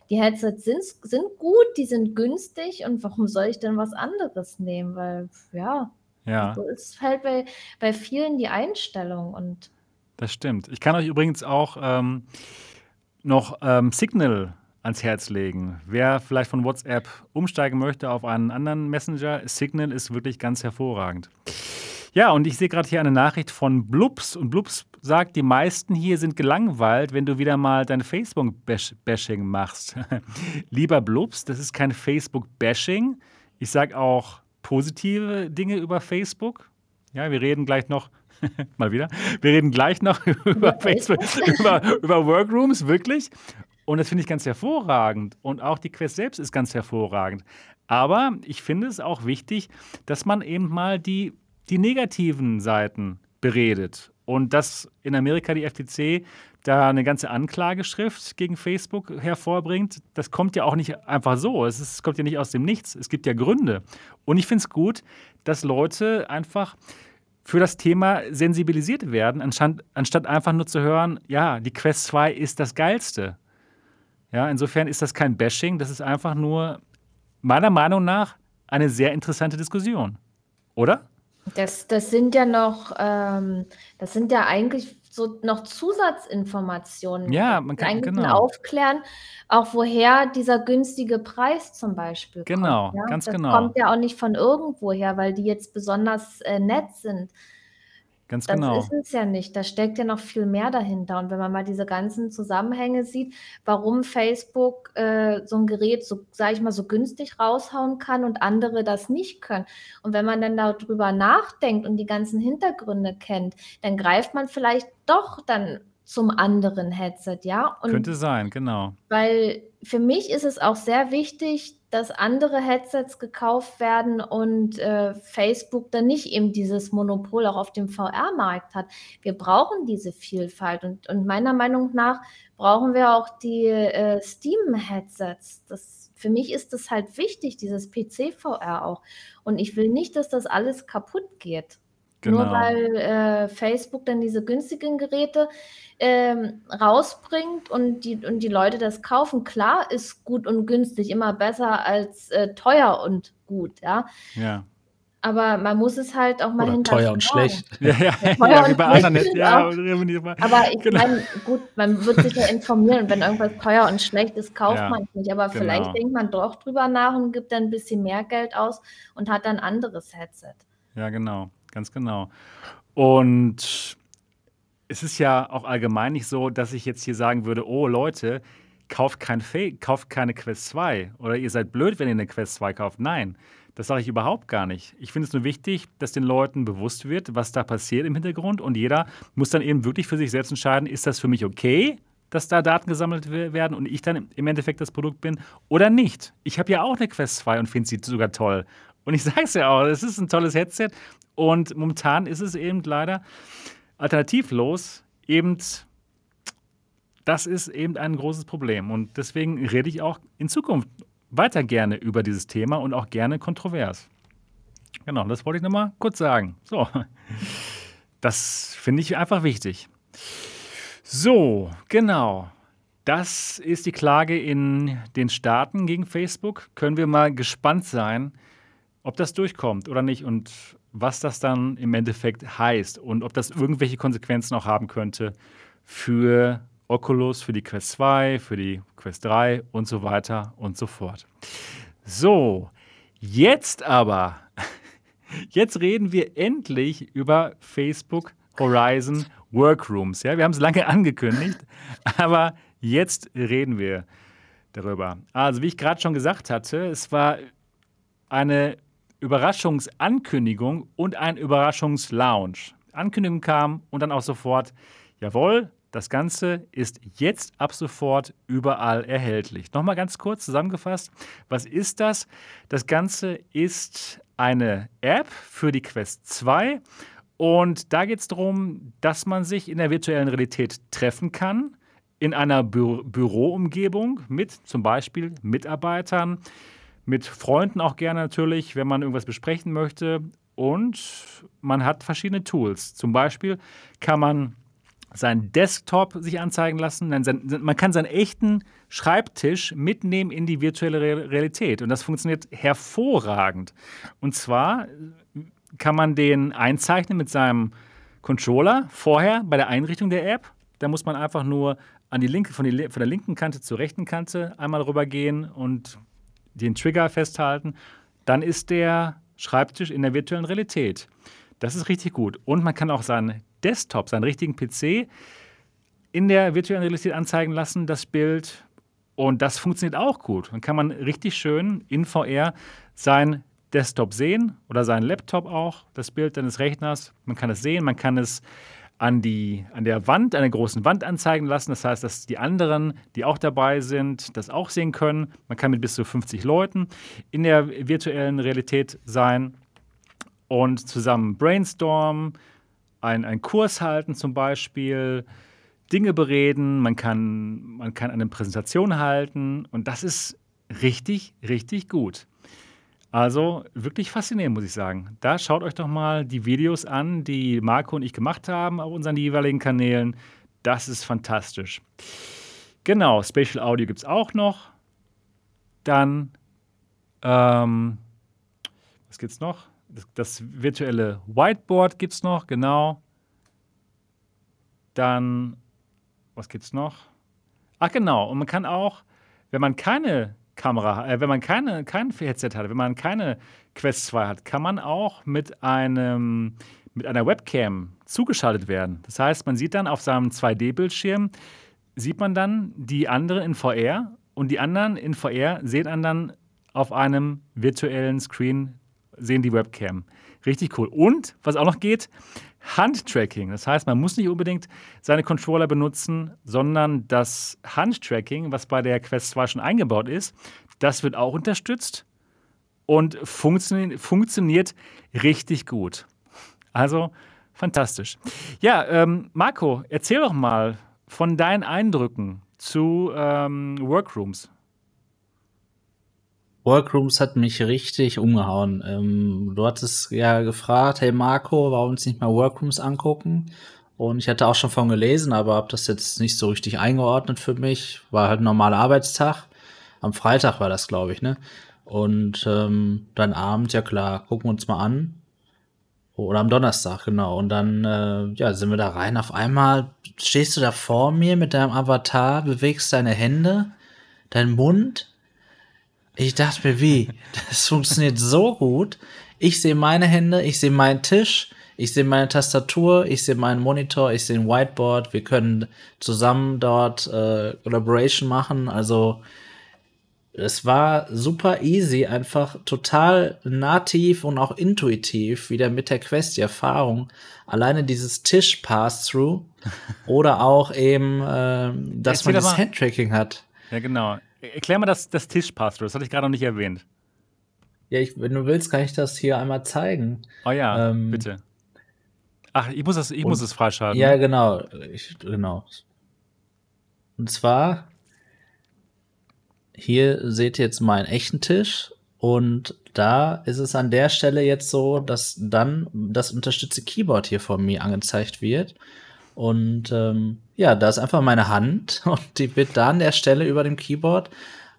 Die Headsets sind, sind gut, die sind günstig und warum soll ich denn was anderes nehmen? Weil, ja, ja. so ist halt bei, bei vielen die Einstellung und das stimmt. Ich kann euch übrigens auch ähm, noch ähm, Signal ans Herz legen. Wer vielleicht von WhatsApp umsteigen möchte auf einen anderen Messenger, Signal ist wirklich ganz hervorragend. Ja, und ich sehe gerade hier eine Nachricht von Blubs und Blubs sagt, die meisten hier sind gelangweilt, wenn du wieder mal dein Facebook-Bashing machst. Lieber Blubs, das ist kein Facebook-Bashing. Ich sage auch positive Dinge über Facebook. Ja, wir reden gleich noch mal wieder. Wir reden gleich noch über Facebook, über, über Workrooms, wirklich. Und das finde ich ganz hervorragend. Und auch die Quest selbst ist ganz hervorragend. Aber ich finde es auch wichtig, dass man eben mal die, die negativen Seiten beredet. Und dass in Amerika die FTC da eine ganze Anklageschrift gegen Facebook hervorbringt, das kommt ja auch nicht einfach so. Es, ist, kommt ja nicht aus dem Nichts. Es gibt ja Gründe. Und ich finde es gut, dass Leute einfach für das Thema sensibilisiert werden, anstatt, anstatt einfach nur zu hören, ja, die Quest 2 ist das Geilste. Ja, insofern ist das kein Bashing, das ist einfach nur meiner Meinung nach eine sehr interessante Diskussion. Oder? Das, das sind ja noch, ähm, das sind ja eigentlich so noch Zusatzinformationen. Ja, man kann eigentlich genau. aufklären, auch woher dieser günstige Preis zum Beispiel genau, kommt. Ja? ganz das genau. kommt ja auch nicht von irgendwoher, weil die jetzt besonders äh, nett sind. Ganz Das genau. ist es ja nicht. Da steckt ja noch viel mehr dahinter. Und wenn man mal diese ganzen Zusammenhänge sieht, warum Facebook äh, so ein Gerät so, sage ich mal, so günstig raushauen kann und andere das nicht können. Und wenn man dann darüber nachdenkt und die ganzen Hintergründe kennt, dann greift man vielleicht doch dann zum anderen Headset, ja? Und Könnte sein, genau. weil für mich ist es auch sehr wichtig, dass andere Headsets gekauft werden und äh, Facebook dann nicht eben dieses Monopol auch auf dem VR-Markt hat. Wir brauchen diese Vielfalt und, und meiner Meinung nach brauchen wir auch die äh, Steam-Headsets. Für mich ist das halt wichtig, dieses PC-VR auch. Und ich will nicht, dass das alles kaputt geht. Nur Genau. weil äh, Facebook dann diese günstigen Geräte ähm, rausbringt und die, und die Leute das kaufen. Klar ist gut und günstig immer besser als äh, teuer und gut, ja. Ja. Aber man muss es halt auch mal Oder teuer und hinterfragen. schlecht. Ja, ja, teuer ja wie bei anderen. Ja, ja, Aber ich Genau. meine, gut, man wird sich ja informieren und wenn irgendwas teuer und schlecht ist, kauft Ja, man es nicht. Aber vielleicht genau. denkt man doch drüber nach und gibt dann ein bisschen mehr Geld aus und hat dann ein anderes Headset. Ja, genau, ganz genau. Und es ist ja auch allgemein nicht so, dass ich jetzt hier sagen würde, oh Leute, kauft, kein kauft keine Quest 2 oder ihr seid blöd, wenn ihr eine Quest 2 kauft. Nein, das sage ich überhaupt gar nicht. Ich finde es nur wichtig, dass den Leuten bewusst wird, was da passiert im Hintergrund und jeder muss dann eben wirklich für sich selbst entscheiden, ist das für mich okay, dass da Daten gesammelt we- werden und ich dann im Endeffekt das Produkt bin oder nicht. Ich habe ja auch eine Quest 2 und finde sie sogar toll. Und ich sage es ja auch, es ist ein tolles Headset und momentan ist es eben leider alternativlos. eben, das ist eben ein großes Problem. Und deswegen rede ich auch in Zukunft weiter gerne über dieses Thema und auch gerne kontrovers. Genau, das wollte ich nochmal kurz sagen. So, das finde ich einfach wichtig. So, genau. Das ist die Klage in den Staaten gegen Facebook. Können wir mal gespannt sein, ob das durchkommt oder nicht und was das dann im Endeffekt heißt und ob das irgendwelche Konsequenzen auch haben könnte für Oculus, für die Quest 2, für die Quest 3 und so weiter und so fort. So, jetzt aber, jetzt reden wir endlich über Facebook Horizon Workrooms. Ja, wir haben es lange angekündigt, aber jetzt reden wir darüber. Also, wie ich gerade schon gesagt hatte, es war eine Überraschungsankündigung und ein Überraschungslaunch. Ankündigung kam und dann auch sofort, jawohl, das Ganze ist jetzt ab sofort überall erhältlich. Nochmal ganz kurz zusammengefasst, was ist das? Das Ganze ist eine App für die Quest 2 und da geht es darum, dass man sich in der virtuellen Realität treffen kann, in einer Bü Büroumgebung mit zum Beispiel Mitarbeitern, mit Freunden auch gerne natürlich, wenn man irgendwas besprechen möchte. Und man hat verschiedene Tools. Zum Beispiel kann man seinen Desktop sich anzeigen lassen. Man kann seinen echten Schreibtisch mitnehmen in die virtuelle Realität. Und das funktioniert hervorragend. Und zwar kann man den einzeichnen mit seinem Controller vorher bei der Einrichtung der App. Da muss man einfach nur an die linke, von, die, von der linken Kante zur rechten Kante einmal rübergehen und den Trigger festhalten, dann ist der Schreibtisch in der virtuellen Realität. Das ist richtig gut. Und man kann auch seinen Desktop, seinen richtigen PC in der virtuellen Realität anzeigen lassen, das Bild. Und das funktioniert auch gut. Dann kann man richtig schön in VR sein Desktop sehen oder seinen Laptop auch, das Bild deines Rechners. Man kann es sehen, man kann es an, die, an der Wand, an der großen Wand anzeigen lassen. Das heißt, dass die anderen, die auch dabei sind, das auch sehen können. Man kann mit bis zu 50 Leuten in der virtuellen Realität sein und zusammen brainstormen, einen Kurs halten zum Beispiel, Dinge bereden, man kann, man kann eine Präsentation halten und das ist richtig, richtig gut. Also wirklich faszinierend, muss ich sagen. Da schaut euch doch mal die Videos an, die Marco und ich gemacht haben auf unseren jeweiligen Kanälen. Das ist fantastisch. Genau, Spatial Audio gibt es auch noch. Dann, ähm, was gibt es noch? Das, das, virtuelle Whiteboard gibt es noch, genau. Dann, was gibt es noch? Ach genau, und man kann auch, wenn man keine Kamera, äh, wenn man keine, kein Headset hat, wenn man keine Quest 2 hat, kann man auch mit einem mit einer Webcam zugeschaltet werden. Das heißt, man sieht dann auf seinem 2D-Bildschirm, sieht man dann die anderen in VR und die anderen in VR sehen dann auf einem virtuellen Screen, sehen die Webcam. Richtig cool. Und was auch noch geht, Handtracking. Das heißt, man muss nicht unbedingt seine Controller benutzen, sondern das Handtracking, was bei der Quest 2 schon eingebaut ist, das wird auch unterstützt und funktio funktioniert richtig gut. Also fantastisch. Ja, ähm, Marco, erzähl doch mal von deinen Eindrücken zu ähm, Workrooms. Workrooms hat mich richtig umgehauen. Ähm, du hattest ja gefragt, hey Marco, warum uns nicht mal Workrooms angucken? Und ich hatte auch schon von gelesen, aber habe das jetzt nicht so richtig eingeordnet für mich. War halt ein normaler Arbeitstag. Am Freitag war das, glaube ich, ne? Und ähm, dann Abend, ja klar, gucken wir uns mal an. Oder am Donnerstag, genau. Und dann äh, ja, sind wir da rein. Auf einmal stehst du da vor mir mit deinem Avatar, bewegst deine Hände, dein Mund ich dachte mir, wie? Das funktioniert so gut. Ich sehe meine Hände, ich sehe meinen Tisch, ich sehe meine Tastatur, ich sehe meinen Monitor, ich sehe ein Whiteboard. Wir können zusammen dort äh, Collaboration machen. Also es war super easy, einfach total nativ und auch intuitiv, wieder mit der Quest die Erfahrung. Alleine dieses Tisch Pass-Through oder auch eben, äh, dass man das Handtracking hat. Ja, genau. Erklär mal das, das Tischpass, das hatte ich gerade noch nicht erwähnt. Ja, ich, wenn du willst, kann ich das hier einmal zeigen. Oh ja, ähm, bitte. Ach, ich muss es, ich muss es freischalten. Ja, genau. Ich, genau. Und zwar, hier seht ihr jetzt meinen echten Tisch und da ist es an der Stelle jetzt so, dass dann das unterstützte Keyboard hier von mir angezeigt wird. Und ähm, ja, da ist einfach meine Hand und die wird da an der Stelle über dem Keyboard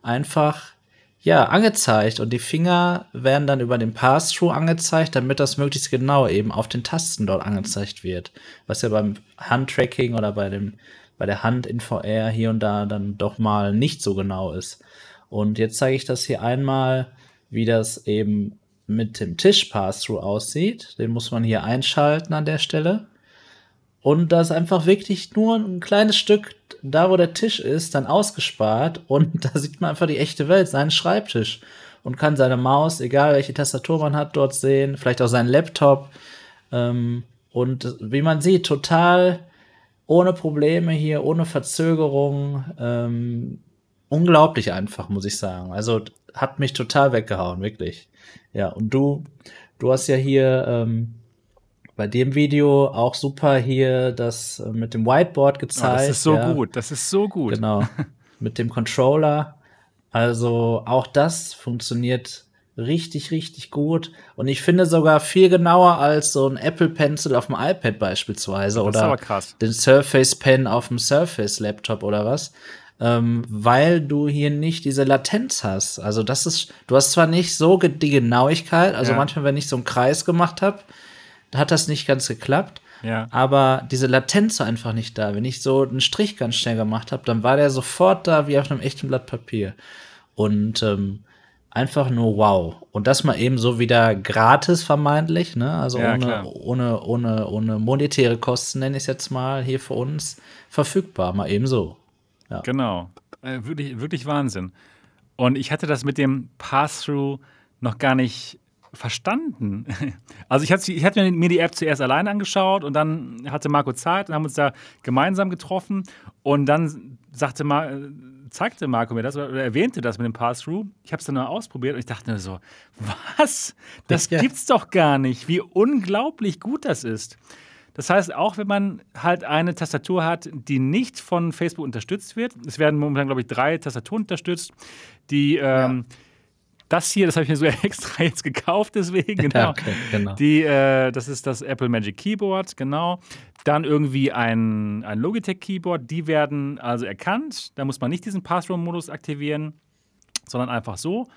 einfach ja, angezeigt und die Finger werden dann über den Pass-Through angezeigt, damit das möglichst genau eben auf den Tasten dort angezeigt wird. Was ja beim Handtracking oder bei dem, bei der Hand in VR hier und da dann doch mal nicht so genau ist. Und jetzt zeige ich das hier einmal, wie das eben mit dem Tisch-Pass-Through aussieht. Den muss man hier einschalten an der Stelle. Und da ist einfach wirklich nur ein kleines Stück da, wo der Tisch ist, dann ausgespart. Und da sieht man einfach die echte Welt, seinen Schreibtisch. Und kann seine Maus, egal welche Tastatur man hat, dort sehen. Vielleicht auch seinen Laptop. Ähm, und wie man sieht, total ohne Probleme hier, ohne Verzögerung. Ähm, unglaublich einfach, muss ich sagen. Also hat mich total weggehauen, wirklich. Ja, und du, du hast ja hier ähm, bei dem Video auch super hier das äh, mit dem Whiteboard gezeigt. Oh, das ist so ja. gut, das ist so gut. Genau, mit dem Controller. Also auch das funktioniert richtig, richtig gut. Und ich finde sogar viel genauer als so ein Apple Pencil auf dem iPad beispielsweise oder den Surface Pen auf dem Surface Laptop oder was. Ähm, weil du hier nicht diese Latenz hast. Also das ist, du hast zwar nicht so die Genauigkeit, also ja. manchmal, wenn ich so einen Kreis gemacht habe, da hat das nicht ganz geklappt. Ja. Aber diese Latenz war einfach nicht da. Wenn ich so einen Strich ganz schnell gemacht habe, dann war der sofort da wie auf einem echten Blatt Papier. Und ähm, einfach nur wow. Und das mal eben so wieder gratis vermeintlich, ne? Also ja, ohne, ohne, ohne, ohne monetäre Kosten, nenne ich es jetzt mal, hier für uns verfügbar, mal eben so. Ja. Genau. Äh, wirklich, wirklich Wahnsinn. Und ich hatte das mit dem Pass-Through noch gar nicht verstanden. Also ich hatte, ich hatte mir die App zuerst allein angeschaut und dann hatte Marco Zeit und haben uns da gemeinsam getroffen und dann sagte Mar zeigte Marco mir das oder erwähnte das mit dem Pass-Through. Ich habe es dann nur ausprobiert und ich dachte mir so, was? Das ja. gibt's doch gar nicht. Wie unglaublich gut das ist. Das heißt, auch wenn man halt eine Tastatur hat, die nicht von Facebook unterstützt wird, es werden momentan, glaube ich, drei Tastaturen unterstützt, die ähm, ja das hier, das habe ich mir so extra jetzt gekauft, deswegen, genau. okay, genau. Die, äh, das ist das Apple Magic Keyboard, genau. Dann irgendwie ein, ein Logitech Keyboard, die werden also erkannt. Da muss man nicht diesen Pass-Through-Modus aktivieren, sondern einfach so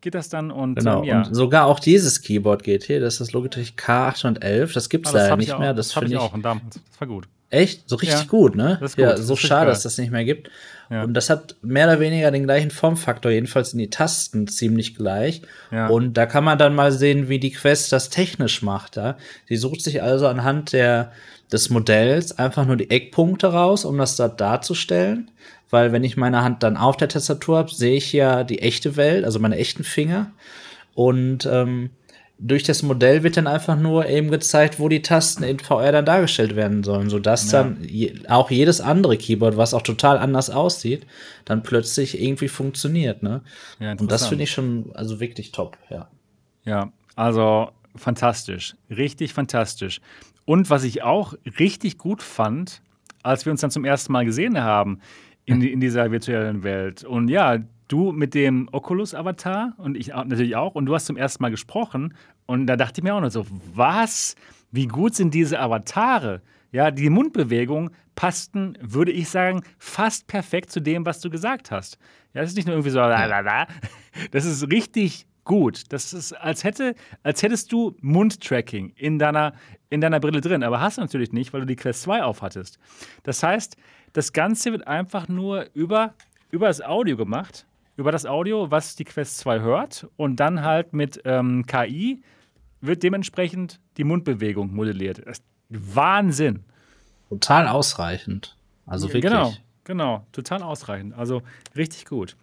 geht das dann und, genau, ähm, ja. und sogar auch dieses Keyboard geht hier, das ist das Logitech K811, das gibt es ah, leider nicht mehr. Das, das habe ich auch und damals, das war gut. Echt? So richtig ja. gut, ne? Gut. Ja, so schade, dass das nicht mehr gibt. Ja. Und das hat mehr oder weniger den gleichen Formfaktor, jedenfalls in die Tasten ziemlich gleich. Ja. Und da kann man dann mal sehen, wie die Quest das technisch macht. Ja? Die sucht sich also anhand der, des Modells einfach nur die Eckpunkte raus, um das da darzustellen. Weil wenn ich meine Hand dann auf der Tastatur habe, sehe ich ja die echte Welt, also meine echten Finger. Und ähm, durch das Modell wird dann einfach nur eben gezeigt, wo die Tasten in VR dann dargestellt werden sollen, sodass ja. dann je, auch jedes andere Keyboard, was auch total anders aussieht, dann plötzlich irgendwie funktioniert. Ne? Ja, Und das finde ich schon also wirklich top, ja. Ja, also fantastisch, richtig fantastisch. Und was ich auch richtig gut fand, als wir uns dann zum ersten Mal gesehen haben in, in dieser virtuellen Welt. Und ja, du mit dem Oculus-Avatar und ich natürlich auch. Und du hast zum ersten Mal gesprochen. Und da dachte ich mir auch noch so, was? Wie gut sind diese Avatare? Ja, die Mundbewegung passten, würde ich sagen, fast perfekt zu dem, was du gesagt hast. Ja, das ist nicht nur irgendwie so, la, das ist richtig gut. Das ist, als, hätte, als hättest du Mundtracking in deiner, in deiner Brille drin. Aber hast du natürlich nicht, weil du die Quest 2 aufhattest. Das heißt, das Ganze wird einfach nur über, über das Audio gemacht über das Audio, was die Quest 2 hört. Und dann halt mit ähm, KI wird dementsprechend die Mundbewegung modelliert. Wahnsinn. Total ausreichend. Also wirklich. Genau, genau. Total ausreichend. Also richtig gut.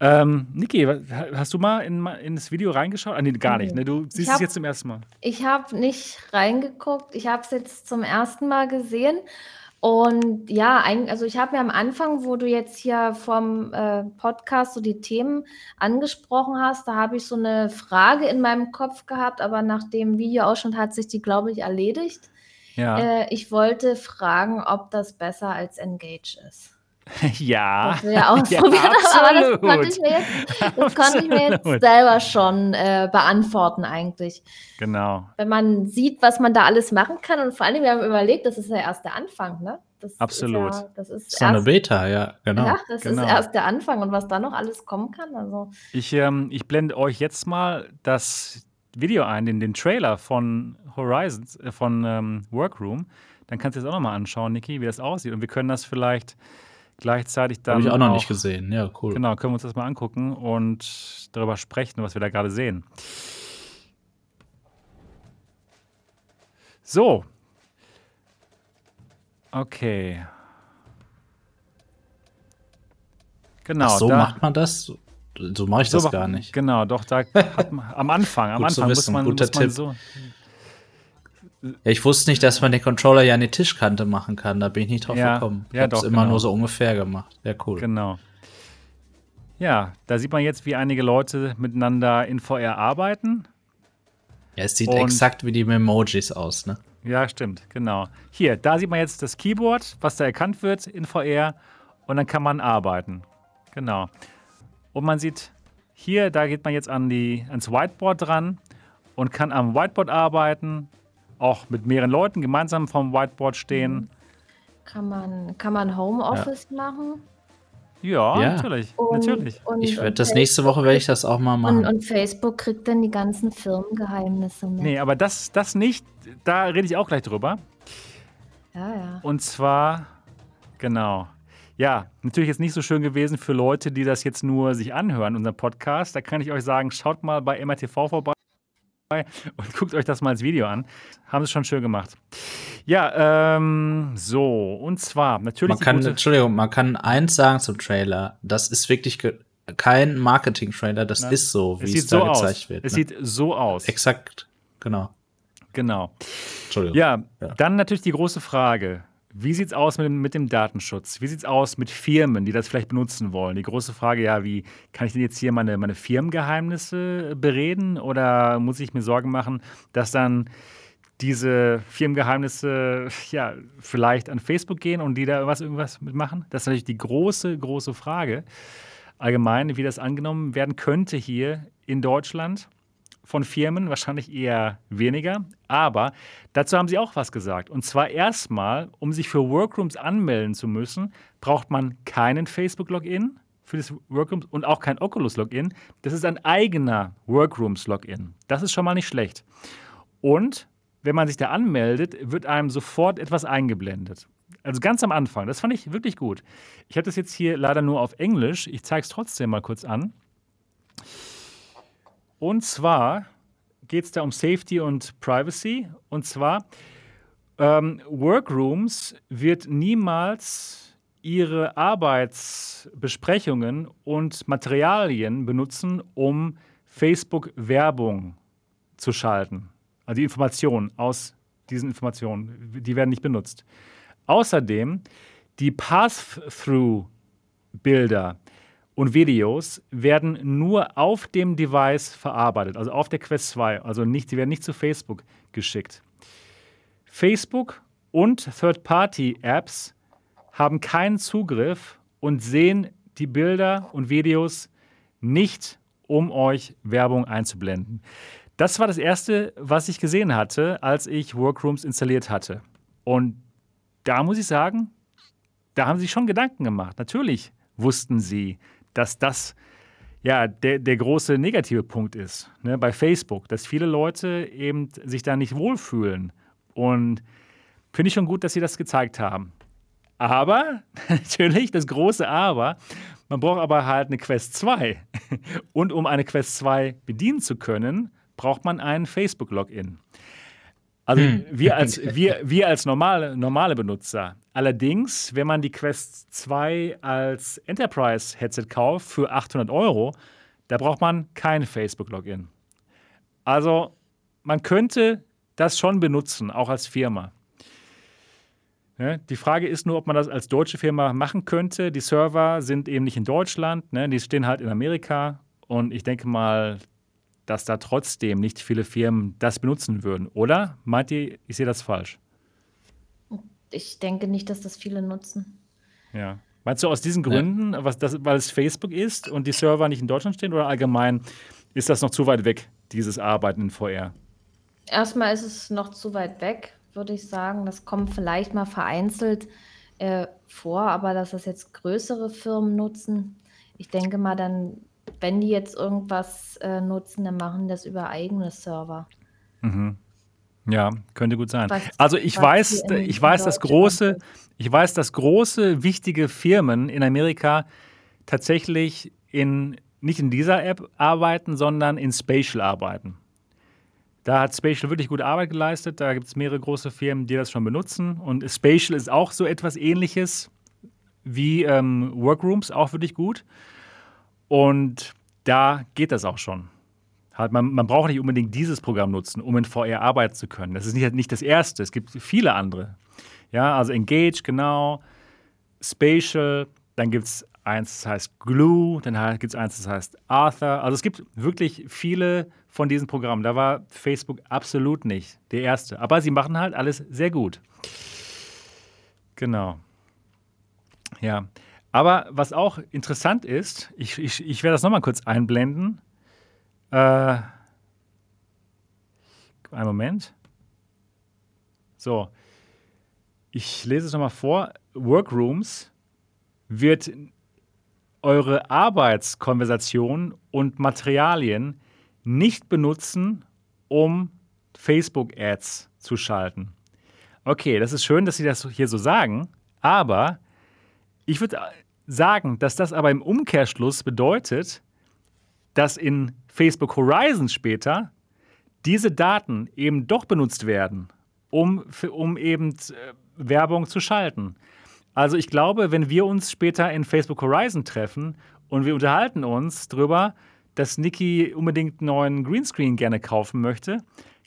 Ähm, Niki, hast du mal in, in, das Video reingeschaut? Ah, nee, gar nicht. Ne? Du siehst hab, es jetzt zum ersten Mal. Ich habe nicht reingeguckt. Ich habe es jetzt zum ersten Mal gesehen. Und ja, also ich habe mir am Anfang, wo du jetzt hier vom äh, Podcast so die Themen angesprochen hast, da habe ich so eine Frage in meinem Kopf gehabt, aber nach dem Videoausschnitt hat sich die, glaube ich, erledigt. Ja. Äh, ich wollte fragen, ob das besser als Engage ist. Ja. Das ja ausprobieren, ja, aber das konnte ich mir jetzt, das konnte ich mir jetzt selber schon äh, beantworten eigentlich. Genau. Wenn man sieht, was man da alles machen kann und vor allem, wir haben überlegt, das ist ja erst der Anfang, ne? Das Absolut. Ist ja, das ist so eine Beta, ja, genau. Ja, das genau. ist erst der Anfang und was da noch alles kommen kann. Also. Ich, ähm, ich blende euch jetzt mal das Video ein, den, den Trailer von Horizons, äh, von ähm, Workroom. Dann kannst du es auch nochmal anschauen, Niki, wie das aussieht. Und wir können das vielleicht gleichzeitig dann. Habe ich auch noch auch, nicht gesehen, ja, cool. Genau, können wir uns das mal angucken und darüber sprechen, was wir da gerade sehen. So. Okay. Genau. Ach so da, macht man das? So mache ich so, das gar nicht. Genau, doch, da hat man, am Anfang, am Anfang muss man, Guter muss man Tipp. so. Ja, ich wusste nicht, dass man den Controller ja an die Tischkante machen kann. Da bin ich nicht drauf ja, gekommen. Ich ja, habe es immer genau. nur so ungefähr gemacht. Ja, cool. Genau. Ja, da sieht man jetzt, wie einige Leute miteinander in VR arbeiten. Ja, es sieht Und exakt wie die Memojis aus, ne? Ja, stimmt, genau. Hier, da sieht man jetzt das Keyboard, was da erkannt wird in VR. Und dann kann man arbeiten. Genau. Und man sieht hier, da geht man jetzt an die, ans Whiteboard dran und kann am Whiteboard arbeiten auch mit mehreren Leuten gemeinsam vom Whiteboard stehen. Mhm. Kann man, kann man Homeoffice ja. machen? Ja, ja. natürlich. Und, natürlich. Und, ich werde das nächste Woche werde ich das auch mal machen. Und, und, Facebook kriegt dann die ganzen Firmengeheimnisse mit. Nee, aber das, das nicht, da rede ich auch gleich drüber. Ja, ja. Und zwar, genau. Ja, natürlich jetzt nicht so schön gewesen für Leute, die das jetzt nur sich anhören, unser Podcast. Da kann ich euch sagen, schaut mal bei MRTV vorbei und guckt euch das mal als Video an. Haben sie schon schön gemacht. Ja, ähm, so, und zwar natürlich. Man kann, Entschuldigung, man kann eins sagen zum Trailer. Das ist wirklich kein Marketing-Trailer, das Na, ist so, wie es, es da so gezeigt aus. wird. Es ne? sieht so aus. Exakt, genau. Genau. Entschuldigung. Ja, ja, dann natürlich die große Frage. Wie sieht es aus mit dem, mit dem Datenschutz? Wie sieht es aus mit Firmen, die das vielleicht benutzen wollen? Die große Frage, ja, wie kann ich denn jetzt hier meine, meine Firmengeheimnisse bereden? Oder muss ich mir Sorgen machen, dass dann diese Firmengeheimnisse ja vielleicht an Facebook gehen und die da was irgendwas mitmachen? Das ist natürlich die große, große Frage allgemein, wie das angenommen werden könnte hier in Deutschland von Firmen, wahrscheinlich eher weniger. Aber dazu haben sie auch was gesagt. Und zwar erstmal, um sich für Workrooms anmelden zu müssen, braucht man keinen Facebook-Login für das Workrooms und auch kein Oculus-Login. Das ist ein eigener Workrooms-Login. Das ist schon mal nicht schlecht. Und wenn man sich da anmeldet, wird einem sofort etwas eingeblendet. Also ganz am Anfang. Das fand ich wirklich gut. Ich habe das jetzt hier leider nur auf Englisch. Ich zeige es trotzdem mal kurz an. Und zwar geht es da um Safety und Privacy. Und zwar, ähm, Workrooms wird niemals ihre Arbeitsbesprechungen und Materialien benutzen, um Facebook-Werbung zu schalten. Also die Informationen aus diesen Informationen, die werden nicht benutzt. Außerdem die Pass-Through-Bilder und Videos werden nur auf dem Device verarbeitet, also auf der Quest 2. Also nicht, die werden nicht zu Facebook geschickt. Facebook und Third-Party-Apps haben keinen Zugriff und sehen die Bilder und Videos nicht, um euch Werbung einzublenden. Das war das Erste, was ich gesehen hatte, als ich Workrooms installiert hatte. Und da muss ich sagen, da haben sie schon Gedanken gemacht. Natürlich wussten sie, dass das ja der, der große negative Punkt ist ne, bei Facebook, dass viele Leute eben sich da nicht wohlfühlen. Und finde ich schon gut, dass sie das gezeigt haben. Aber, natürlich, das große Aber, man braucht aber halt eine Quest 2. Und um eine Quest 2 bedienen zu können, braucht man ein Facebook-Login. Also hm. wir als, wir, wir als normale, normale Benutzer. Allerdings, wenn man die Quest 2 als Enterprise-Headset kauft für 800 Euro, da braucht man kein Facebook-Login. Also man könnte das schon benutzen, auch als Firma. Ja, die Frage ist nur, ob man das als deutsche Firma machen könnte. Die Server sind eben nicht in Deutschland, ne? die stehen halt in Amerika. Und ich denke mal, dass da trotzdem nicht viele Firmen das benutzen würden. Oder meint ihr, ich sehe das falsch? ich denke nicht, dass das viele nutzen. Ja. Meinst du aus diesen Gründen, was das, weil es Facebook ist und die Server nicht in Deutschland stehen oder allgemein ist das noch zu weit weg, dieses Arbeiten in VR? Erstmal ist es noch zu weit weg, würde ich sagen. Das kommt vielleicht mal vereinzelt äh, vor, aber dass das jetzt größere Firmen nutzen, ich denke mal dann, wenn die jetzt irgendwas äh, nutzen, dann machen das über eigene Server. Mhm. Ja, könnte gut sein. Was, also ich weiß, ich weiß, dass große, ich weiß, dass große, wichtige Firmen in Amerika tatsächlich in nicht in dieser App arbeiten, sondern in Spatial arbeiten. Da hat Spatial wirklich gute Arbeit geleistet. Da gibt es mehrere große Firmen, die das schon benutzen. Und Spatial ist auch so etwas ähnliches wie ähm, Workrooms, auch wirklich gut. Und da geht das auch schon. Halt, man, man, braucht nicht unbedingt dieses Programm nutzen, um in VR arbeiten zu können. Das ist nicht, nicht das erste. Es gibt viele andere. Ja, also Engage, genau. Spatial, dann gibt es eins, das heißt Glue, dann gibt es eins, das heißt Arthur. Also es gibt wirklich viele von diesen Programmen. Da war Facebook absolut nicht der erste. Aber sie machen halt alles sehr gut. Genau. Ja. Aber was auch interessant ist, ich, ich, ich werde das nochmal kurz einblenden. Äh, einen Moment. So. Ich lese es nochmal vor. Workrooms wird eure Arbeitskonversation und Materialien nicht benutzen, um Facebook-Ads zu schalten. Okay, das ist schön, dass Sie das hier so sagen, aber ich würde sagen, dass das aber im Umkehrschluss bedeutet, dass in Facebook Horizon später diese Daten eben doch benutzt werden, um, um eben äh, Werbung zu schalten. Also ich glaube, wenn wir uns später in Facebook Horizon treffen und wir unterhalten uns darüber, dass Niki unbedingt einen neuen Greenscreen gerne kaufen möchte,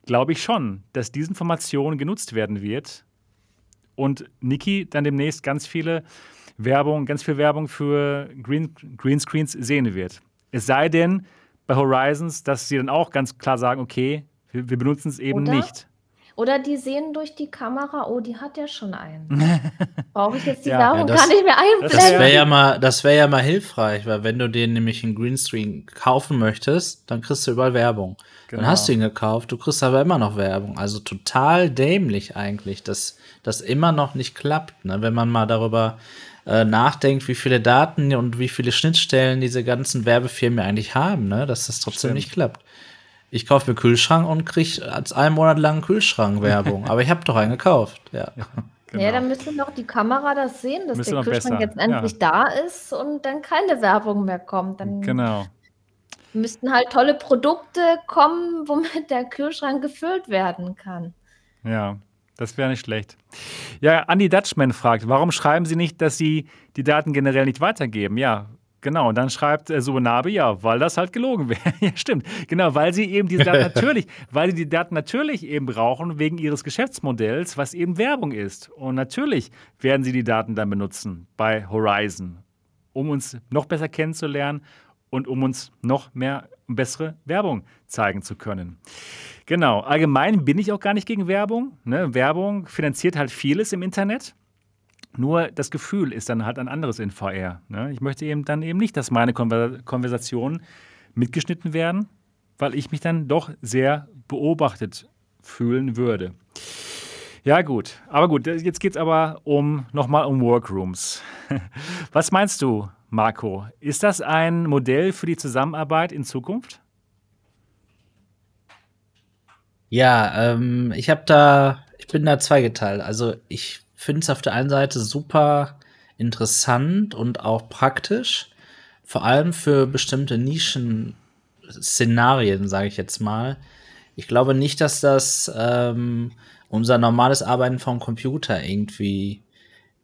glaube ich schon, dass diese Information genutzt werden wird und Niki dann demnächst ganz viele Werbung, ganz viel Werbung für Green, Greenscreens sehen wird. Es sei denn bei Horizons, dass sie dann auch ganz klar sagen, okay, wir, wir benutzen es eben Oder? nicht. Oder die sehen durch die Kamera, oh, die hat ja schon einen. Brauche ich jetzt die Ja. Werbung Ja, das- gar nicht mehr Das einblenden? wäre ja mal, das wäre ja mal hilfreich, weil wenn du den nämlich in Greenscreen kaufen möchtest, dann kriegst du überall Werbung. Genau. Dann hast du ihn gekauft, du kriegst aber immer noch Werbung. Also total dämlich eigentlich, dass das immer noch nicht klappt, ne? wenn man mal darüber äh, nachdenkt, wie viele Daten und wie viele Schnittstellen diese ganzen Werbefirmen eigentlich haben, ne? dass das trotzdem Stimmt. nicht klappt. Ich kaufe mir Kühlschrank und kriege als einen Monat lang Kühlschrank-Werbung. aber ich habe doch einen gekauft. Ja. Genau. Ja, dann müsste doch die Kamera das sehen, dass Müsste der noch Kühlschrank besser, jetzt endlich ja. da ist und dann keine Werbung mehr kommt. Dann Genau. müssten halt tolle Produkte kommen, womit der Kühlschrank gefüllt werden kann. Ja, das wäre nicht schlecht. Ja, Andy Dutchman fragt, warum schreiben Sie nicht, dass Sie die Daten generell nicht weitergeben? Ja, genau. Und dann schreibt äh, Subunabe, ja, weil das halt gelogen wäre. ja, stimmt. Genau, weil Sie eben diese Daten natürlich, weil Sie die Daten natürlich eben brauchen wegen Ihres Geschäftsmodells, was eben Werbung ist. Und natürlich werden Sie die Daten dann benutzen bei Horizon, um uns noch besser kennenzulernen und um uns noch mehr bessere Werbung zeigen zu können. Genau, allgemein bin ich auch gar nicht gegen Werbung. Ne? Werbung finanziert halt vieles im Internet. Nur das Gefühl ist dann halt ein anderes in VR. Ne? Ich möchte eben dann eben nicht, dass meine Konver Konversationen mitgeschnitten werden, weil ich mich dann doch sehr beobachtet fühlen würde. Ja, gut. Aber gut, jetzt geht es aber um nochmal um Workrooms. Was meinst du, Marco? Ist das ein Modell für die Zusammenarbeit in Zukunft? Ja, ähm, ich habe da, ich bin da zweigeteilt. Also ich finde es auf der einen Seite super interessant und auch praktisch, vor allem für bestimmte Nischen-Szenarien, sage ich jetzt mal. Ich glaube nicht, dass das ähm, unser normales Arbeiten vom Computer irgendwie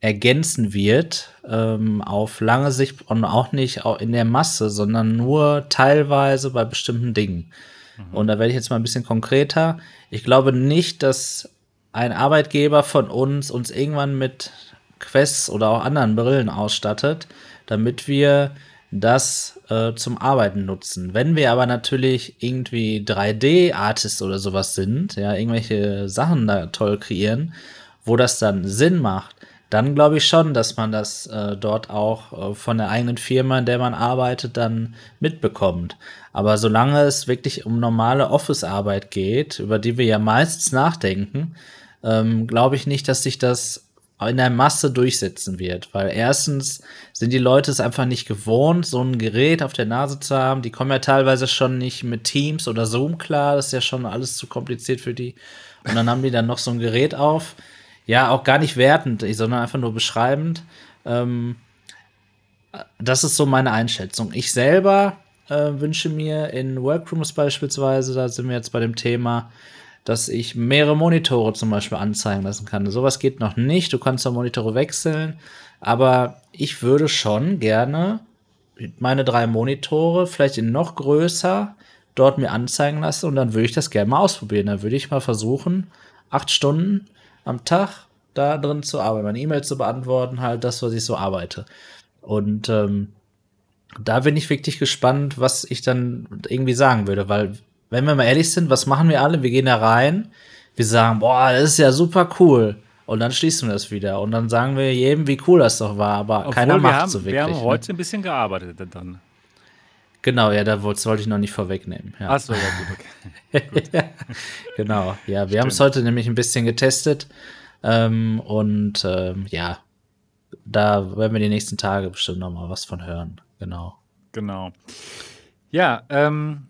ergänzen wird ähm, auf lange Sicht und auch nicht in der Masse, sondern nur teilweise bei bestimmten Dingen. Und da werde ich jetzt mal ein bisschen konkreter. Ich glaube nicht, dass ein Arbeitgeber von uns uns irgendwann mit Quests oder auch anderen Brillen ausstattet, damit wir das äh, zum Arbeiten nutzen. Wenn wir aber natürlich irgendwie 3D-Artists oder sowas sind, ja, irgendwelche Sachen da toll kreieren wo das dann Sinn macht, dann glaube ich schon, dass man das äh, dort auch äh, von der eigenen Firma, in der man arbeitet, dann mitbekommt. Aber solange es wirklich um normale Office-Arbeit geht, über die wir ja meistens nachdenken, ähm, glaube ich nicht, dass sich das in der Masse durchsetzen wird. Weil erstens sind die Leute es einfach nicht gewohnt, so ein Gerät auf der Nase zu haben. Die kommen ja teilweise schon nicht mit Teams oder Zoom klar. Das ist ja schon alles zu kompliziert für die. Und dann haben die dann noch so ein Gerät auf ja, auch gar nicht wertend, sondern einfach nur beschreibend. Ähm, das ist so meine Einschätzung. Ich selber äh, wünsche mir in Workrooms beispielsweise, da sind wir jetzt bei dem Thema, dass ich mehrere Monitore zum Beispiel anzeigen lassen kann. Sowas geht noch nicht. Du kannst ja Monitore wechseln, aber ich würde schon gerne meine drei Monitore vielleicht in noch größer dort mir anzeigen lassen und dann würde ich das gerne mal ausprobieren. Dann würde ich mal versuchen, acht Stunden am Tag da drin zu arbeiten, meine E-Mails zu beantworten, halt das, was ich so arbeite. Und ähm, da bin ich wirklich gespannt, was ich dann irgendwie sagen würde, weil, wenn wir mal ehrlich sind, was machen wir alle? Wir gehen da rein, wir sagen, boah, das ist ja super cool. Und dann schließen wir das wieder. Und dann sagen wir jedem, wie cool das doch war, aber Obwohl keiner macht haben, so wirklich. Wir haben ne? heute ne? ein bisschen gearbeitet dann. Genau, ja, da wollte ich noch nicht vorwegnehmen. Ja. Achso, ja, gut, okay. gut. genau, ja, wir haben es heute nämlich ein bisschen getestet. Ähm, und ähm, ja, da werden wir die nächsten Tage bestimmt noch mal was von hören. Genau. Genau. Ja, ähm,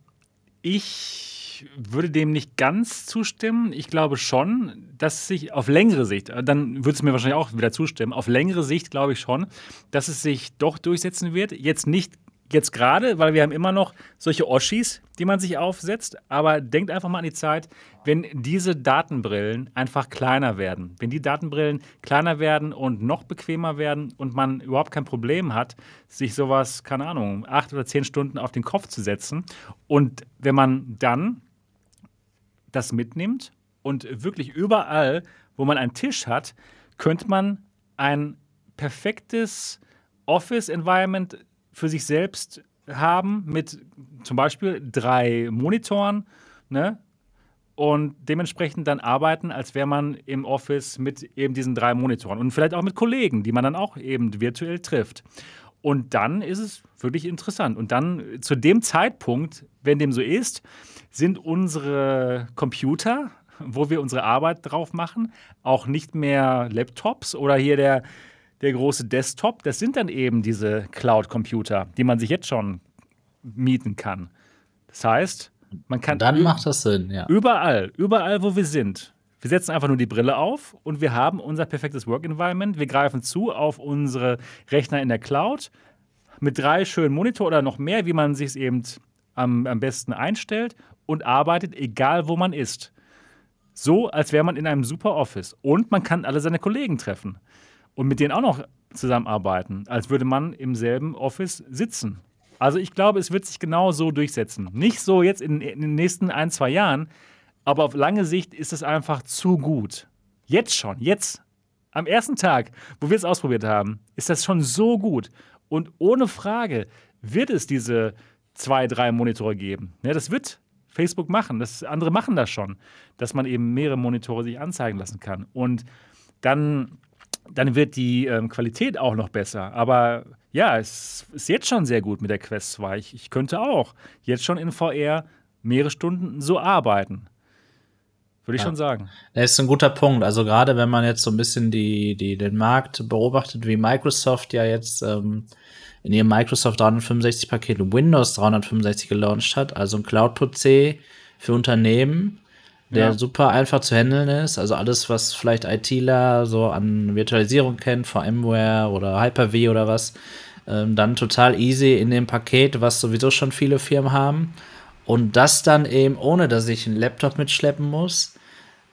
ich würde dem nicht ganz zustimmen. Ich glaube schon, dass sich auf längere Sicht, äh, dann würde es mir wahrscheinlich auch wieder zustimmen, auf längere Sicht glaube ich schon, dass es sich doch durchsetzen wird. Jetzt nicht jetzt gerade, weil wir haben immer noch solche Oschis, die man sich aufsetzt. Aber denkt einfach mal an die Zeit, wenn diese Datenbrillen einfach kleiner werden. Wenn die Datenbrillen kleiner werden und noch bequemer werden und man überhaupt kein Problem hat, sich sowas, keine Ahnung, acht oder zehn Stunden auf den Kopf zu setzen. Und wenn man dann das mitnimmt und wirklich überall, wo man einen Tisch hat, könnte man ein perfektes Office-Environment für sich selbst haben mit zum Beispiel drei Monitoren ne? und dementsprechend dann arbeiten, als wäre man im Office mit eben diesen drei Monitoren und vielleicht auch mit Kollegen, die man dann auch eben virtuell trifft. Und dann ist es wirklich interessant. Und dann zu dem Zeitpunkt, wenn dem so ist, sind unsere Computer, wo wir unsere Arbeit drauf machen, auch nicht mehr Laptops oder hier der der große Desktop, das sind dann eben diese Cloud-Computer, die man sich jetzt schon mieten kann. Das heißt, man kann. Dann macht das Sinn, ja. Überall, überall, wo wir sind. Wir setzen einfach nur die Brille auf und wir haben unser perfektes Work-Environment. Wir greifen zu auf unsere Rechner in der Cloud mit drei schönen Monitor oder noch mehr, wie man sich es eben am, am besten einstellt und arbeitet, egal wo man ist. So, als wäre man in einem super Office. Und man kann alle seine Kollegen treffen und mit denen auch noch zusammenarbeiten, als würde man im selben Office sitzen. Also ich glaube, es wird sich genau so durchsetzen. Nicht so jetzt in, in den nächsten ein, zwei Jahren, aber auf lange Sicht ist es einfach zu gut. Jetzt schon, jetzt, am ersten Tag, wo wir es ausprobiert haben, ist das schon so gut. Und ohne Frage wird es diese zwei, drei Monitore geben. Ja, das wird Facebook machen. Das, andere machen das schon, dass man eben mehrere Monitore sich anzeigen lassen kann. Und dann dann wird die ähm, Qualität auch noch besser. Aber ja, es ist jetzt schon sehr gut mit der Quest 2. Ich, ich könnte auch jetzt schon in VR mehrere Stunden so arbeiten. Würde ich ja. schon sagen. Das ist ein guter Punkt. Also gerade wenn man jetzt so ein bisschen die, die, den Markt beobachtet, wie Microsoft ja jetzt ähm, in ihrem Microsoft 365-Paket Windows 365 gelauncht hat, also ein Cloud-PC für Unternehmen, der ja. super einfach zu handeln ist. Also alles, was vielleicht ITler so an Virtualisierung kennt, VMware oder Hyper-V oder was, ähm, dann total easy in dem Paket, was sowieso schon viele Firmen haben. Und das dann eben, ohne dass ich einen Laptop mitschleppen muss,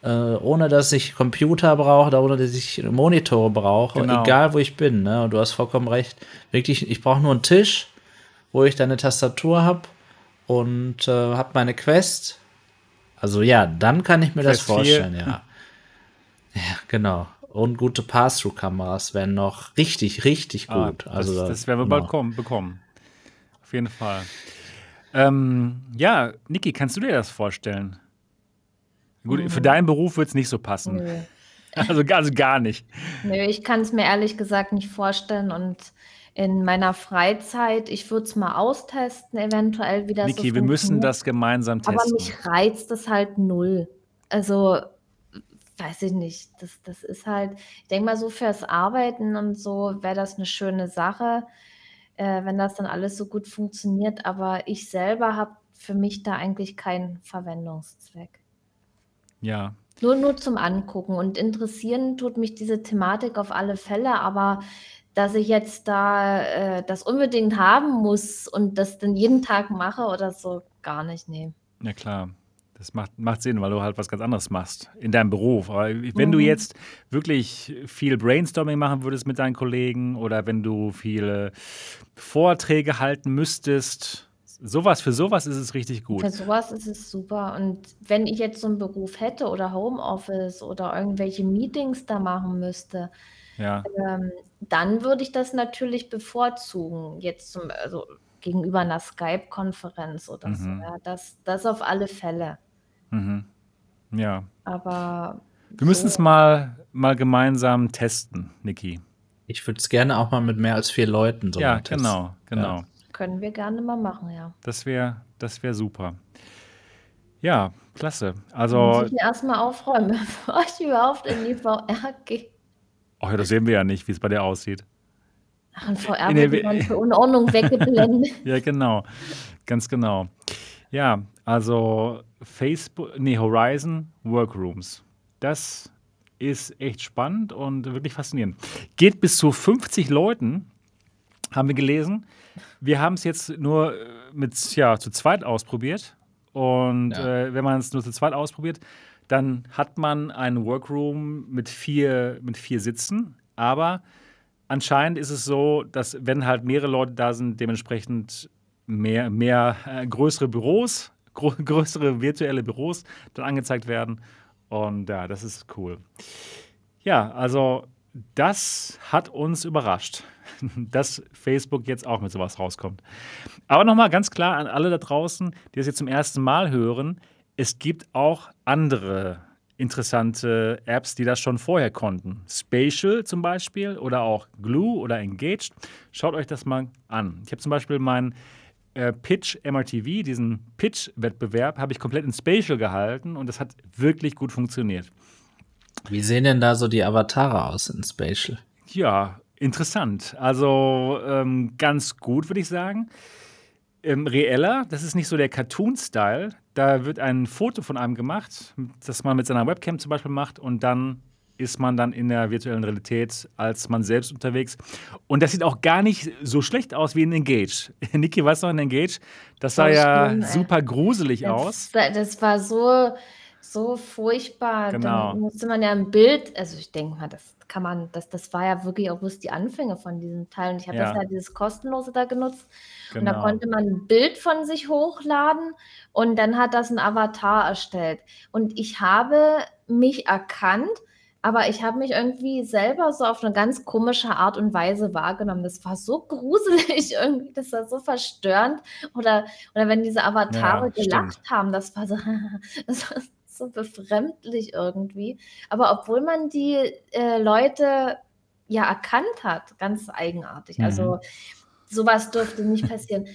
äh, ohne dass ich Computer brauche, ohne dass ich Monitore brauche, genau. egal wo ich bin. Ne? Und du hast vollkommen recht. Wirklich, ich brauche nur einen Tisch, wo ich dann eine Tastatur habe und äh, habe meine Quest also ja, dann kann ich mir das vorstellen, ja. Ja, genau. Und gute Pass-Through-Kameras wären noch richtig, richtig ah, gut. Ah, also, das, das werden wir genau. bald kommen, bekommen. Auf jeden Fall. Ähm, ja, Niki, kannst du dir das vorstellen? Gut, mhm. für deinen Beruf wird es nicht so passen. Nee. Also, also gar nicht. Nö, ich kann es mir ehrlich gesagt nicht vorstellen und in meiner Freizeit, ich würde es mal austesten, eventuell, wie das Niki, so wir müssen das gemeinsam Aber testen. mich reizt es halt null. Also, weiß ich nicht. Das, das ist halt, ich denke mal, so fürs Arbeiten und so wäre das eine schöne Sache, äh, wenn das dann alles so gut funktioniert. Aber ich selber habe für mich da eigentlich keinen Verwendungszweck. Ja, Nur, nur zum Angucken. Und interessieren tut mich diese Thematik auf alle Fälle, aber dass ich jetzt da äh, das unbedingt haben muss und das dann jeden Tag mache oder so, gar nicht, nee. ja klar. Das macht, macht Sinn, weil du halt was ganz anderes machst in deinem Beruf. Aber wenn du Mhm. jetzt wirklich viel Brainstorming machen würdest mit deinen Kollegen oder wenn du viele Vorträge halten müsstest, sowas für sowas ist es richtig gut. Für sowas ist es super. Und wenn ich jetzt so einen Beruf hätte oder Homeoffice oder irgendwelche Meetings da machen müsste, Ja, ähm, dann würde ich das natürlich bevorzugen, jetzt zum, also gegenüber einer Skype-Konferenz oder so. Mhm. Ja, das, das auf alle Fälle. mhm. ja. Aber Wir müssen es so, mal, mal gemeinsam testen, Niki. Ich würde es gerne auch mal mit mehr als vier Leuten so Ja, mal testen. genau, genau. können wir gerne mal machen, ja. Das wäre das wär super. Ja, klasse. Dann muss Also, ich mir erstmal aufräumen, bevor ich überhaupt in die VR gehe. Oh, ja, das sehen wir ja nicht, wie es bei dir aussieht. Ach, in VR wird man für Unordnung weggeblendet. Ja, genau. Ganz genau. Ja, also Facebook, nee, Horizon Workrooms. Das ist echt spannend und wirklich faszinierend. Geht bis zu 50 Leuten, haben wir gelesen. Wir haben es jetzt nur äh, mit, ja, zu zweit ausprobiert. Und Ja. äh, wenn man es nur zu zweit ausprobiert, dann hat man einen Workroom mit vier, mit vier Sitzen. Aber anscheinend ist es so, dass wenn halt mehrere Leute da sind, dementsprechend mehr, mehr äh, größere Büros, gro größere virtuelle Büros dann angezeigt werden. Und ja, das ist cool. Ja, also das hat uns überrascht, dass Facebook jetzt auch mit sowas rauskommt. Aber nochmal ganz klar an alle da draußen, die das jetzt zum ersten Mal hören, es gibt auch andere interessante Apps, die das schon vorher konnten. Spatial zum Beispiel oder auch Glue oder Engaged. Schaut euch das mal an. Ich habe zum Beispiel meinen äh, Pitch MRTV, diesen Pitch-Wettbewerb, habe ich komplett in Spatial gehalten und das hat wirklich gut funktioniert. Wie sehen denn da so die Avatare aus in Spatial? Ja, interessant. Also ähm, ganz gut, würde ich sagen. Ähm, reeller, das ist nicht so der Cartoon-Style. Da wird ein Foto von einem gemacht, das man mit seiner Webcam zum Beispiel macht und dann ist man dann in der virtuellen Realität als man selbst unterwegs. Und das sieht auch gar nicht so schlecht aus wie in Engage. Niki, weißt du noch in Engage? Das sah ja schlimm, super gruselig aus. Das, das war so, so furchtbar. Genau. Dann musste man ja ein Bild, also ich denke mal, das kann man, das, das war ja wirklich auch bloß die Anfänge von diesem Teil. Und ich habe Ja. das ja dieses kostenlose da genutzt. Und da Genau. konnte man ein Bild von sich hochladen und dann hat das ein Avatar erstellt. Und ich habe mich erkannt, aber ich habe mich irgendwie selber so auf eine ganz komische Art und Weise wahrgenommen. Das war so gruselig irgendwie, das war so verstörend. Oder, oder wenn diese Avatare Ja, gelacht haben, das war so, das war so befremdlich irgendwie. Aber obwohl man die äh, Leute ja erkannt hat, ganz eigenartig. Mhm. Also sowas dürfte nicht passieren.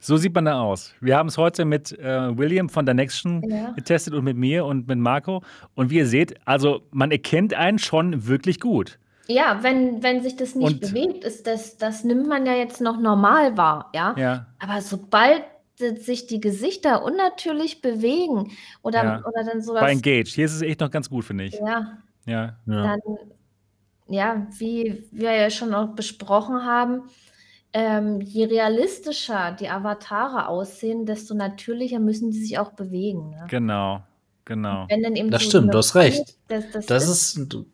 So sieht man da aus. Wir haben es heute mit äh, William von der Nextion Ja. getestet und mit mir und mit Marco. Und wie ihr seht, also man erkennt einen schon wirklich gut. Ja, wenn, wenn sich das nicht Und- bewegt, ist das, das nimmt man ja jetzt noch normal wahr, ja. Ja, Aber sobald sich die Gesichter unnatürlich bewegen oder, Ja. oder dann bei sowas, Engage. Hier ist es echt noch ganz gut, finde ich. ja, Ja, Ja. dann, ja, wie wir ja schon auch besprochen haben, ähm, je realistischer die Avatare aussehen, desto natürlicher müssen die sich auch bewegen. Ne? genau, genau. Wenn dann eben Das so stimmt, du hast recht. Das, das, Das ist eine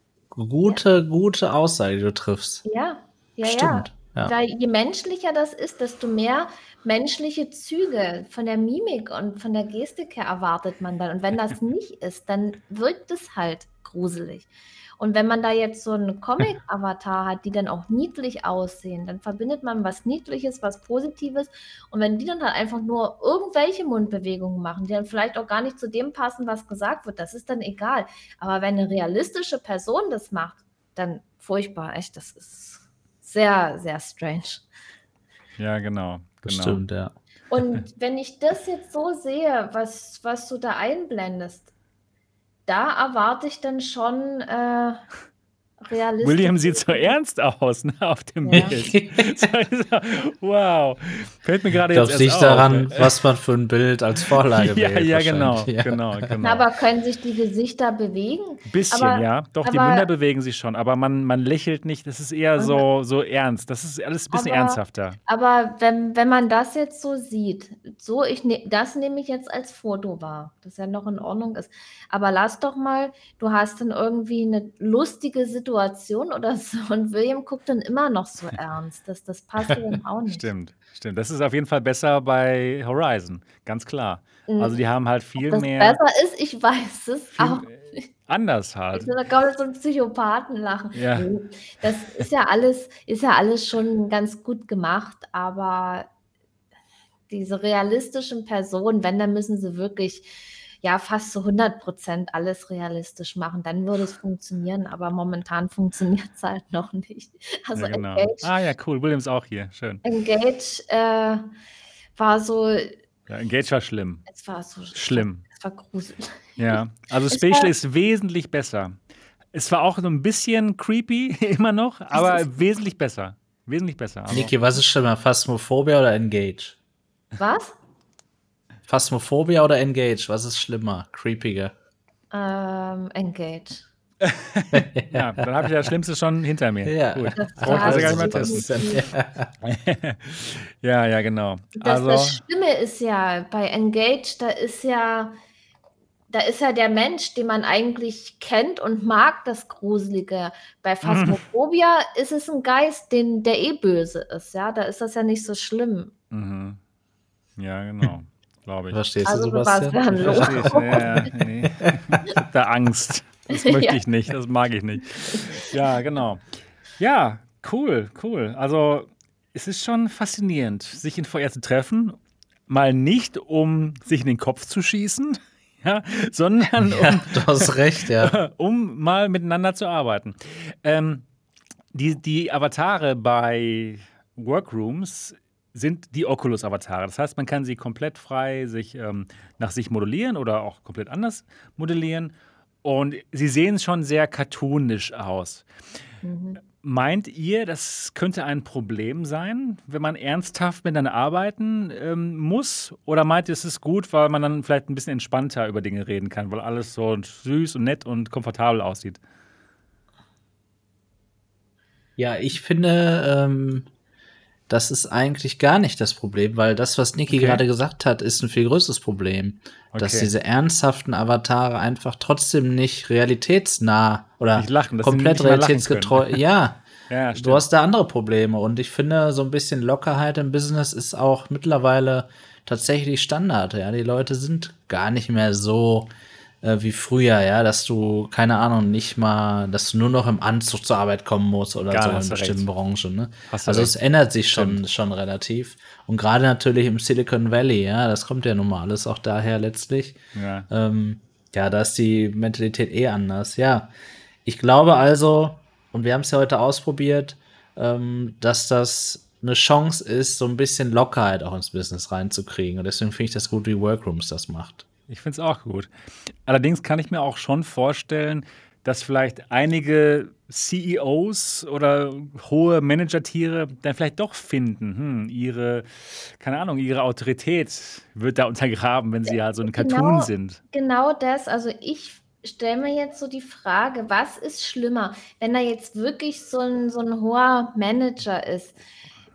gute, gute Aussage, die du triffst. ja, ja, ja. Stimmt. Ja. Weil je menschlicher das ist, desto mehr menschliche Züge von der Mimik und von der Gestik her erwartet man dann. Und wenn das nicht ist, dann wirkt es halt gruselig. Und wenn man da jetzt so einen Comic-Avatar hat, die dann auch niedlich aussehen, dann verbindet man was Niedliches, was Positives. Und wenn die dann halt einfach nur irgendwelche Mundbewegungen machen, die dann vielleicht auch gar nicht zu dem passen, was gesagt wird, das ist dann egal. Aber wenn eine realistische Person das macht, dann furchtbar, echt, das ist sehr, sehr strange. Ja, genau. genau. Stimmt, ja. Und wenn ich das jetzt so sehe, was, was du da einblendest, da erwarte ich dann schon äh, realistisch. William sieht so ernst aus ne, auf dem Ja. Bild. wow. Fällt mir gerade jetzt sich erst daran, auf. was man für ein Bild als Vorlage ja, wählt. ja, genau. Ja. genau, genau. Na, aber können sich die Gesichter bewegen? Bisschen, aber- ja. Doch, die Münder bewegen sich schon, aber man, man lächelt nicht. Das ist eher so, so ernst. Das ist alles ein bisschen Aber- ernsthafter. Aber wenn, wenn man das jetzt so sieht, so ich ne, das nehme ich jetzt als Foto wahr, das ja noch in Ordnung ist. Aber lass doch mal, du hast dann irgendwie eine lustige Situation oder so und William guckt dann immer noch so ernst. Das, das passt dann auch nicht. Stimmt, stimmt. Das ist auf jeden Fall besser bei Horizon, ganz klar. Mhm. Also die haben halt viel das mehr besser ist, ich weiß es, auch anders halt. Da kommt so ein Psychopathen lachen. Ja. Das ist ja alles, ist ja alles schon ganz gut gemacht, aber diese realistischen Personen, wenn, dann müssen sie wirklich ja fast zu 100 Prozent alles realistisch machen. Dann würde es funktionieren, aber momentan funktioniert es halt noch nicht. Also ja, genau. Engage, Ah ja, cool. Williams auch hier. Schön. Engage äh, war so, Ja, Engage war schlimm. es war so Schlimm. Es war gruselig. Ja. Also Spatial ist wesentlich besser. Es war auch so ein bisschen creepy immer noch, aber wesentlich besser. Wesentlich besser. Niki, was ist schlimmer, Phasmophobia oder Engage? Was? Phasmophobia oder Engage? Was ist schlimmer, creepiger? Ähm, Engage. ja, dann habe ich das Schlimmste schon hinter mir. Ja. Gut. Das das ja gar nicht mehr testen. ja, ja, genau. Das, Also, das Schlimme ist ja, bei Engage, da ist ja, da ist ja der Mensch, den man eigentlich kennt und mag, das Gruselige. Bei Mhm. Phasmophobia ist es ein Geist, den, der eh böse ist, ja. Da ist das ja nicht so schlimm. mhm. ja, genau. Glaube ich. Verstehst Also, du, Sebastian? Sebastian, Verstehe ich. Ja, ja, nee. Ich hab da Angst. Das möchte Ja. ich nicht, das mag ich nicht. Ja, genau. Ja, cool, cool. Also, es ist schon faszinierend, sich in VR zu treffen. Mal nicht, um sich in den Kopf zu schießen, ja, sondern um Ja, du hast recht, ja. um mal miteinander zu arbeiten. Ähm, die, die Avatare bei Workrooms sind die Oculus-Avatare. Das heißt, man kann sie komplett frei sich ähm, nach sich modellieren oder auch komplett anders modellieren. Und sie sehen schon sehr cartoonisch aus. Mhm. Meint ihr, das könnte ein Problem sein, wenn man ernsthaft miteinander arbeiten ähm, muss? Oder meint ihr, es ist gut, weil man dann vielleicht ein bisschen entspannter über Dinge reden kann, weil alles so süß und nett und komfortabel aussieht? Ja, ich finde, ähm, das ist eigentlich gar nicht das Problem, weil das, was Niki Okay. gerade gesagt hat, ist ein viel größeres Problem. Dass Okay. diese ernsthaften Avatare einfach trotzdem nicht realitätsnah oder Nicht lachen, dass komplett realitätsgetreu. Ja, Ja, du hast da andere Probleme und ich finde, so ein bisschen Lockerheit im Business ist auch mittlerweile tatsächlich Standard. Ja, die Leute sind gar nicht mehr so äh, wie früher, ja, dass du, keine Ahnung, nicht mal, dass du nur noch im Anzug zur Arbeit kommen musst oder Ja, so in bestimmten recht. Branchen. Ne? Also recht. es ändert sich schon, schon relativ. Und gerade natürlich im Silicon Valley, ja, das kommt ja nun mal alles auch daher letztlich. Ja. Ähm, ja, da ist die Mentalität eh anders. Ja, ich glaube also, und wir haben es ja heute ausprobiert, ähm, dass das eine Chance ist, so ein bisschen Lockerheit auch ins Business reinzukriegen. Und deswegen finde ich das gut, wie Workrooms das macht. Ich finde es auch gut. Allerdings kann ich mir auch schon vorstellen, dass vielleicht einige CEOs oder hohe Manager-Tiere dann vielleicht doch finden, hm, ihre, keine Ahnung, ihre Autorität wird da untergraben, wenn sie halt so ein Cartoon Genau. sind. Genau das, also ich stelle mir jetzt so die Frage, was ist schlimmer, wenn da jetzt wirklich so ein, so ein hoher Manager ist,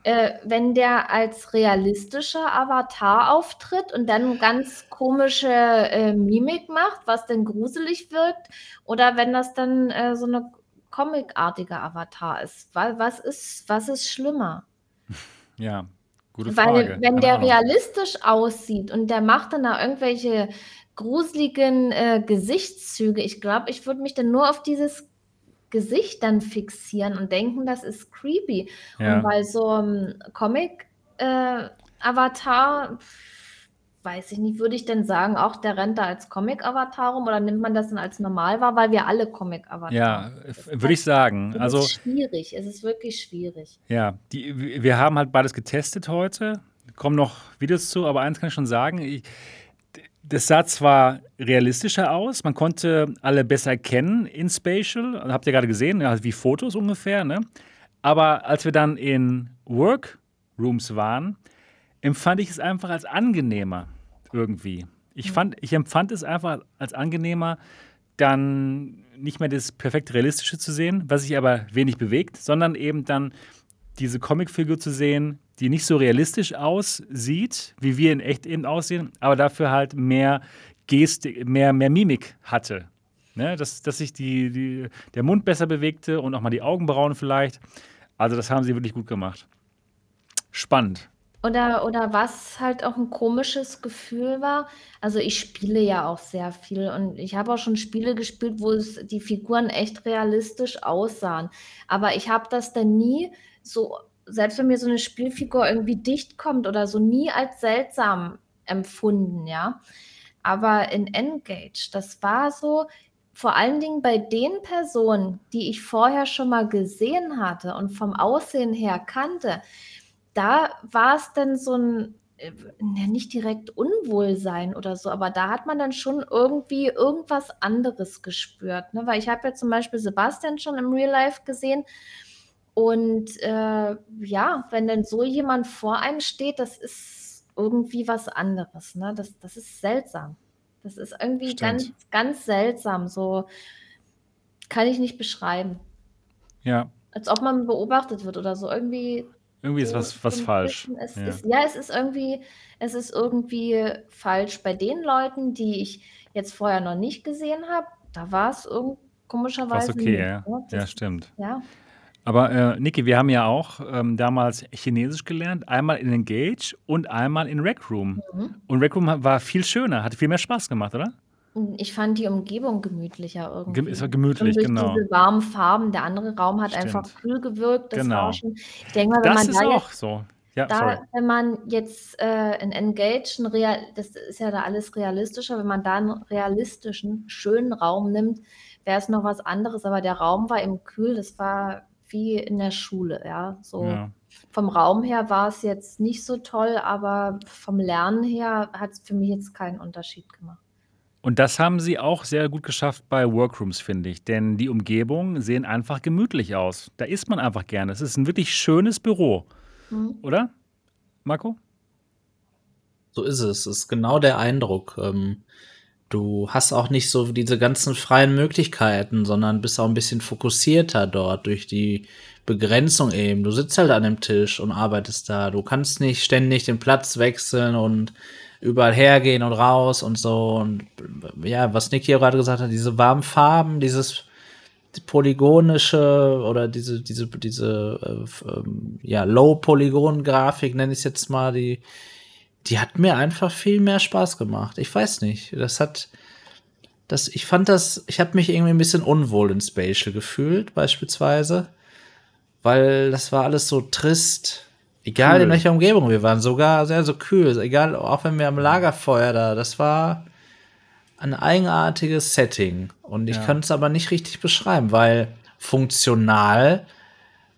äh, wenn der als realistischer Avatar auftritt und dann ganz komische äh, Mimik macht, was dann gruselig wirkt, oder wenn das dann äh, so eine comicartige Avatar ist. Was, was, ist, was ist schlimmer? Ja, Gute Weil Frage. wenn Keine der Ahnung. realistisch aussieht und der macht dann da irgendwelche gruseligen äh, Gesichtszüge, ich glaube, ich würde mich dann nur auf dieses Gesicht dann fixieren und denken, das ist creepy. Und Ja. bei so einem Comic-Avatar, weiß ich nicht, würde ich denn sagen, auch der rennt da als Comic-Avatar rum oder nimmt man das dann als normal wahr, weil wir alle Comic-Avatar Ja, f- würde ich sagen. Es Also, ist schwierig, es ist wirklich schwierig. ja, die, wir haben halt beides getestet heute. Kommen noch Videos zu, aber eins kann ich schon sagen. Ich, das sah zwar realistischer aus, man konnte alle besser erkennen in Spatial, habt ihr gerade gesehen, wie Fotos ungefähr, ne? Aber als wir dann in Workrooms waren, empfand ich es einfach als angenehmer irgendwie. Ich, fand, ich empfand es einfach als angenehmer, dann nicht mehr das perfekt Realistische zu sehen, was sich aber wenig bewegt, sondern eben dann diese Comicfigur zu sehen, die nicht so realistisch aussieht, wie wir in echt eben aussehen, aber dafür halt mehr Gestik, mehr, mehr Mimik hatte. Ne? Dass, dass sich die, die, der Mund besser bewegte und auch mal die Augenbrauen vielleicht. Also das haben sie wirklich gut gemacht. Spannend. Oder, oder was halt auch ein komisches Gefühl war. Also ich spiele ja auch sehr viel und ich habe auch schon Spiele gespielt, wo es die Figuren echt realistisch aussahen. Aber ich habe das dann nie so, selbst wenn mir so eine Spielfigur irgendwie dicht kommt oder so, nie als seltsam empfunden, ja. Aber in Engage, das war so, vor allen Dingen bei den Personen, die ich vorher schon mal gesehen hatte und vom Aussehen her kannte, da war es dann so ein, äh, nicht direkt Unwohlsein oder so, aber da hat man dann schon irgendwie irgendwas anderes gespürt. Ne? Weil ich habe ja zum Beispiel Sebastian schon im Real Life gesehen. Und äh, ja, wenn dann so jemand vor einem steht, das ist irgendwie was anderes. Ne? Das, das ist seltsam. Das ist irgendwie Stimmt. ganz, ganz seltsam. So kann ich nicht beschreiben. Ja, Als ob man beobachtet wird oder so. Irgendwie irgendwie ist so was, was falsch. es Ja. ist, ja, es ist irgendwie, es ist irgendwie falsch bei den Leuten, die ich jetzt vorher noch nicht gesehen habe. Da war es irgend Was komischerweise okay, nicht, ja. ne? Ja, Das, stimmt. ja. Aber äh, Niki, wir haben ja auch ähm, damals Chinesisch gelernt, einmal in Engage und einmal in Rec Room. Mhm. Und Rec Room war viel schöner, hatte viel mehr Spaß gemacht, oder? Und Ich fand die Umgebung gemütlicher Gem- Es war irgendwie. gemütlich, Und durch genau. diese warmen Farben, der andere Raum hat einfach Stimmt. kühl gewirkt. Das war Genau. schon, ich denke mal, wenn Das man ist da jetzt auch so. Ja, sorry. Da, wenn man jetzt äh, in Engage, ein Real, das ist ja da alles realistischer, wenn man da einen realistischen, schönen Raum nimmt, wäre es noch was anderes. Aber der Raum war eben kühl, das war wie in der Schule, ja. So Ja. vom Raum her war es jetzt nicht so toll, aber vom Lernen her hat es für mich jetzt keinen Unterschied gemacht. Und das haben sie auch sehr gut geschafft bei Workrooms, finde ich. Denn die Umgebungen sehen einfach gemütlich aus. Da ist man einfach gerne. Es ist ein wirklich schönes Büro, Mhm. oder? Marco? So ist es. Es ist genau der Eindruck. Ähm, du hast auch nicht so diese ganzen freien Möglichkeiten, sondern bist auch ein bisschen fokussierter dort durch die Begrenzung eben. Du sitzt halt an dem Tisch und arbeitest da. Du kannst nicht ständig den Platz wechseln und überall hergehen und raus und so. Und ja, was Nick hier gerade gesagt hat, diese warmen Farben, dieses polygonische oder diese, diese, diese äh, ähm, ja, Low-Polygon-Grafik, nenne ich es jetzt mal, die, die hat mir einfach viel mehr Spaß gemacht. Ich weiß nicht. Das hat. Das, ich fand das, ich habe mich irgendwie ein bisschen unwohl in Spatial gefühlt, beispielsweise. Weil das war alles so trist. Egal Kühl. in welcher Umgebung wir waren, sogar sehr so kühl. Egal, auch wenn wir am Lagerfeuer da, das war ein eigenartiges Setting. Und ich Ja. kann es aber nicht richtig beschreiben, weil funktional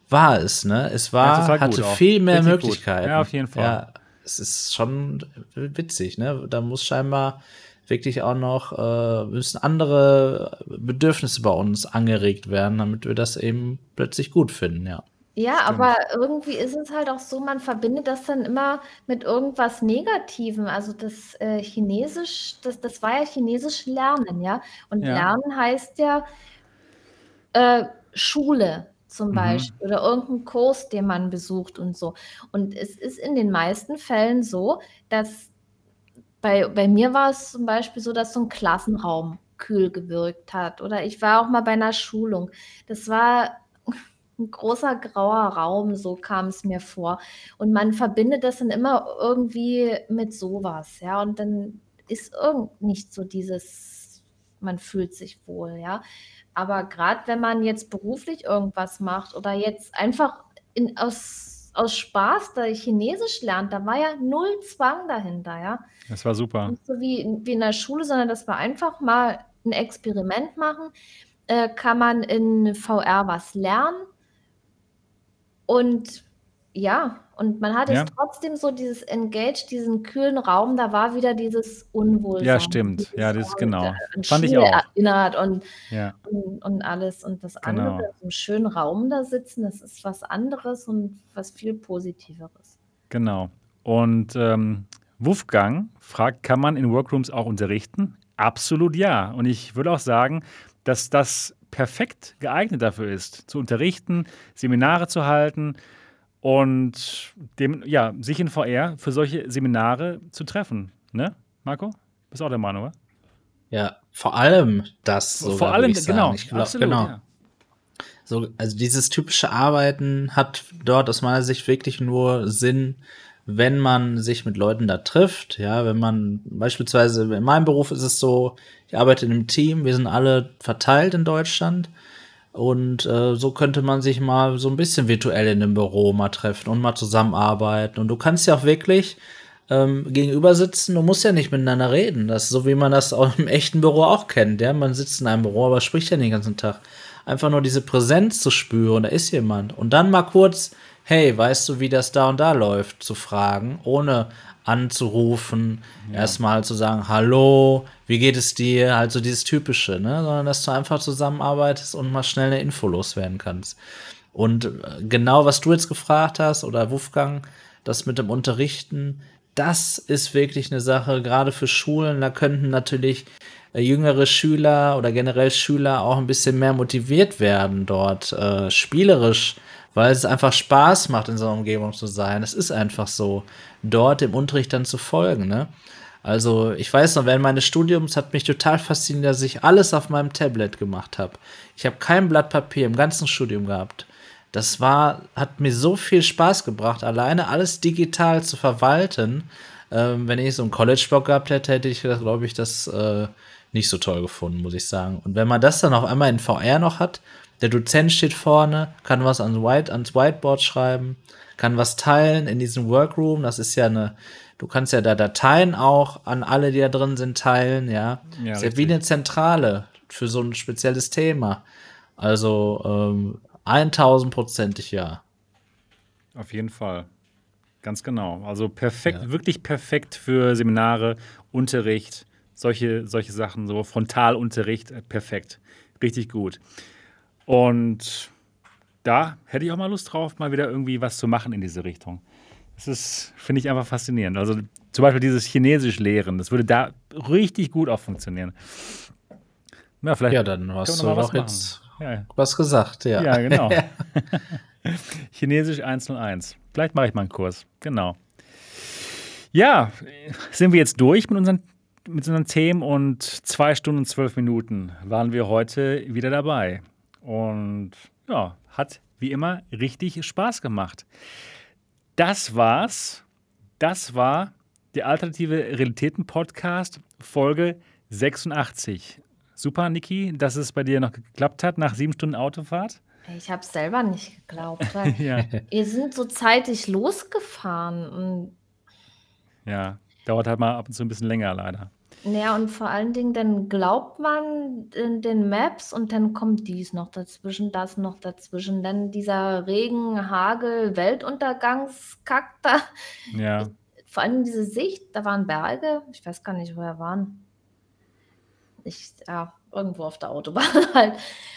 war es, ne? Es war, gut hatte auch. viel mehr Richtig gut. Möglichkeiten. Ja, auf jeden Fall. Ja, es ist schon witzig, ne? Da muss scheinbar wirklich auch noch, äh, müssen andere Bedürfnisse bei uns angeregt werden, damit wir das eben plötzlich gut finden, ja. Ja, Stimmt. aber irgendwie ist es halt auch so, man verbindet das dann immer mit irgendwas Negativem. Also das äh, Chinesisch, das, das war ja Chinesisch lernen, ja. Und Ja. lernen heißt ja äh, Schule zum Mhm. Beispiel oder irgendein Kurs, den man besucht und so. Und es ist in den meisten Fällen so, dass bei, bei mir war es zum Beispiel so, dass so ein Klassenraum kühl gewirkt hat. Oder ich war auch mal bei einer Schulung. Das war 'n großer grauer Raum, so kam es mir vor. Und man verbindet das dann immer irgendwie mit sowas, ja? Und dann ist irgend nicht so dieses man fühlt sich wohl, ja? Aber gerade wenn man jetzt beruflich irgendwas macht oder jetzt einfach in aus aus Spaß da Chinesisch lernt, da war ja null Zwang dahinter, ja? Das war super. Nicht so wie in wie in der Schule, sondern dass wir einfach mal 'n Experiment machen. Äh, kann man in VR was lernen? Und ja, und man hat Ja. jetzt trotzdem so dieses engaged, diesen kühlen Raum, da war wieder dieses Ja, Unwohlsein, stimmt. dieses, Ja, das ähm, genau. an Fand ich Schule auch. erinnert und Ja, und und alles. Und das andere, genau. so 'nem schönen Raum da sitzen, das ist was anderes und was viel Positiveres. Genau. Und, ähm, Wolfgang fragt: „Kann man in Workrooms auch unterrichten?“ Absolut ja. Und ich würde auch sagen, dass das perfekt geeignet dafür ist, zu unterrichten, Seminare zu halten und dem ja, sich in VR für solche Seminare zu treffen, ne, Marco? Bist auch der Meinung, oder? Ja, vor allem das sogar, Vor allem, ich genau, Ich glaub absolut, genau. ja. So, also dieses typische Arbeiten hat dort aus meiner Sicht wirklich nur Sinn, wenn man sich mit Leuten da trifft. Ja, wenn man beispielsweise in meinem Beruf ist es so, ich arbeite in einem Team, wir sind alle verteilt in Deutschland und äh, so könnte man sich mal so ein bisschen virtuell in dem Büro mal treffen und mal zusammenarbeiten. Und du kannst ja auch wirklich ähm, gegenüber sitzen, du musst ja nicht miteinander reden. Das ist so, wie man das auch im echten Büro auch kennt. Ja, man sitzt in einem Büro, aber spricht ja den ganzen Tag. Einfach nur diese Präsenz zu spüren, da ist jemand. Und dann mal kurz, hey, weißt du, wie das da und da läuft, zu fragen, ohne anzurufen, erstmal zu sagen, hallo, wie geht es dir? Halt so dieses Typische, ne? Sondern dass du einfach zusammenarbeitest und mal schnell eine Info loswerden kannst. Und äh, genau, was du jetzt gefragt hast, oder Wolfgang, das mit dem Unterrichten, das ist wirklich eine Sache, gerade für Schulen, da könnten natürlich äh, jüngere Schüler oder generell Schüler auch ein bisschen mehr motiviert werden dort, äh, spielerisch, weil es einfach Spaß macht, in so einer Umgebung zu sein. Es ist einfach so, dort dem Unterricht dann zu folgen, ne? Also, ich weiß noch, während meines Studiums hat mich total fasziniert, dass ich alles auf meinem Tablet gemacht habe. Ich habe kein Blatt Papier im ganzen Studium gehabt. Das war, hat mir so viel Spaß gebracht, alleine alles digital zu verwalten. Ähm, wenn ich so einen College-Blog gehabt hätte, hätte ich, glaube ich, das äh, nicht so toll gefunden, muss ich sagen. Und wenn man das dann auf einmal in VR noch hat, der Dozent steht vorne, kann was ans, White, ans Whiteboard schreiben, kann was teilen in diesem Workroom. Das ist ja eine, du kannst ja da Dateien auch an alle, die da drin sind, teilen, ja. Ja, ist ja wie eine Zentrale für so ein spezielles Thema. Also ähm, 1000-prozentig ja. Auf jeden Fall. Ganz genau. Also perfekt, wirklich perfekt für Seminare, Unterricht, solche, solche Sachen, so Frontalunterricht, äh, perfekt. Richtig gut. Und da hätte ich auch mal Lust drauf, mal wieder irgendwie was zu machen in diese Richtung. Das ist, finde ich einfach faszinierend. Also zum Beispiel dieses Chinesisch lehren, das würde da richtig gut auch funktionieren. Ja, vielleicht Ja, dann hast du doch jetzt Ja, was gesagt, ja. ja, genau. Chinesisch 101. Vielleicht mache ich mal einen Kurs. Genau. Ja, sind wir jetzt durch mit unseren, mit unseren Themen und zwei Stunden und zwölf Minuten waren wir heute wieder dabei. Und ja, hat wie immer richtig Spaß gemacht. Das war's. Das war der Alternative Realitäten Podcast, Folge 86. Super, Niki, dass es bei dir noch geklappt hat nach sieben Stunden Autofahrt. Ich habe es selber nicht geglaubt, Ja, wir sind so zeitig losgefahren ja. Dauert halt mal ab und zu ein bisschen länger, leider. Ja, und vor allen Dingen, dann glaubt man in den Maps und dann kommt dies noch dazwischen, das noch dazwischen, dann dieser Regen, Hagel, Weltuntergangskack da. Ja, Vor allem diese Sicht, da waren Berge, ich weiß gar nicht, wo wir waren. Ich, ja, irgendwo auf der Autobahn halt.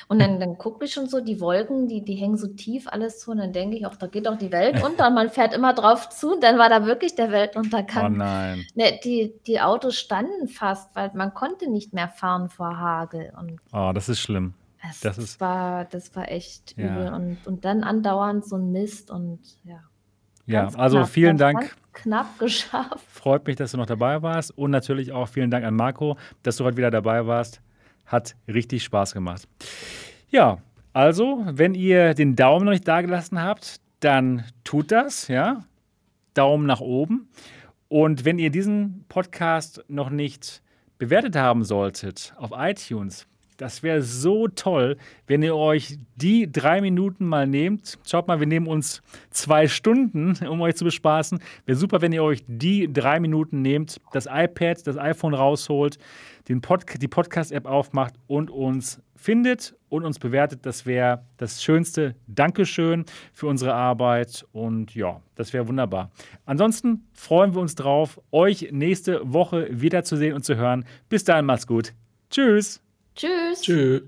Und dann, dann gucke ich schon so, die Wolken, die, die hängen so tief alles zu. Und dann denke ich auch, da geht doch die Welt unter. Und man fährt immer drauf zu. Und dann war da wirklich der oh Weltuntergang. nein. Ne, die, die Autos standen fast, weil man konnte nicht mehr fahren vor Hagel. Und Oh, das ist schlimm. das, Das ist- war, das war echt Ja. übel. Und, und dann andauernd so ein Mist. Und ja. Ja, also knapp, vielen Dank. Knapp geschafft. Freut mich, dass du noch dabei warst. Und natürlich auch vielen Dank an Marco, dass du heute wieder dabei warst. Hat richtig Spaß gemacht. Ja, Also, wenn ihr den Daumen noch nicht dagelassen habt, dann tut das, ja. Daumen nach oben. Und wenn ihr diesen Podcast noch nicht bewertet haben solltet auf iTunes, das wäre so toll, wenn ihr euch die drei Minuten mal nehmt. Schaut mal, wir nehmen uns zwei Stunden, um euch zu bespaßen. Wäre super, wenn ihr euch die drei Minuten nehmt, das iPad, das iPhone rausholt, den Pod die Podcast-App aufmacht und uns findet und uns bewertet. Das wäre das schönste Dankeschön für unsere Arbeit. Und ja, das wäre wunderbar. Ansonsten freuen wir uns drauf, euch nächste Woche wiederzusehen und zu hören. Bis dahin, macht's gut. Tschüss. Tschüss. Tschüss.